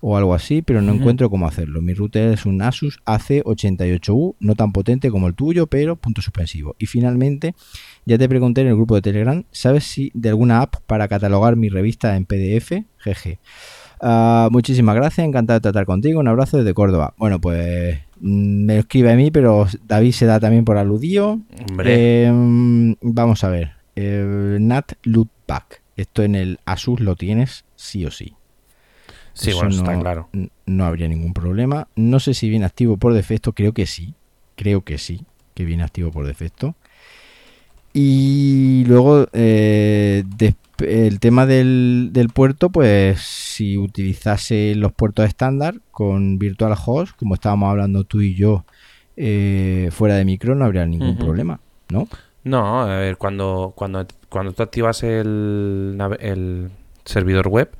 o algo así, pero no encuentro cómo hacerlo. Mi router es un Asus AC88U, no tan potente como el tuyo, pero punto suspensivo. Y finalmente, ya te pregunté en el grupo de Telegram, ¿sabes si de alguna app para catalogar mi revista en PDF? Jeje. Ah, muchísimas gracias, encantado de tratar contigo. Un abrazo desde Córdoba. Bueno, pues mm, me escribe a mí, pero David se da también por aludido. Hombre. Eh, vamos a ver. Eh, Nat Loopback. Esto en el Asus lo tienes sí o sí. Sí, Eso bueno, está claro. No habría ningún problema. No sé si viene activo por defecto. Creo que sí. Creo que sí. Que viene activo por defecto. Y luego eh, el tema del, del puerto, pues si utilizase los puertos estándar con Virtual Host, como estábamos hablando tú y yo eh, fuera de micro, no habría ningún problema, ¿no? No, a ver, cuando, cuando, cuando tú activas el, servidor web,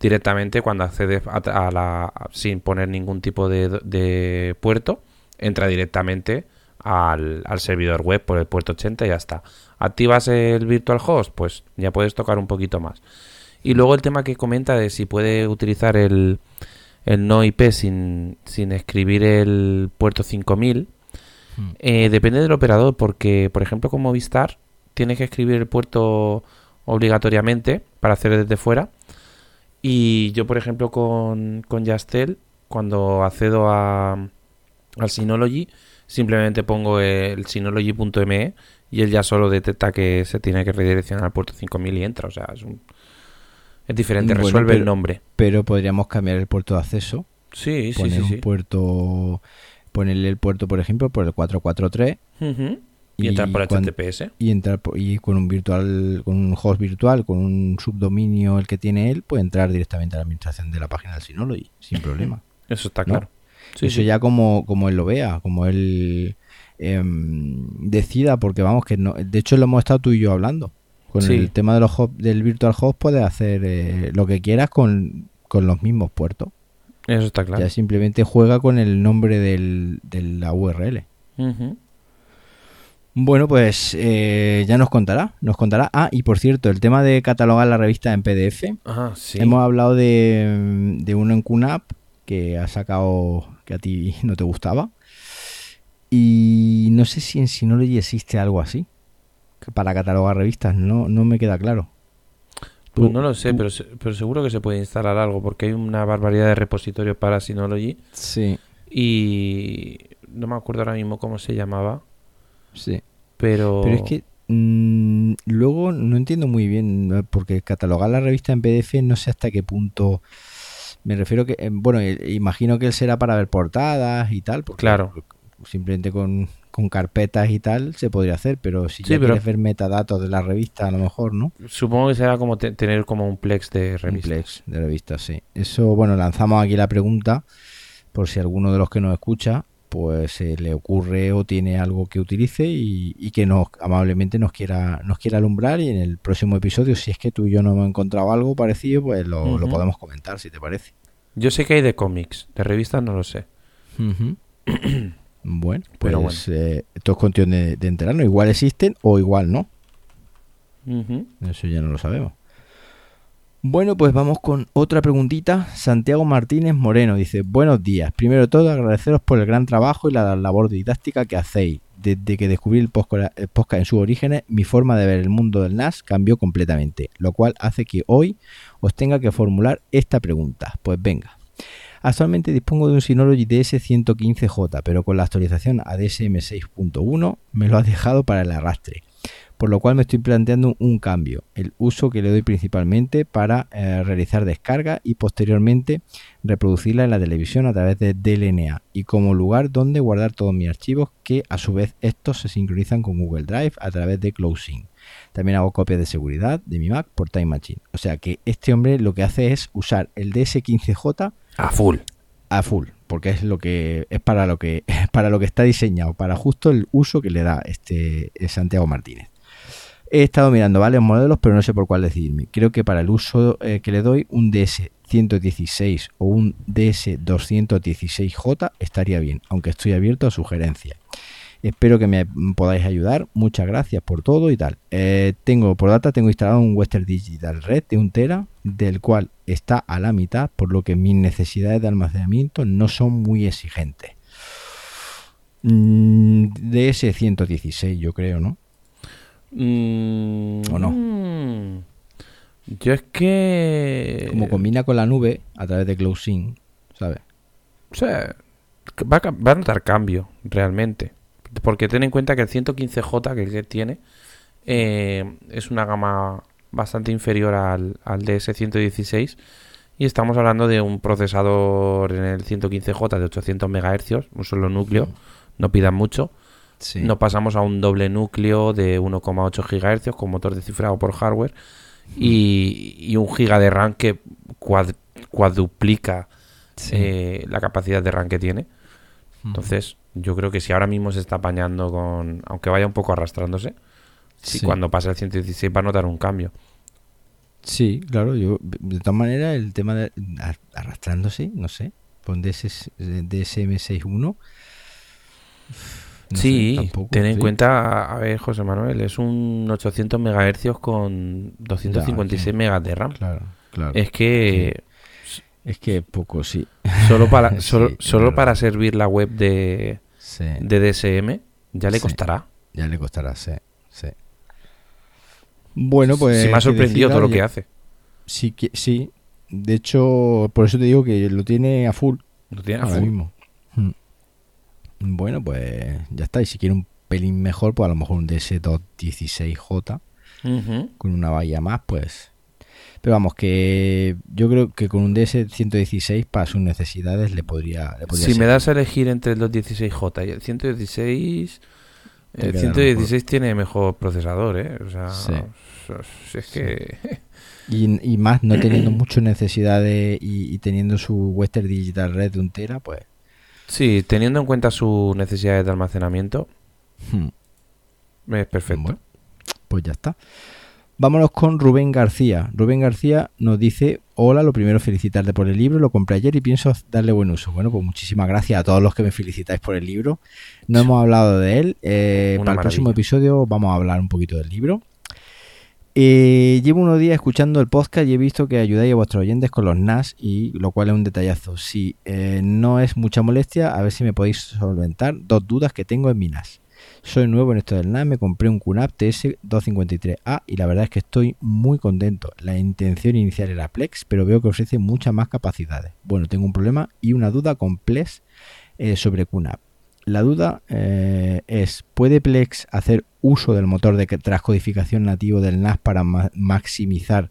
directamente cuando accedes a, a la, sin poner ningún tipo de, de puerto, entra directamente al, al servidor web por el puerto 80 y ya está. Activas el virtual host, pues ya puedes tocar un poquito más. Y luego el tema que comenta de si puede utilizar el, el no IP sin, sin escribir el puerto 5000. Eh, depende del operador, porque, por ejemplo, con Movistar, tienes que escribir el puerto obligatoriamente para hacer desde fuera. Y yo, por ejemplo, con, con Yastel, cuando accedo a, al Synology, simplemente pongo el synology.me y él ya solo detecta que se tiene que redireccionar al puerto 5000 y entra. O sea, es, un- es diferente, Bueno, resuelve el nombre. Pero podríamos cambiar el puerto de acceso, Sí, sí, sí. un puerto, ponerle el puerto, por ejemplo, por el 443 Ujú. Y, y entrar por HTTPS. y entrar y con un virtual con un host virtual con un subdominio el que tiene él puede entrar directamente a la administración de la página del Synology sin problema Eso está ¿no? Sí, eso sí. ya como como él lo vea como él em, decida porque vamos que no de hecho lo hemos estado tú y yo hablando con Sí. el tema de los host- del virtual host puedes hacer eh, lo que quieras con, con los mismos puertos Eso está claro. ya simplemente juega con el nombre del, de la URL. Bueno, pues eh, ya nos contará, nos contará. Ah, y por cierto, el tema de catalogar la revista en PDF. Ah, sí. Hemos hablado de, de uno en QNAP que ha sacado que a ti no te gustaba. Y no sé si en Synology existe algo así que para catalogar revistas, no, no me queda claro. Pues no lo sé, tú- pero, pero seguro que se puede instalar algo porque hay una barbaridad de repositorios para Synology Sí, y no me acuerdo ahora mismo cómo se llamaba, sí. pero... Pero es que mm, luego no entiendo muy bien, porque catalogar la revista en PDF no sé hasta qué punto. Me refiero que, eh, bueno, eh, imagino que él será para ver portadas y tal, porque Claro. simplemente con, con carpetas y tal se podría hacer, pero si Sí, ya pero- quieres ver metadatos de la revista, a lo mejor, ¿no? Supongo que será como te- tener como un plex de Un revistas. plex de revistas, sí. Eso, bueno, lanzamos aquí la pregunta por si alguno de los que nos escucha pues se le ocurre o tiene algo que utilice y, y que nos amablemente nos quiera nos quiera alumbrar y en el próximo episodio si es que tú y yo no hemos encontrado algo parecido pues lo, podemos comentar si te parece Yo sé que hay de cómics, de revistas no lo sé. bueno Pero pues eh, esto es cuestión de, de enterarnos igual existen o igual no. Eso ya no lo sabemos. Bueno, pues vamos con otra preguntita. Santiago Martínez Moreno dice, buenos días. Primero de todo, agradeceros por el gran trabajo y la labor didáctica que hacéis. Desde que descubrí el podcast en sus orígenes, mi forma de ver el mundo del NAS cambió completamente, lo cual hace que hoy os tenga que formular esta pregunta. Pues venga. Actualmente dispongo de un Synology DS115J, pero con la actualización a DSM 6.1 me lo ha dejado para el arrastre por lo cual me estoy planteando un cambio, el uso que le doy principalmente para eh, realizar descarga y posteriormente reproducirla en la televisión a través de DLNA y como lugar donde guardar todos mis archivos que a su vez estos se sincronizan con Google Drive a través de CloudSync. También hago copias de seguridad de mi Mac por Time Machine. O sea que este hombre lo que hace es usar el DS15J A full. a full, porque es lo que es para lo que para lo que está diseñado, para justo el uso que le da este eh, Santiago Martínez. He estado mirando varios modelos, pero no sé por cuál decidirme. Creo que para el uso eh, que le doy, un DS116 o un DS216J estaría bien, aunque estoy abierto a sugerencias. Espero que me podáis ayudar. Muchas gracias por todo y tal. Eh, tengo por data tengo instalado un Western Digital Red de un tera, del cual está a la mitad, por lo que mis necesidades de almacenamiento no son muy exigentes. Mm, DS116, yo creo, ¿no? Mm, ¿O no? mm. Yo es que... Como combina con la nube a través de CloudSync, ¿sabes? O sea, va a, ca- va a notar cambio, realmente. Porque ten en cuenta que el 115J que tiene eh, es una gama bastante inferior al, al DS116 y estamos hablando de un procesador en el 115J de 800 MHz, un solo núcleo, no pidan mucho. Sí. No pasamos a un doble núcleo de 1,8 GHz con motor de cifrado por hardware y, y un giga de RAM que cuad- cuadruplica Sí. eh, la capacidad de RAM que tiene. Entonces, yo creo que si ahora mismo se está apañando con, aunque vaya un poco arrastrándose, si Sí. cuando pase el 116 va a notar un cambio. Sí, claro, yo de todas maneras el tema de arrastrándose, no sé, con DS, DSM61. No sé, sí, tampoco, ten en sí. cuenta, a ver, José Manuel, es un 800 MHz con 256 sí. megas de RAM. Claro, claro. Es que Es que poco, sí. solo para Sí, solo, solo para servir la web de, Sí, de DSM ya le Sí. costará. ya le costará, sí, sí. Bueno, pues. sí me ha sorprendido decida, todo lo que hace. Sí, que- sí. De hecho, por eso te digo que lo tiene a full Lo tiene a ahora full. mismo. Mm. Bueno, pues ya está. Y si quiere un pelín mejor, pues a lo mejor un DS216J Ujú. con una bahía más, pues. Pero vamos, que yo creo que con un DS116 para sus necesidades le podría. Le podría Si me das a elegir entre el 216J y el 116, Te el queda 116 tiene mejor procesador, ¿eh? O sea, Sí. so- si es que... Y, y más no teniendo muchas necesidades y, y teniendo su Western Digital Red de un tera, pues. Sí, teniendo en cuenta sus necesidades de almacenamiento, hmm, es perfecto. Bueno, pues ya está. Vámonos con Rubén García. Rubén García nos dice, hola, lo primero felicitarte por el libro, lo compré ayer y pienso darle buen uso. Bueno, pues muchísimas gracias a todos los que me felicitáis por el libro. No hemos hablado de él. eh, para el próximo episodio vamos a hablar un poquito del libro. Eh, llevo unos días escuchando el podcast y he visto que ayudáis a vuestros oyentes con los NAS, y lo cual es un detallazo. Si eh, no es mucha molestia, a ver si me podéis solventar dos dudas que tengo en mi NAS. Soy nuevo en esto del NAS, me compré un QNAP TS253A y la verdad es que estoy muy contento. La intención inicial era Plex, pero veo que ofrece muchas más capacidades. Bueno, tengo un problema y una duda con Plex eh, sobre QNAP. La duda eh, es, ¿puede Plex hacer uso del motor de transcodificación nativo del NAS para ma- maximizar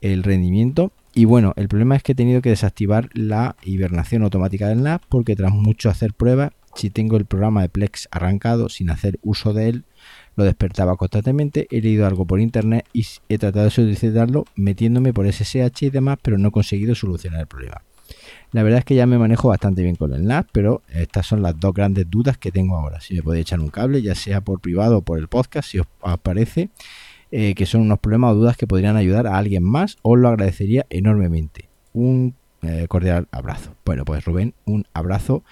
el rendimiento? Y bueno, el problema es que he tenido que desactivar la hibernación automática del NAS porque tras mucho hacer pruebas, si tengo el programa de Plex arrancado sin hacer uso de él, lo despertaba constantemente. He leído algo por internet y he tratado de solicitarlo metiéndome por SSH y demás, pero no he conseguido solucionar el problema. La verdad es que ya me manejo bastante bien con el NAS, pero estas son las dos grandes dudas que tengo ahora. Si me podéis echar un cable, ya sea por privado o por el podcast, si os parece eh, que son unos problemas o dudas que podrían ayudar a alguien más, os lo agradecería enormemente. Un eh, cordial abrazo. Bueno, pues Rubén, un abrazo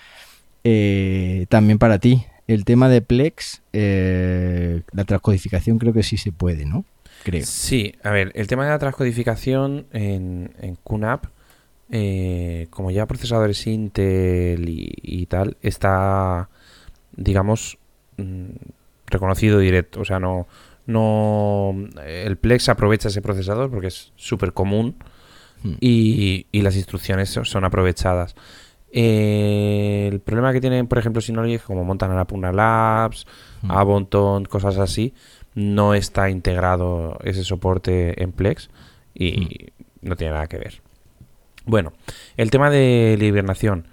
eh, también para ti. El tema de Plex, la transcodificación creo que sí se puede, ¿no? Creo. Sí, a ver, el tema de la transcodificación en, en QNAP, eh, como ya procesadores Intel y, y tal, está, digamos, mm, reconocido directo. O sea, no, no, el Plex aprovecha ese procesador porque es súper común Hmm. y, y las instrucciones son- aprovechadas. Eh, el problema que tienen, por ejemplo, Synology es como montan Annapurna Labs, Hmm. Abonton, cosas así, no está integrado ese soporte en Plex y no tiene nada que ver. Bueno, el tema de la hibernación.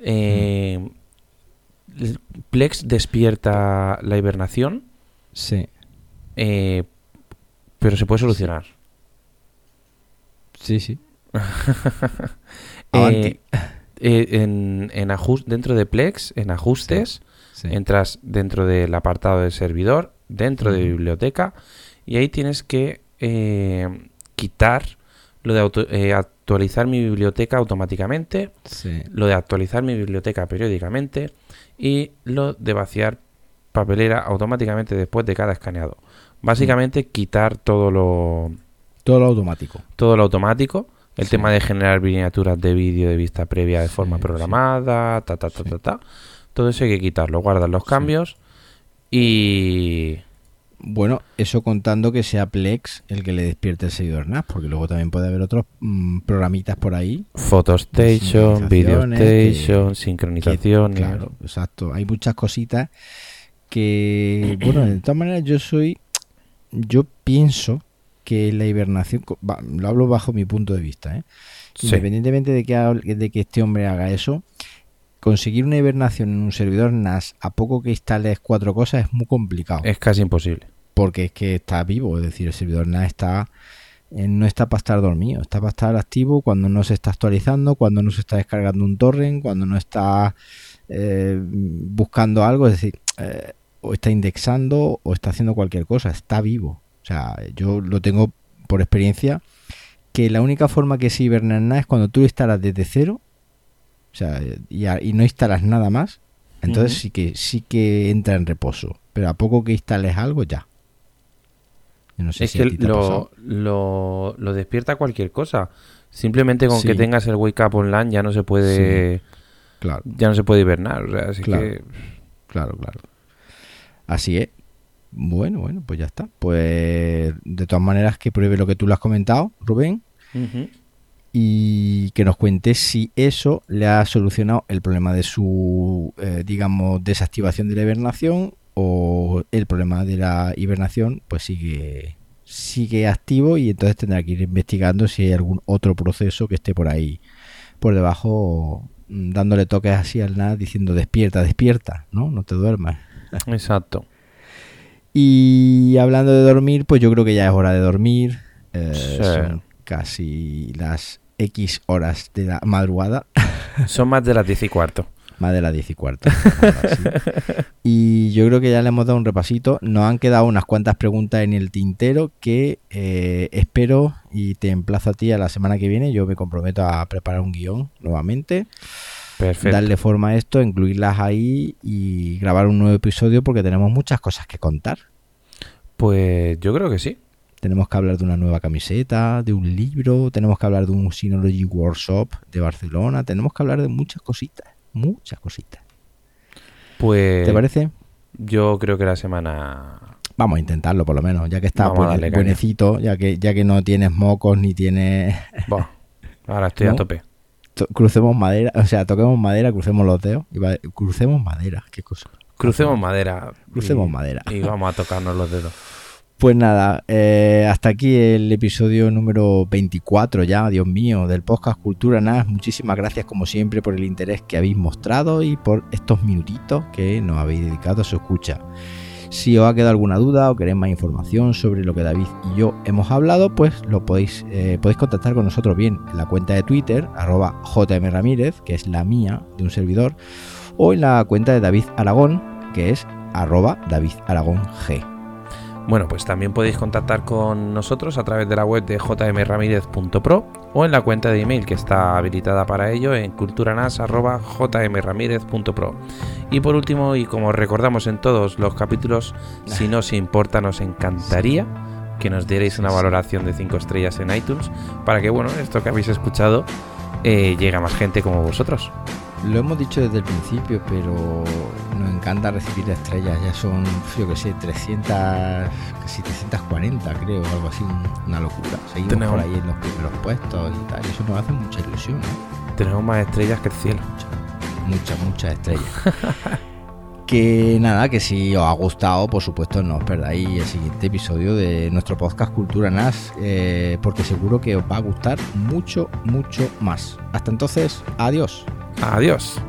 Eh, Plex despierta la hibernación, Sí, eh, pero se puede solucionar. sí, sí. Eh, eh, en, en ajus- dentro de Plex, en ajustes, Sí. entras dentro del apartado de servidor, dentro de biblioteca y ahí tienes que eh, quitar lo de auto- eh, actualizar mi biblioteca automáticamente, Sí. lo de actualizar mi biblioteca periódicamente y lo de vaciar papelera automáticamente después de cada escaneado. Básicamente quitar todo lo Todo lo automático. todo lo automático, el Sí. tema de generar miniaturas de vídeo de vista previa de forma programada, ta ta ta ta ta. Todo eso hay que quitarlo, guardar los cambios y Bueno, eso contando que sea Plex el que le despierte el seguidor NAS, porque luego también puede haber otros mm, programitas por ahí. PhotoStation, Video Sincronizaciones, que- Station, que- sincronizaciones. claro, exacto. Hay muchas cositas que, bueno, de todas maneras yo soy, yo pienso que la hibernación, lo hablo bajo mi punto de vista, ¿eh? Sí. independientemente de que, de que este hombre haga eso, conseguir una hibernación en un servidor NAS a poco que instales cuatro cosas es muy complicado Es casi imposible. Porque es que está vivo, es decir, el servidor NAS está eh, no está para estar dormido, está para estar activo cuando no se está actualizando, cuando no se está descargando un torrent, cuando no está eh, buscando algo, es decir, eh, o está indexando o está haciendo cualquier cosa, está vivo. O sea, yo lo tengo por experiencia que la única forma que se hiberna es cuando tú instalas desde cero, o sea, y, a- y no instalas nada más, entonces sí que sí que entra en reposo, pero a poco que instales algo ya. Yo no sé es si a que ti te ha pasado. lo, lo, lo despierta cualquier cosa. Simplemente con Sí. que tengas el wake up online ya no se puede Claro, ya no se puede hibernar. O sea, así Claro. que claro, claro. Así es. Bueno, bueno, pues ya está. Pues de todas maneras que pruebe lo que tú le has comentado, Rubén, y que nos cuente si eso le ha solucionado el problema de su, eh, digamos, desactivación de la hibernación o el problema de la hibernación pues sigue sigue activo y entonces tendrá que ir investigando si hay algún otro proceso que esté por ahí por debajo mm, dándole toques así al NAS diciendo despierta, despierta, ¿no? No te duermas. Exacto. Y hablando de dormir, pues yo creo que ya es hora de dormir. Eh, Sí. Son casi las X horas de la madrugada. Son más de las 10 y cuarto. Más de las 10 y cuarto. y yo creo que ya le hemos dado un repasito. Nos han quedado unas cuantas preguntas en el tintero que eh, espero y te emplazo a ti a la semana que viene. Yo me comprometo a preparar un guion nuevamente, Perfecto. darle forma a esto, incluirlas ahí y grabar un nuevo episodio porque tenemos muchas cosas que contar. Pues yo creo que sí. Tenemos que hablar de una nueva camiseta, de un libro, tenemos que hablar de un Synology Workshop de Barcelona, tenemos que hablar de muchas cositas, muchas cositas. Pues ¿Te parece? yo creo que la semana Vamos a intentarlo por lo menos, ya que está caña. buenecito, ya que ya que no tienes mocos ni tienes Buah, ahora estoy a tope. to- crucemos madera, o sea, toquemos madera, crucemos los dedos, Iba a- crucemos madera, qué cosa. Crucemos madera. Crucemos y- madera. Y vamos a tocarnos los dedos. Pues nada, eh, hasta aquí el episodio número 24 ya, Dios mío, del podcast Cultura NAS. Muchísimas gracias como siempre por el interés que habéis mostrado y por estos minutitos que nos habéis dedicado a su escucha. Si os ha quedado alguna duda o queréis más información sobre lo que David y yo hemos hablado, pues lo podéis, eh, podéis contactar con nosotros bien en la cuenta de Twitter, arroba JM Ramírez, que es la mía de un servidor, o en la cuenta de David Aragón, que es arroba David Aragón G. Bueno, pues también podéis contactar con nosotros a través de la web de jmramirez.pro o en la cuenta de email que está habilitada para ello en culturanas.jmramirez.pro. Y por último, y como recordamos en todos los capítulos, si no os importa, nos encantaría que nos dierais una valoración de 5 estrellas en iTunes para que, bueno, esto que habéis escuchado eh, llegue a más gente como vosotros. Lo hemos dicho desde el principio, pero nos encanta recibir estrellas. Ya son, yo que sé, 300, casi 340, creo, algo así, un- una locura. Seguimos Tenemos- por ahí en los primeros puestos y tal. Eso nos hace mucha ilusión, ¿eh? Tenemos más estrellas que el cielo. Muchas, muchas estrellas. que nada, que si os ha gustado, por supuesto, no os perdáis el siguiente episodio de nuestro podcast Cultura NAS, eh, porque seguro que os va a gustar mucho, mucho más. Hasta entonces, adiós. Adiós.